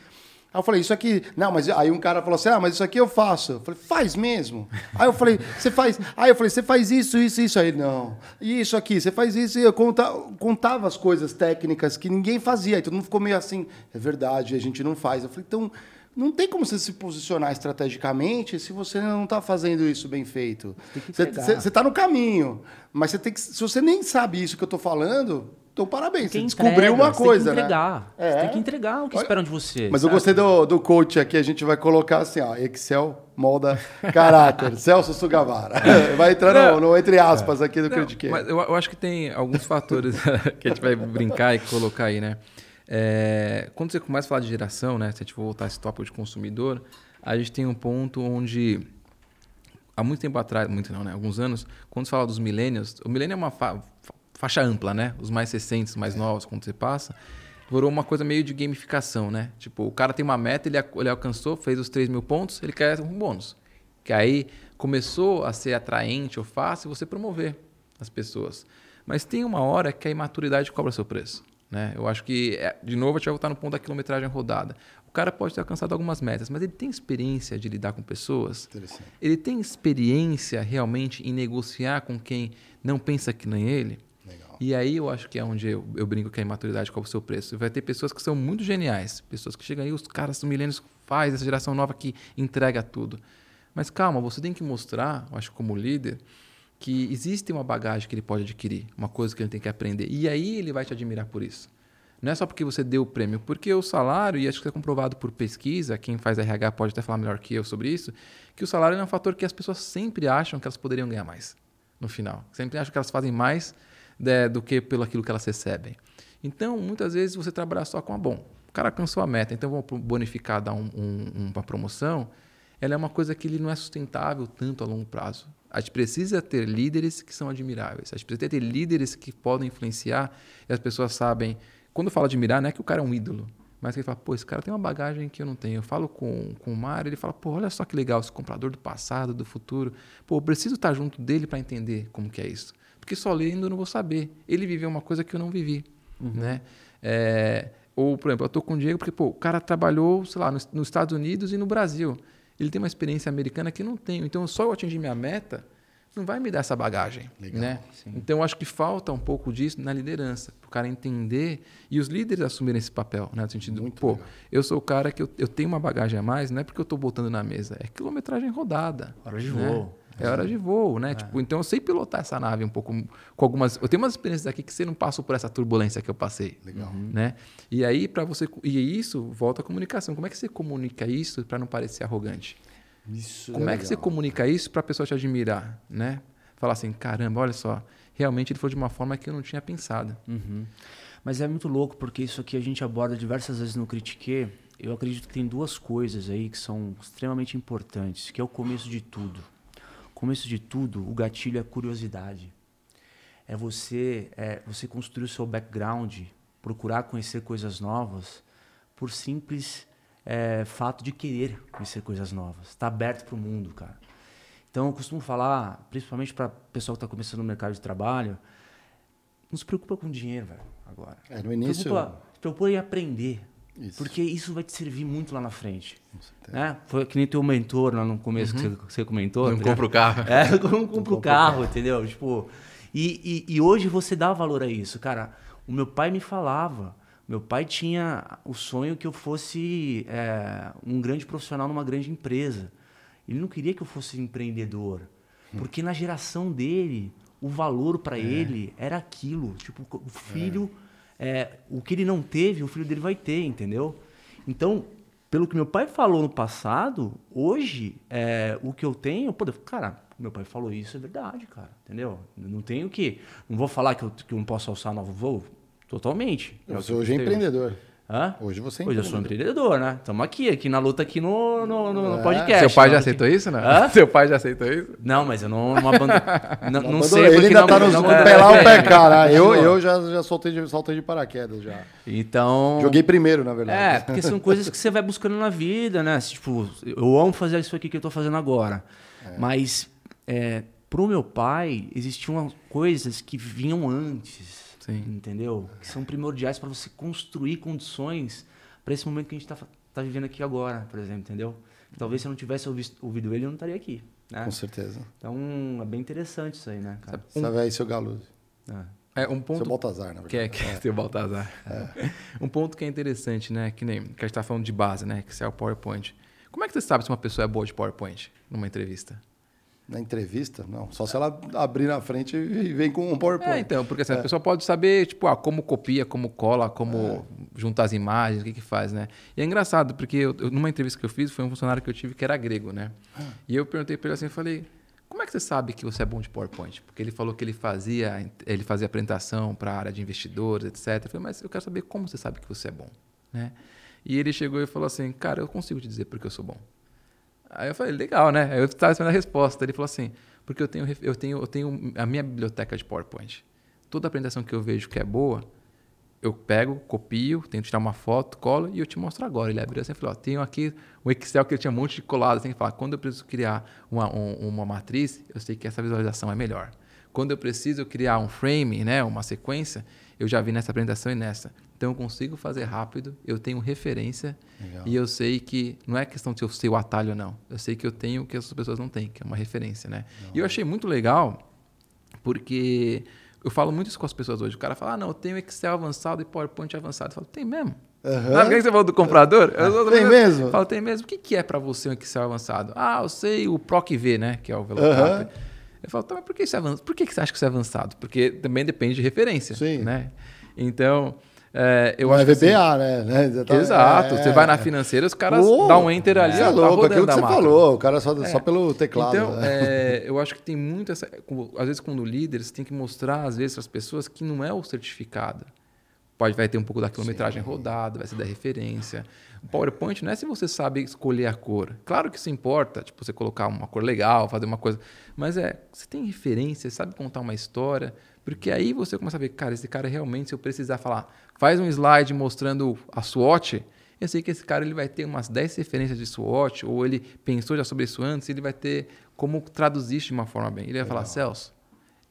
Aí eu falei, isso aqui. Não, mas aí um cara falou assim: ah, mas isso aqui eu faço. Eu falei, faz mesmo. Aí eu falei, você faz. Aí eu falei, você faz isso, isso, isso. Aí, não. E isso aqui, você faz isso. E eu conta, contava as coisas técnicas que ninguém fazia. Aí todo mundo ficou meio assim, é verdade, a gente não faz. Eu falei, então. Não tem como você se posicionar estrategicamente se você não está fazendo isso bem feito. Você está no caminho, mas você tem que, se você nem sabe isso que eu estou falando, então, parabéns, você entrega, descobriu uma você coisa, tem que né? entregar. né? É. Você tem que entregar o que Olha, esperam de você. Mas sabe? eu gostei do, do coach aqui, a gente vai colocar assim, ó, Excel molda caráter. Celso Sugavara. Vai entrar no, no, entre aspas aqui do Critique. Mas eu, eu, acho que tem alguns fatores que a gente vai brincar e colocar aí, né? É, quando você começa a falar de geração, né? Se a gente for voltar esse tópico de consumidor, a gente tem um ponto onde há muito tempo atrás, muito não, né? Alguns anos, quando se fala dos millennials, o millennial é uma faixa ampla, né? Os mais recentes, mais novos, quando você passa, virou uma coisa meio de gamificação, né? Tipo, o cara tem uma meta, ele, ele alcançou, fez os 3 mil pontos, ele quer um bônus. Que aí começou a ser atraente ou fácil você promover as pessoas. Mas tem uma hora que a imaturidade cobra seu preço. Né? Eu acho que, é, de novo, a gente vai voltar no ponto da quilometragem rodada. O cara pode ter alcançado algumas metas, mas ele tem experiência de lidar com pessoas? Interessante. Ele tem experiência realmente em negociar com quem não pensa que nem ele? E aí eu acho que é onde eu, eu brinco que a imaturidade é o seu preço. Vai ter pessoas que são muito geniais, pessoas que chegam aí, os caras são milênios, faz essa geração nova que entrega tudo. Mas calma, você tem que mostrar, eu acho como líder, que existe uma bagagem que ele pode adquirir, uma coisa que ele tem que aprender. E aí ele vai te admirar por isso. Não é só porque você deu o prêmio, porque o salário, e acho que é comprovado por pesquisa, quem faz RH pode até falar melhor que eu sobre isso, que o salário é um fator que as pessoas sempre acham que elas poderiam ganhar mais no final. Sempre acham que elas fazem mais né, do que pelo aquilo que elas recebem. Então, muitas vezes você trabalha só com a bom. O cara alcançou a meta, então vamos bonificar, dar um, um, uma promoção. Ela é uma coisa que ele não é sustentável tanto a longo prazo. A gente precisa ter líderes que são admiráveis. A gente precisa ter líderes que podem influenciar e as pessoas sabem quando fala admirar, não é que o cara é um ídolo, mas que ele fala, pô, esse cara tem uma bagagem que eu não tenho. Eu falo com, com o Mário, ele fala, pô, olha só que legal, esse comprador do passado, do futuro. Pô, eu preciso estar junto dele para entender como que é isso. Porque só lendo eu não vou saber. Ele viveu uma coisa que eu não vivi, uhum. né? É, ou, por exemplo, eu estou com o Diego porque, pô, o cara trabalhou, sei lá, nos, nos Estados Unidos e no Brasil. Ele tem uma experiência americana que eu não tenho. Então, só eu atingir minha meta não vai me dar essa bagagem. Legal, né? Então, acho que falta um pouco disso na liderança, para o cara entender e os líderes assumirem esse papel, né? no sentido, Muito pô, legal. eu sou o cara que eu, eu tenho uma bagagem a mais, não é porque eu estou botando na mesa, é quilometragem rodada. Hora de né? voo. É hora de voo, né? É. Tipo, então eu sei pilotar essa nave um pouco com algumas. Eu tenho umas experiências aqui que você não passou por essa turbulência que eu passei. Legal. Né? E aí, para você. E isso volta à comunicação. Como é que você comunica isso para não parecer arrogante? Isso Como é, é que você comunica isso para a pessoa te admirar, né? Falar assim, caramba, olha só, realmente ele foi de uma forma que eu não tinha pensado. Uhum. Mas é muito louco porque isso aqui a gente aborda diversas vezes no Critique. Eu acredito que tem duas coisas aí que são extremamente importantes, que é o começo de tudo. Começo de tudo, o gatilho é curiosidade. É você, é você construir o seu background, procurar conhecer coisas novas por simples é, fato de querer conhecer coisas novas, estar tá aberto para o mundo, cara. Então eu costumo falar, principalmente para pessoal que está começando no mercado de trabalho, não se preocupa com dinheiro, velho, agora. É, no início. Preocupa, se preocupa em aprender. Isso. Porque isso vai te servir muito lá na frente. Né? Foi que nem teu mentor lá no começo uhum. que você comentou. Não compra o carro. É, não compra o carro, entendeu? Tipo, e, e, e hoje você dá valor a isso. Cara, o meu pai me falava meu pai tinha o sonho que eu fosse é, um grande profissional numa grande empresa. Ele não queria que eu fosse empreendedor, hum. porque na geração dele o valor para é. ele era aquilo. Tipo, o filho, é. É. o que ele não teve, o filho dele vai ter, entendeu? Então, pelo que meu pai falou no passado, hoje é, o que eu tenho, pô, cara, meu pai falou isso, é verdade, cara, entendeu? Não tenho que, não vou falar que eu, que eu não posso alçar novo voo, Totalmente. Você hoje é empreendedor. Hã? Hoje você é Hoje eu sou empreendedor, né? Estamos aqui, aqui na luta aqui no, no, no é. podcast. Seu pai já aceitou aqui. isso, né? Hã? Seu pai já aceitou isso? Não, mas eu não, não abandono. não, não, sei. Ele ainda não, tá no não, pé lá o pé, cara. Eu, eu já, já soltei, de, soltei de paraquedas já. Então... Joguei primeiro, na verdade. É, porque são coisas que você vai buscando na vida, né? Tipo, eu amo fazer isso aqui que eu estou fazendo agora. É. Mas, é, pro meu pai, existiam coisas que vinham antes Sim. entendeu? Que são primordiais para você construir condições para esse momento que a gente está tá vivendo aqui agora, por exemplo, entendeu? Talvez se eu não tivesse ouvido, ouvido ele, eu não estaria aqui. Né? Com certeza. Então, é bem interessante isso aí, né, cara? Um... Sabe aí, seu Galo. É. é, um ponto... Seu Baltazar, na verdade. Que é, que é. Seu Baltazar. É. um ponto que é interessante, né? Que nem que a gente está falando de base, né? Que é o PowerPoint. Como é que você sabe se uma pessoa é boa de PowerPoint numa entrevista? Na entrevista? Não. Só se ela abrir na frente e vem com um PowerPoint. É, então, porque assim, é. a pessoa pode saber, tipo, ah, como copia, como cola, como é. junta as imagens, o que que faz, né? E é engraçado, porque eu, numa entrevista que eu fiz, foi um funcionário que eu tive que era grego, né? Ah. E eu perguntei para ele assim, eu falei, como é que você sabe que você é bom de PowerPoint? Porque ele falou que ele fazia, ele fazia apresentação para a área de investidores, etc. Eu falei, mas eu quero saber como você sabe que você é bom, né? E ele chegou e falou assim, cara, eu consigo te dizer porque eu sou bom. Aí eu falei, legal, né? Aí eu estava esperando a resposta. Ele falou assim, porque eu tenho, eu, tenho, eu tenho a minha biblioteca de PowerPoint. Toda apresentação que eu vejo que é boa, eu pego, copio, tento tirar uma foto, colo e eu te mostro agora. Ele abriu assim e falou, tenho aqui um Excel que eu tinha um monte de colado. Tem que falar, quando eu preciso criar uma, um, uma matriz, eu sei que essa visualização é melhor. Quando eu preciso criar um frame, né, uma sequência, eu já vi nessa apresentação e nessa. Então eu consigo fazer rápido, eu tenho referência Legal. e eu sei que não é questão de eu ser o atalho ou não. Eu sei que eu tenho o que as pessoas não têm, que é uma referência, né? E eu achei muito legal porque eu falo muito isso com as pessoas hoje. O cara fala: "Ah, não, eu tenho Excel avançado e PowerPoint avançado". Eu falo: "Tem mesmo?" Uhum. Sabe o que você falou do comprador? Eu, tem mesmo? Eu falo, tem mesmo. O que, que é para você um Excel avançado? Ah, eu sei o PROC-V, né? Que é o Velocap. Uhum. Eu falo, tá, mas por que, isso é avançado? por que, que você acha que isso é avançado? Porque também depende de referência. Sim. Né? Então, é, eu Não acho é VBA, assim, né? né? Exato. É... Você vai na financeira, os caras Pô, dão um enter ali. É louco, tá aquilo que você falou, o cara só, é. só pelo teclado. Então, né? é, eu acho que tem muito essa. Às vezes, quando líder, você tem que mostrar, às vezes, para as pessoas que não é o certificado. Pode, vai ter um pouco da quilometragem Sim. rodada, vai ser da referência. O PowerPoint não é se você sabe escolher a cor. Claro que isso importa, tipo, você colocar uma cor legal, fazer uma coisa. Mas é, você tem referência, sabe contar uma história, porque aí você começa a ver, cara, esse cara realmente, se eu precisar falar, faz um slide mostrando a SWOT, eu sei que esse cara ele vai ter umas 10 referências de SWOT, ou ele pensou já sobre isso antes, ele vai ter como traduzir de uma forma bem. Ele vai Legal. falar, Celso,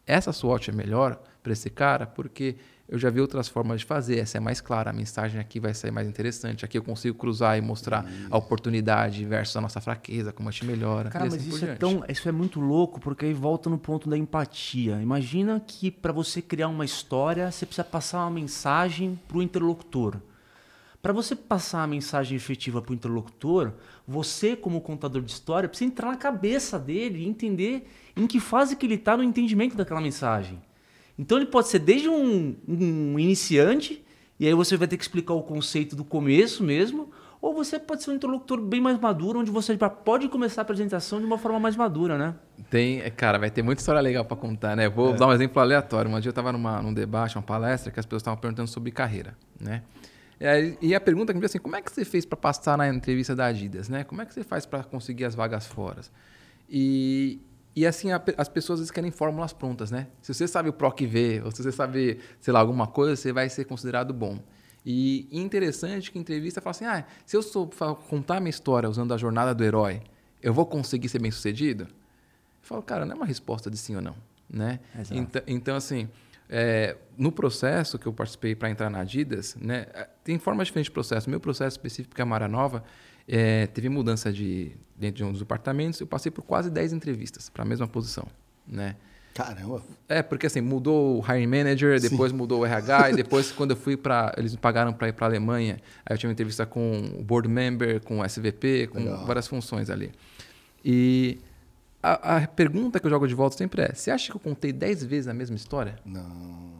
essa SWOT é melhor para esse cara porque eu já vi outras formas de fazer. Essa é mais clara, a mensagem aqui vai sair mais interessante. Aqui eu consigo cruzar e mostrar isso. a oportunidade versus a nossa fraqueza, como a gente melhora. Cara, assim mas isso é, tão, isso é muito louco, porque aí volta no ponto da empatia. Imagina que para você criar uma história, você precisa passar uma mensagem para o interlocutor. Para você passar a mensagem efetiva para o interlocutor, você, como contador de história, precisa entrar na cabeça dele e entender em que fase que ele está no entendimento daquela mensagem. Então ele pode ser desde um, um iniciante, e aí você vai ter que explicar o conceito do começo mesmo, ou você pode ser um interlocutor bem mais maduro, onde você pode começar a apresentação de uma forma mais madura, né? Tem, cara, vai ter muita história legal para contar, né? Vou é. dar um exemplo aleatório. Um dia eu estava num debate, uma palestra, que as pessoas estavam perguntando sobre carreira, né? E a pergunta que me assim, como é que você fez para passar na entrevista da Adidas, né? Como é que você faz para conseguir as vagas fora? E, e assim, a, as pessoas às vezes querem fórmulas prontas, né? Se você sabe o PROC-V, ou se você sabe, sei lá, alguma coisa, você vai ser considerado bom. E interessante que entrevista fala assim: ah, se eu sou contar minha história usando a jornada do herói, eu vou conseguir ser bem sucedido? Eu falo, cara, não é uma resposta de sim ou não, né? Então, então, assim, é, no processo que eu participei para entrar na Adidas, né, tem formas diferentes de processo. Meu processo específico, que é a Mara Nova, é, teve mudança de dentro de um dos departamentos. Eu passei por quase 10 entrevistas para a mesma posição, né? Caramba. É, porque assim, mudou o hiring manager, depois Sim. mudou o RH, e depois quando eu fui para, eles me pagaram para ir para a Alemanha, aí eu tive uma entrevista com o board member, com o SVP, com Legal. várias funções ali. E a, a, pergunta que eu jogo de volta sempre é: você acha que eu contei 10 vezes a mesma história? Não.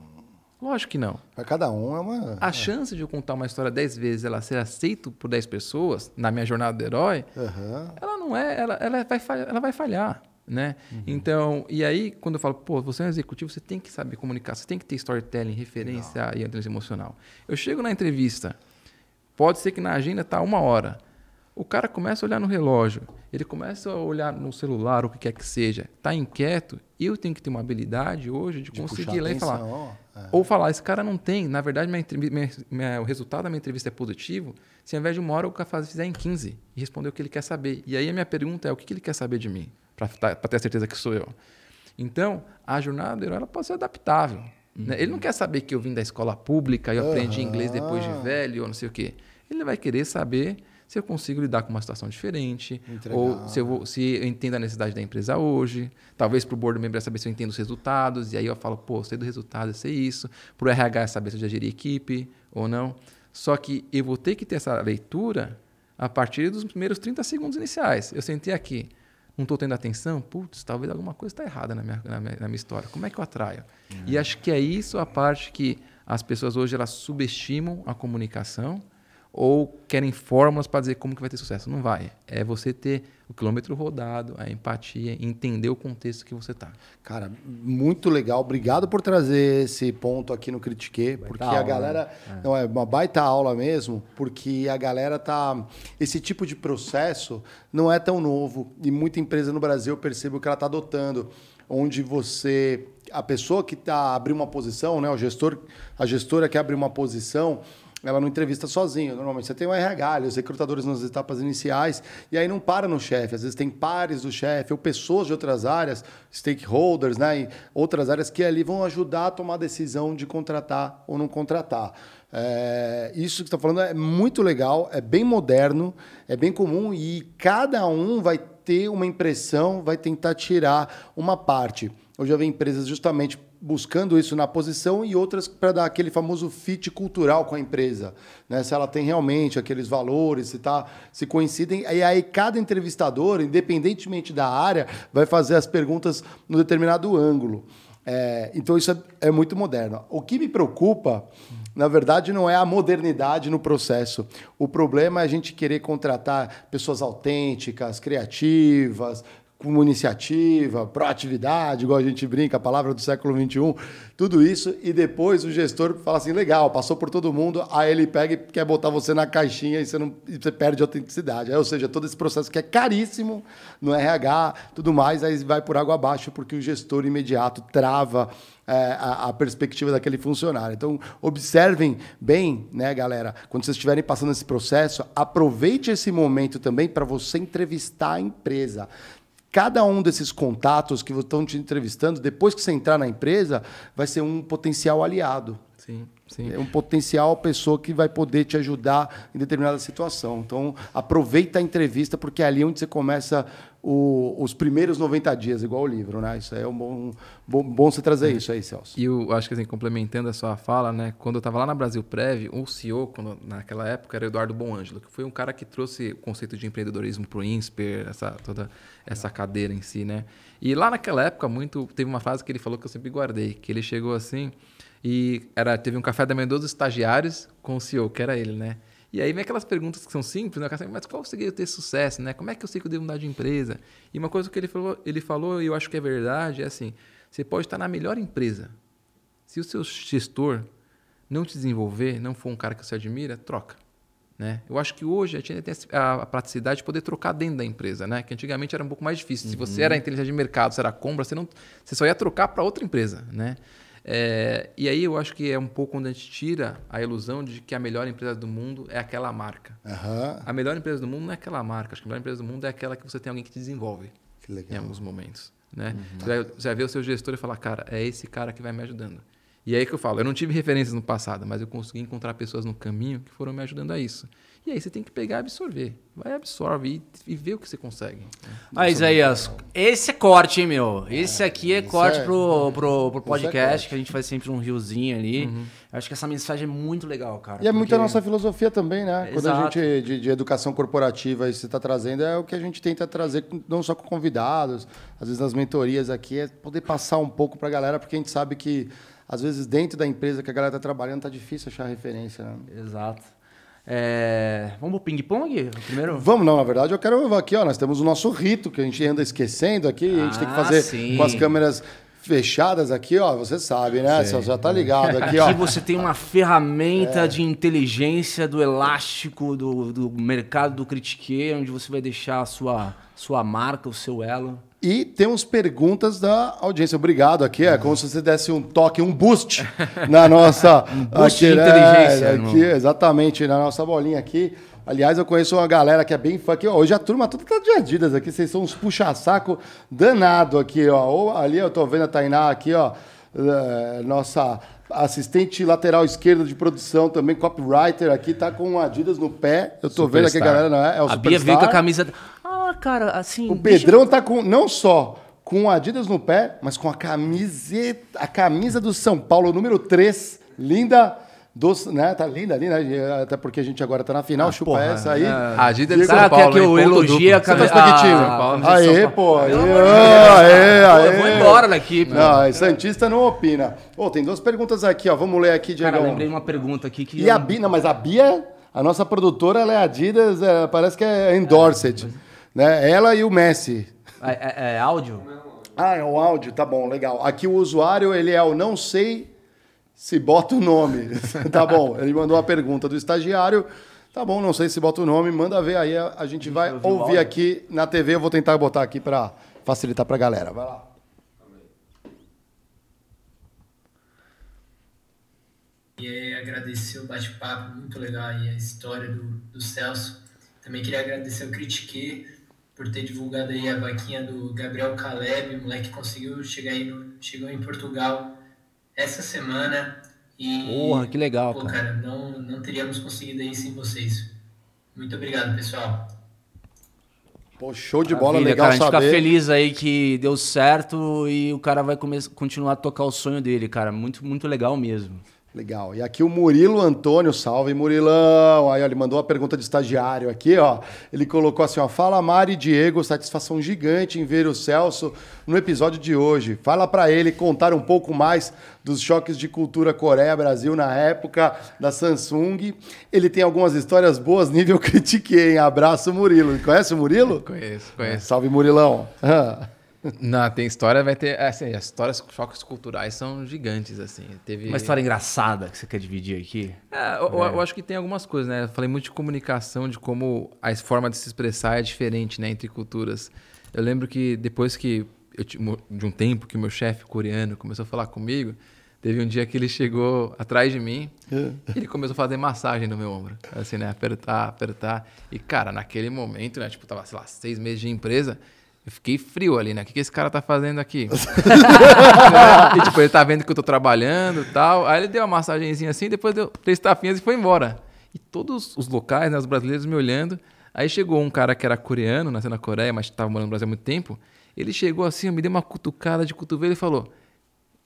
Lógico que não. Para cada um é uma. A é. chance de eu contar uma história dez vezes, ela ser aceita por dez pessoas na minha jornada do herói, uhum. ela não é, ela, ela, vai, falhar, ela vai falhar. Né? Uhum. Então, e aí, quando eu falo, pô, você é um executivo, você tem que saber comunicar, você tem que ter storytelling, referência não. e inteligência emocional. Eu chego na entrevista, pode ser que na agenda tá uma hora. O cara começa a olhar no relógio, ele começa a olhar no celular, o que quer que seja, está inquieto, eu tenho que ter uma habilidade hoje de, de conseguir ler e falar. É. Ou falar, esse cara não tem, na verdade, minha, minha, minha, o resultado da minha entrevista é positivo, se ao invés de uma hora o cara fizer em 15 e responder o que ele quer saber. E aí a minha pergunta é, o que, que ele quer saber de mim? Para tá, ter a certeza que sou eu. Então, a jornada do herói ela pode ser adaptável. Uhum. Né? Ele não quer saber que eu vim da escola pública e eu uhum. aprendi inglês depois de velho ou não sei o quê. Ele vai querer saber se eu consigo lidar com uma situação diferente, Entregar. ou se eu, vou, se eu entendo a necessidade da empresa hoje. Talvez para o board member é saber se eu entendo os resultados, e aí eu falo, pô, sei do resultado, eu sei isso. Para o RH é saber se eu já geri equipe ou não. Só que eu vou ter que ter essa leitura a partir dos primeiros 30 segundos iniciais. Eu sentei aqui, não estou tendo atenção, putz, talvez alguma coisa está errada na minha, na, minha, na minha, história. Como é que eu atraio? Uhum. E acho que é isso a parte que as pessoas hoje elas subestimam a comunicação ou querem fórmulas para dizer como que vai ter sucesso. Não vai. É você ter o quilômetro rodado, a empatia, entender o contexto que você está. Cara, muito legal. Obrigado por trazer esse ponto aqui no Critique, porque aula, a galera né? não é uma baita aula mesmo, porque a galera tá esse tipo de processo não é tão novo e muita empresa no Brasil eu percebo que ela está adotando, onde você a pessoa que está abrindo uma posição, né, o gestor, a gestora que abre uma posição, ela não entrevista sozinha. Normalmente você tem o RH, os recrutadores nas etapas iniciais, e aí não para no chefe. Às vezes tem pares do chefe ou pessoas de outras áreas, stakeholders, né, e outras áreas que ali vão ajudar a tomar a decisão de contratar ou não contratar. É, isso que você está falando é muito legal, é bem moderno, é bem comum e cada um vai ter uma impressão, vai tentar tirar uma parte. Já vi empresas justamente buscando isso na posição e outras para dar aquele famoso fit cultural com a empresa, né? Se ela tem realmente aqueles valores, se tá, se coincidem. E aí cada entrevistador, independentemente da área, vai fazer as perguntas no determinado ângulo. É, então isso é, é, muito moderno. O que me preocupa, na verdade, não é a modernidade no processo. O problema é a gente querer contratar pessoas autênticas, criativas, com iniciativa, proatividade, igual a gente brinca, a palavra do século XXI, tudo isso, e depois o gestor fala assim, legal, passou por todo mundo, aí ele pega e quer botar você na caixinha e você, não, e você perde a autenticidade. Ou seja, todo esse processo que é caríssimo no RH, tudo mais, aí vai por água abaixo, porque o gestor imediato trava é, a, a, perspectiva daquele funcionário. Então, observem bem, né, galera, quando vocês estiverem passando esse processo, aproveite esse momento também para você entrevistar a empresa cada um desses contatos que estão te entrevistando, depois que você entrar na empresa, vai ser um potencial aliado. Sim, sim. É um potencial pessoa que vai poder te ajudar em determinada situação. Então, aproveita a entrevista, porque é ali onde você começa o, os primeiros 90 dias, igual o livro, né? Isso é um bom, bom, bom você trazer é. isso aí, Celso. E eu acho que assim, complementando a sua fala, né? Quando eu estava lá na Brasil Prev, o CEO, quando, naquela época, era Eduardo Bonângelo, que foi um cara que trouxe o conceito de empreendedorismo para o INSPER, essa, toda essa cadeira em si, né? E lá naquela época, muito teve uma frase que ele falou que eu sempre guardei, que ele chegou assim e era teve um café da manhã dos estagiários com o CEO, que era ele, né? E aí vem aquelas perguntas que são simples, né? Mas qual segredo ter sucesso, né? Como é que eu sei que eu devo mudar de empresa? E uma coisa que ele falou, ele falou e eu acho que é verdade, é assim, você pode estar na melhor empresa. Se o seu gestor não te desenvolver, não for um cara que você admira, troca. Né? Eu acho que hoje a gente tem a praticidade de poder trocar dentro da empresa, né? que antigamente era um pouco mais difícil. Uhum. Se você era inteligente de mercado, você era compra, você, não, você só ia trocar para outra empresa. Né? É, e aí eu acho que é um pouco quando a gente tira a ilusão de que a melhor empresa do mundo é aquela marca. Uhum. A melhor empresa do mundo não é aquela marca. Acho que a melhor empresa do mundo é aquela que você tem alguém que te desenvolve em alguns momentos. Né? Uhum. Você, vai, você vai ver o seu gestor e falar, cara, é esse cara que vai me ajudando. E é aí que eu falo, eu não tive referências no passado, mas eu consegui encontrar pessoas no caminho que foram me ajudando a isso. E aí você tem que pegar e absorver. Vai, absorve e, e vê o que você consegue. Ah, Isaías, esse é corte, hein, meu? Esse aqui é corte é, pro, pro, pro é podcast, é que a gente faz sempre um riozinho ali. Uhum. Acho que essa mensagem é muito legal, cara. E é muito a nossa filosofia também, né? Quando a gente, de, de educação corporativa, você está trazendo, é o que a gente tenta trazer, não só com convidados, às vezes nas mentorias aqui, é poder passar um pouco para a galera, porque a gente sabe que, às vezes, dentro da empresa que a galera está trabalhando, tá difícil achar referência, né? Exato. É... Vamos pro ping-pong primeiro? Vamos, não, na verdade eu quero aqui, ó, nós temos o nosso rito que a gente anda esquecendo aqui, ah, a gente tem que fazer ah, sim. com as câmeras fechadas aqui, ó, você sabe, né? Você já tá ligado aqui, ó. Aqui você tem uma ferramenta é. de inteligência do elástico do, do mercado do Critique, onde você vai deixar a sua, sua marca, o seu elo. E temos perguntas da audiência. Obrigado aqui. É como se você desse um toque, um boost na nossa. um boost aqui, de inteligência. É, aqui, exatamente, na nossa bolinha aqui. Aliás, eu conheço uma galera que é bem fã aqui. Hoje a turma toda tá de Adidas aqui. Vocês são uns puxa-saco danado aqui, ó. Ali eu tô vendo a Tainá aqui, ó. É, nossa assistente lateral esquerdo de produção também, copywriter aqui, tá com Adidas no pé. Eu tô Superstar. vendo aqui a galera, não é? é o a Bia veio com a camisa. Ah, cara, assim. O Pedrão tá com. Não só com Adidas no pé, mas com a camiseta, a camisa do São Paulo, número 3, linda. Dos, né, tá linda ali, né? Até porque a gente agora tá na final, ah, chupa porra, essa aí. É. A Adidas de São Paulo. que eu elogie a camisa. Tá ah, aê, pô. Aê, aê, aê. Eu vou embora daqui. Não, é Santista não opina. Pô, tem duas perguntas aqui, ó. Vamos ler aqui, Diego. Cara, lembrei uma pergunta aqui que... E a Bia, não, mas a Bia, a nossa produtora, ela é Adidas, é, parece que é endorsed. É, né? Ela e o Messi. É, é, é, áudio? Ah, é o áudio, tá bom, legal. Aqui o usuário, ele é o não sei se bota o nome. tá bom, ele mandou uma pergunta do estagiário. Tá bom, não sei se bota o nome, manda ver aí, a, a gente vai ouvir aqui na TV. Eu vou tentar botar aqui para facilitar para a galera. Vai lá. E aí, agradecer o bate-papo, muito legal aí a história do, do Celso. Também queria agradecer o Critique por ter divulgado aí a vaquinha do Gabriel Caleb, o moleque conseguiu chegar aí no, chegou em Portugal essa semana e Porra, que legal, pô, cara. cara, não não teríamos conseguido aí sem vocês. Muito obrigado, pessoal. Pô, show de bola, Maravilha, legal cara, a gente saber. fica feliz aí que deu certo e o cara vai continuar a tocar o sonho dele, cara. Muito, muito legal mesmo. Legal. E aqui o Murilo Antônio, salve Murilão. Aí, ó, ele mandou uma pergunta de estagiário aqui, ó. Ele colocou assim, ó: "Fala Mari e Diego, satisfação gigante em ver o Celso no episódio de hoje. Fala pra ele contar um pouco mais dos choques de cultura Coreia Brasil na época da Samsung. Ele tem algumas histórias boas, nível critiquei, hein? Abraço Murilo. Conhece o Murilo? Conheço, conheço. Salve Murilão. Não, tem história, vai ter. Assim, as histórias, choques culturais são gigantes, assim. Teve. Uma história engraçada que você quer dividir aqui? É, eu, eu- eu acho que tem algumas coisas, né? Eu falei muito de comunicação, de como a forma de se expressar é diferente, né, entre culturas. Eu lembro que depois que eu de um tempo que o meu chefe coreano começou a falar comigo, teve um dia que ele chegou atrás de mim e ele começou a fazer massagem no meu ombro, assim, né, apertar, apertar. E cara, naquele momento, né, tipo, tava, sei lá, seis meses de empresa. Eu fiquei frio ali, né? O que, que esse cara tá fazendo aqui? e, tipo, ele tá vendo que eu tô trabalhando e tal. Aí ele deu uma massagenzinha assim, depois deu três tapinhas e foi embora. E todos os locais, né, os brasileiros me olhando. Aí chegou um cara que era coreano, nasceu na Coreia, mas tava morando no Brasil há muito tempo. Ele chegou assim, me deu uma cutucada de cotovelo e falou: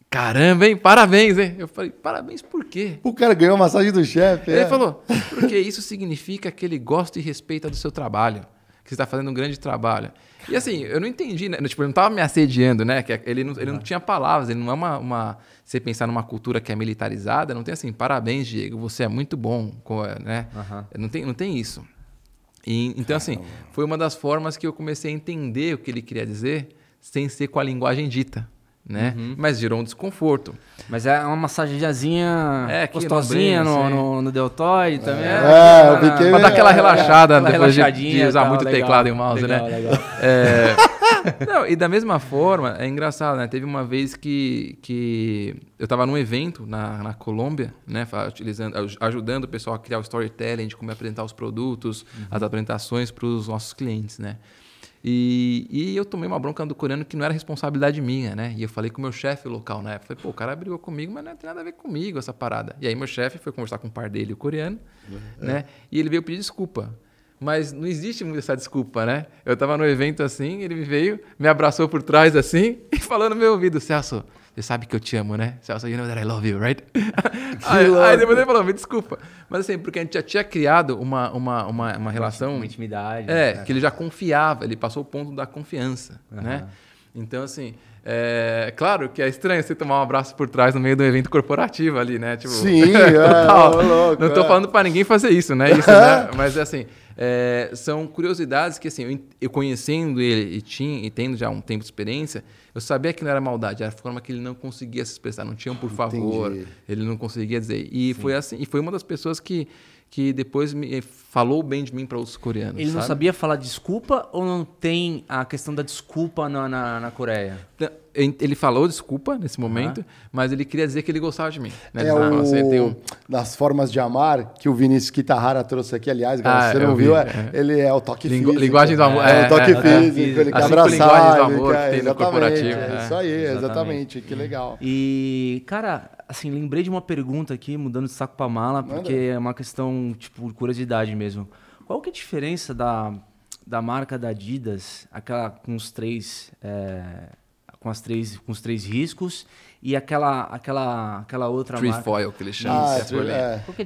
Caramba, hein? Parabéns, hein? Eu falei: Parabéns por quê? O cara ganhou a massagem do chefe. Ele é. falou, porque isso significa que ele gosta e respeita do seu trabalho, que você está fazendo um grande trabalho. E assim, eu não entendi, né? Tipo, ele não estava me assediando, né? Que ele não, ele não tinha palavras, ele não é uma, uma. Você pensar numa cultura que é militarizada, não tem assim, parabéns, Diego, você é muito bom, co- né? Não, tem, não tem isso. E, então, assim, foi uma das formas que eu comecei a entender o que ele queria dizer, sem ser com a linguagem dita, né? Mas gerou um desconforto. Mas é uma massagenzinha É, no gostosinha no, no, no deltoide também. É, eu fiquei- Pra dar aquela relaxada Aquela depois de- de, usar tal, muito legal, teclado e mouse, legal, né? legal. É, não, e da mesma forma, é engraçado, né? Teve uma vez que, que eu estava num evento na, na Colômbia, né? Utilizando, aj- ajudando o pessoal a criar o storytelling, de como apresentar os produtos, as apresentações para os nossos clientes, né? E, e eu tomei uma bronca do coreano que não era responsabilidade minha, né? E eu falei com o meu chefe local na época. Falei, pô, o cara brigou comigo, mas não tem nada a ver comigo essa parada. E aí meu chefe foi conversar com o par dele, o coreano, né? E ele veio pedir desculpa. Mas não existe muito essa desculpa, né? Eu tava no evento assim, ele veio, me abraçou por trás assim e falou no meu ouvido, Celso, você sabe que eu te amo, né? Celso, you know that I love you, right? aí, aí depois ele falou, me desculpa. Mas assim, porque a gente já tinha criado uma, uma, uma, uma relação... Uma intimidade. É, né? que ele já confiava, ele passou o ponto da confiança, né? Então, assim, é claro que é estranho você tomar um abraço por trás no meio de um evento corporativo ali, né? Tipo, Sim, é, total. ô, louco, Não tô é. falando pra ninguém fazer isso, né? Isso, né? Mas, assim, é, são curiosidades que, assim, eu, eu conhecendo ele e, tinha, e tendo já um tempo de experiência, eu sabia que não era maldade, era a forma que ele não conseguia se expressar, não tinha um por favor, Entendi. ele não conseguia dizer. E foi assim, e foi uma das pessoas que, que depois me falou bem de mim para os coreanos. Ele não sabe? sabia falar desculpa ou não tem a questão da desculpa na, na, na Coreia? Ele falou desculpa nesse momento, mas ele queria dizer que ele gostava de mim. Né? É assim, o... um- Das formas de amar, que o Vinícius Kitahara trouxe aqui, aliás, galera, Ah, você não vi, viu, é- é. ele é o toque Lingu- físico. linguagem do amor, É, é, o toque é, é. físico, ele quer As abraçar. linguagens do ele amor quer- que tem no exatamente, corporativo, É é, isso aí, exatamente. exatamente. Que legal. E, cara, assim, lembrei de uma pergunta aqui, mudando de saco pra mala, porque é uma questão, tipo, de curiosidade mesmo. Qual que é a diferença da, da marca da Adidas, aquela com os três, é, com as três, com os três riscos, e aquela, aquela, aquela outra marca? Trefoil, que eles chamam. Ah, é.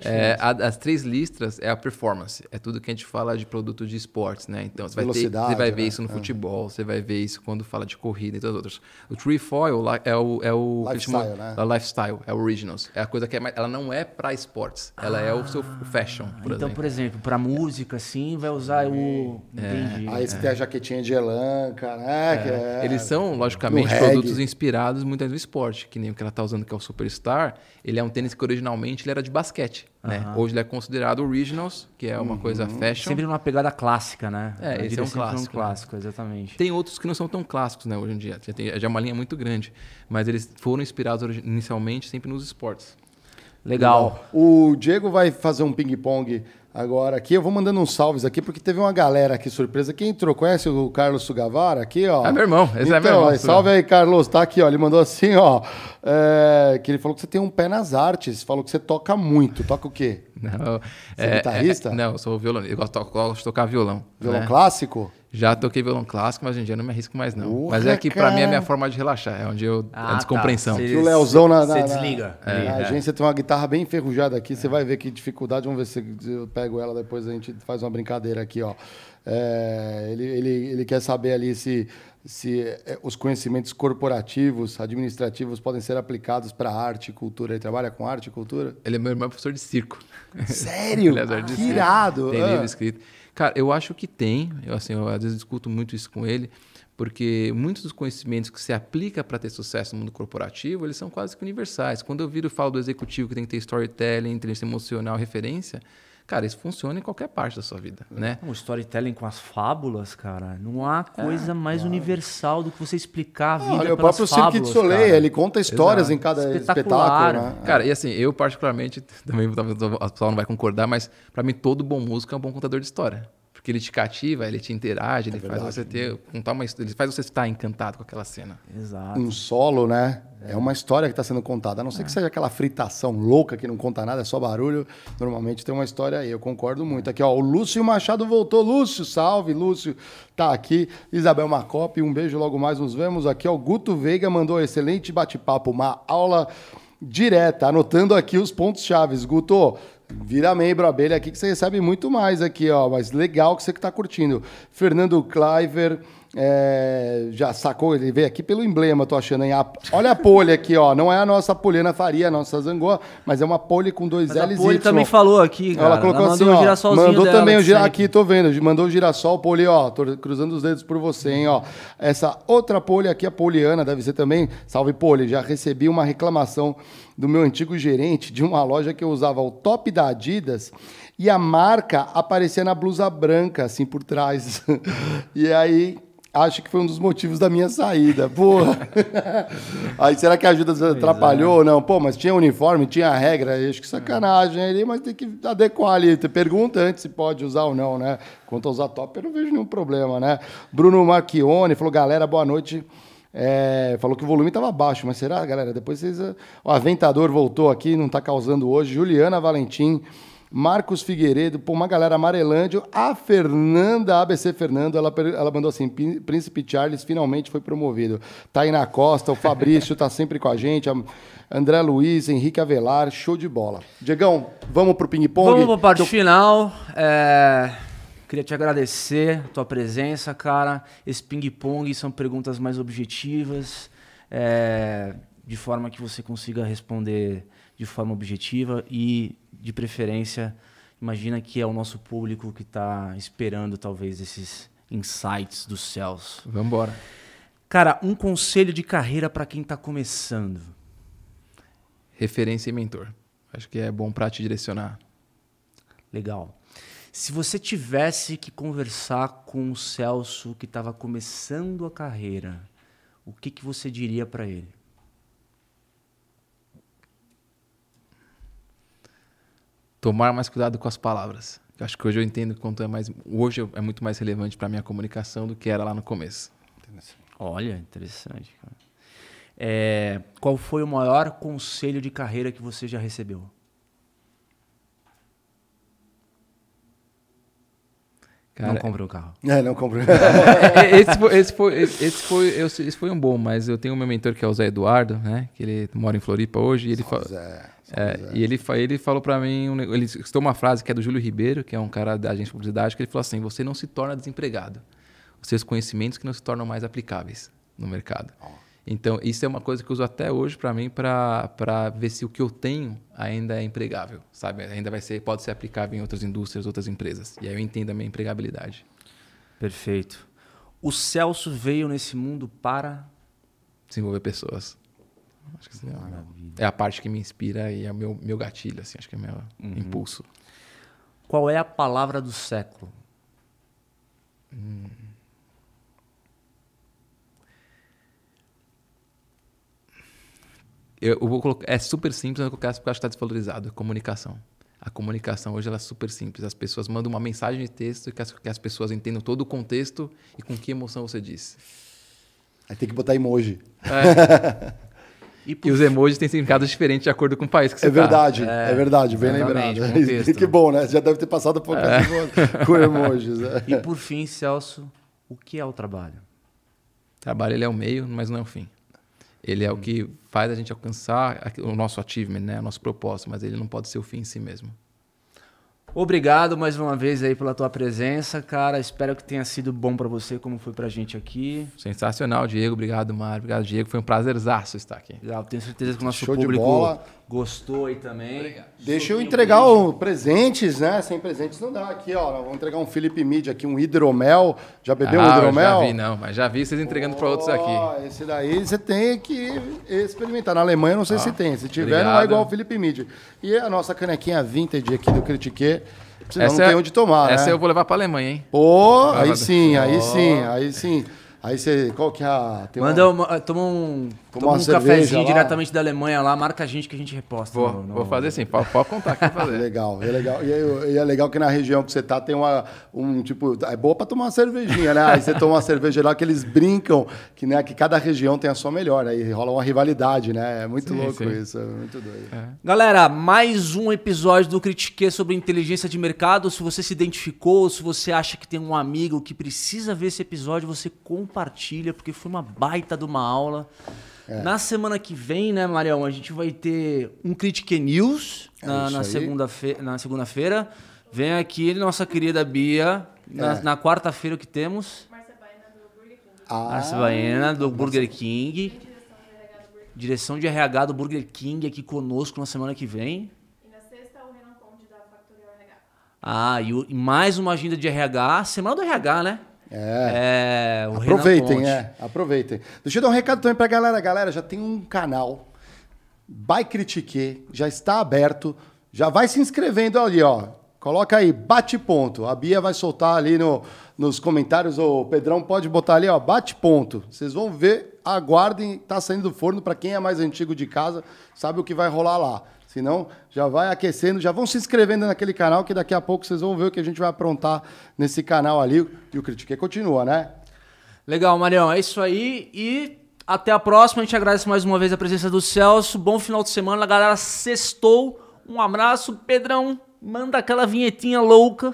É a É, a- as três listras é a performance. É tudo que a gente fala de produto de esportes, né? Então você vai, ter, você vai ver né? isso no futebol, você vai ver isso quando fala de corrida e todas as outras. O trefoil lá é o é o Lifestyle, chamam- né? é o lifestyle, é o originals. É a coisa que é mais, ela não é para esportes, ela é o seu fashion, por então, exemplo. por exemplo, pra música, assim, vai usar o... Entendi. Aí você tem a jaquetinha de elanca, né? que é- Eles são, logicamente, produtos inspirados muitas vezes no esporte, que nem o que ela tá usando, que é o Superstar. Ele é um tênis que originalmente ele era de basquete, né? Hoje ele é considerado originals, que é uma coisa fashion. Sempre numa pegada clássica, né? É, A esse é um clássico, né? clássico, exatamente. Tem outros que não são tão clássicos, né, hoje em dia. Já, tem, já é uma linha muito grande. Mas eles foram inspirados inicialmente sempre nos esportes. Legal. O Diego vai fazer um ping-pong agora aqui. Eu vou mandando uns salves aqui, porque teve uma galera aqui surpresa. Quem entrou? Conhece o Carlos Sugavara aqui, ó? É meu irmão, esse então, é meu irmão. Salve aí, Carlos. Tá aqui, ó. Ele mandou assim, ó. é, que ele falou que você tem um pé nas artes. Falou que você toca muito. Toca o quê? Não, Você é guitarrista? não, eu sou violonista. Eu gosto, gosto de tocar violão. Violão né? clássico? Já toquei violão clássico, mas hoje em dia eu não me arrisco mais, não. Porra, mas é que pra mim é a minha forma de relaxar, é onde eu. Ah, a descompreensão. tá. Que o Leozão na, na, Você na- desliga. na ali, é. agência tem uma guitarra bem enferrujada aqui. Você vai ver que dificuldade. Vamos ver se eu pego ela depois. A gente faz uma brincadeira aqui, ó. É, ele, ele, ele quer saber ali se, se é, os conhecimentos corporativos, administrativos, podem ser aplicados para arte e cultura. Ele trabalha com arte e cultura? Ele é meu irmão é professor de circo. Sério? Ele é de circo. irado! Tem Ah. livro escrito. Cara, eu acho que tem. Eu, assim, eu às vezes discuto muito isso com ele, porque muitos dos conhecimentos que se aplica para ter sucesso no mundo corporativo, eles são quase que universais. Quando eu viro e falo do executivo que tem que ter storytelling, inteligência emocional, referência, cara, isso funciona em qualquer parte da sua vida, né? Um storytelling com as fábulas, cara. Não há É, coisa mais universal do que você explicar a vida Olha, o pelas próprio Cirque de Soleil, cara. ele conta histórias Exato. em cada espetáculo, né? Cara, e assim, eu particularmente, também talvez o pessoal não vai concordar, mas para mim todo bom músico é um bom contador de história. Porque ele te cativa, ele te interage, ele faz você ter, contar uma história, ele faz você estar encantado com aquela cena. Exato. um solo, né? É uma história que está sendo contada. A não ser que seja aquela fritação louca que não conta nada, é só barulho. Normalmente tem uma história aí, eu concordo muito. Aqui, ó, o Lúcio Machado voltou. Lúcio, salve, Lúcio, tá aqui. Isabel Macop, um beijo, logo mais nos vemos. Aqui, ó, o Guto Veiga mandou excelente bate-papo, uma aula direta, anotando aqui os pontos chaves. Guto, vira membro abelha aqui que você recebe muito mais aqui, ó. Mas legal que você que tá curtindo. Fernando Cliver. É, já sacou, ele veio aqui pelo emblema, tô achando, hein? A- olha a pole aqui, ó. Não é a nossa Poliana Faria, a nossa Zangoa, mas é uma pole com dois Mas a L's e Poli Y. também falou aqui, cara. Ela colocou mandou assim, um ó. Mandou dela também o de gira... sempre. Aqui, tô vendo. Mandou o girassol, poli, ó. Tô cruzando os dedos por você, hein, ó. Essa outra poli aqui, a poliana, deve ser também. Salve, poli. Já recebi uma reclamação do meu antigo gerente de uma loja que eu usava o top da Adidas e a marca aparecia na blusa branca, assim, por trás. e aí... Acho que foi um dos motivos da minha saída. Porra. Aí será que a ajuda atrapalhou ou não? Pô, mas tinha uniforme, tinha regra. Acho que sacanagem ali, mas tem que adequar ali. Pergunta antes se pode usar ou não, né? Quanto a usar top, eu não vejo nenhum problema, né? Bruno Marchione falou: galera, boa noite. É, falou que o volume estava baixo, mas será, galera? Depois vocês. O Aventador voltou aqui, não está causando hoje. Juliana Valentim. Marcos Figueiredo, pô, uma galera amarelândia. A Fernanda, ABC Fernando, ela, ela mandou assim: "Pí- Príncipe Charles finalmente foi promovido. Tainá Costa, o Fabrício tá sempre com a gente. a André Luiz, Henrique Avelar, show de bola. Diegão, vamos pro ping-pong? Vamos para a parte final. É, Queria te agradecer a tua presença, cara. Esse ping-pong são perguntas mais objetivas, é, de forma que você consiga responder de forma objetiva e, de preferência, imagina que é o nosso público que está esperando talvez esses insights dos céus. Vamos embora. Cara, um conselho de carreira para quem está começando. Referência e mentor. Acho que é bom para te direcionar. Legal. Se você tivesse que conversar com o Celso que estava começando a carreira, o que, que você diria para ele? Tomar mais cuidado com as palavras. Eu acho que hoje eu entendo quanto é mais. Hoje é muito mais relevante para minha comunicação do que era lá no começo. Olha, interessante. Cara. É, qual foi o maior conselho de carreira que você já recebeu? Cara, Não comprei o carro. É, não comprei. Esse, foi, esse, foi, esse, foi, esse foi um bom, mas eu tenho um meu mentor que é o Zé Eduardo, né? Que ele mora em Floripa hoje. E ele, fa- Zé, é, e ele, ele falou pra mim, ele citou uma frase que é do Júlio Ribeiro, que é um cara da agência de publicidade, que ele falou assim: você não se torna desempregado. Os seus conhecimentos que não se tornam mais aplicáveis no mercado. Então, isso é uma coisa que eu uso até hoje pra mim para ver se o que eu tenho ainda é empregável, sabe? Ainda vai ser, pode ser aplicável em outras indústrias, outras empresas. E aí eu entendo a minha empregabilidade. Perfeito. O Celso veio nesse mundo para. desenvolver pessoas. Acho que isso é, é a parte que me inspira e é o meu, meu gatilho, assim, acho que é o meu impulso. Qual é a palavra do século? Eu, eu vou colocar, é super simples, eu vou colocar porque eu acho que está desvalorizado. Comunicação. A comunicação hoje ela é super simples. As pessoas mandam uma mensagem de texto que as, que as pessoas entendam todo o contexto e com que emoção você disse. Aí tem que botar emoji. E, e, os emojis têm significados diferentes de acordo com o país que você É verdade, tá. é, é, verdade, bem lembrado. que bom, né? Já deve ter passado pouco é. com emojis. Né? E por fim, Celso, o que é o trabalho? O trabalho ele é o meio, mas não é o fim. Ele é o que faz a gente alcançar o nosso achievement, né? o nosso propósito, mas ele não pode ser o fim em si mesmo. Obrigado mais uma vez aí pela tua presença, cara. Espero que tenha sido bom para você, como foi pra gente aqui. Sensacional, Diego. Obrigado, Mário. Obrigado, Diego. Foi um prazerzaço estar aqui. Legal. Tenho certeza que o nosso Show público gostou aí também. Obrigado. Deixa eu entregar um presentes, né? Sem presentes não dá. Aqui, ó. Vou entregar um Felipe Mid aqui, um hidromel. Já bebeu ah, um hidromel? Já vi, não. Mas já vi vocês entregando oh, para outros aqui. Esse daí você tem que experimentar. Na Alemanha não sei ah, se tem. Se tiver, obrigado. não é igual o Felipe Mid. E a nossa canequinha vintage aqui do Critique. Senão essa não tem é, onde tomar, Essa né? eu vou levar para Alemanha, hein? Pô, aí sim, aí sim, aí sim. Aí você, qual que é a... Manda, uma, toma um, toma um cafezinho lá. diretamente da Alemanha lá, marca a gente que a gente reposta. Vou, no, no... vou fazer sim, pode, pode contar que fazer. legal, é legal. E é, e é, legal que na região que você tá tem uma, um tipo, é boa para tomar uma cervejinha, né? Aí você toma uma cerveja lá que eles brincam, que, né, que cada região tem a sua melhor, aí rola uma rivalidade, né? É muito sim, louco sim. isso, é muito doido. É. Galera, mais um episódio do Critique sobre inteligência de mercado. Se você se identificou, se você acha que tem um amigo que precisa ver esse episódio, você compartilha, porque foi uma baita de uma aula. É. Na semana que vem, né, Marião, a gente vai ter um Critique News é na, na segunda-feira. Na segunda-feira. Vem aqui nossa querida Bia. Na, é. na quarta-feira o que temos? Márcia Baena do Burger King. Ah, Márcia Baena do Burger King. Direção de RH do Burger King aqui conosco na semana que vem. E na sexta, o Renan Conde da Factorial RH. Ah, e, e mais uma agenda de RH. Semana do RH, né? É. é aproveitem, é. Aproveitem. Deixa eu dar um recado também pra galera. Galera, já tem um canal. By Critique, já está aberto. Já vai se inscrevendo ali, ó. Coloca aí, bate ponto. A Bia vai soltar ali no, nos comentários. O Pedrão pode botar ali, ó, bate ponto. Vocês vão ver, aguardem, tá saindo do forno. Para quem é mais antigo de casa, sabe o que vai rolar lá. Senão, já vai aquecendo, já vão se inscrevendo naquele canal, que daqui a pouco vocês vão ver o que a gente vai aprontar nesse canal ali. E o Critique continua, né? Legal, Marião. É isso aí. E até a próxima. A gente agradece mais uma vez a presença do Celso. Bom final de semana, galera. Sextou. Um abraço. Pedrão, manda aquela vinhetinha louca.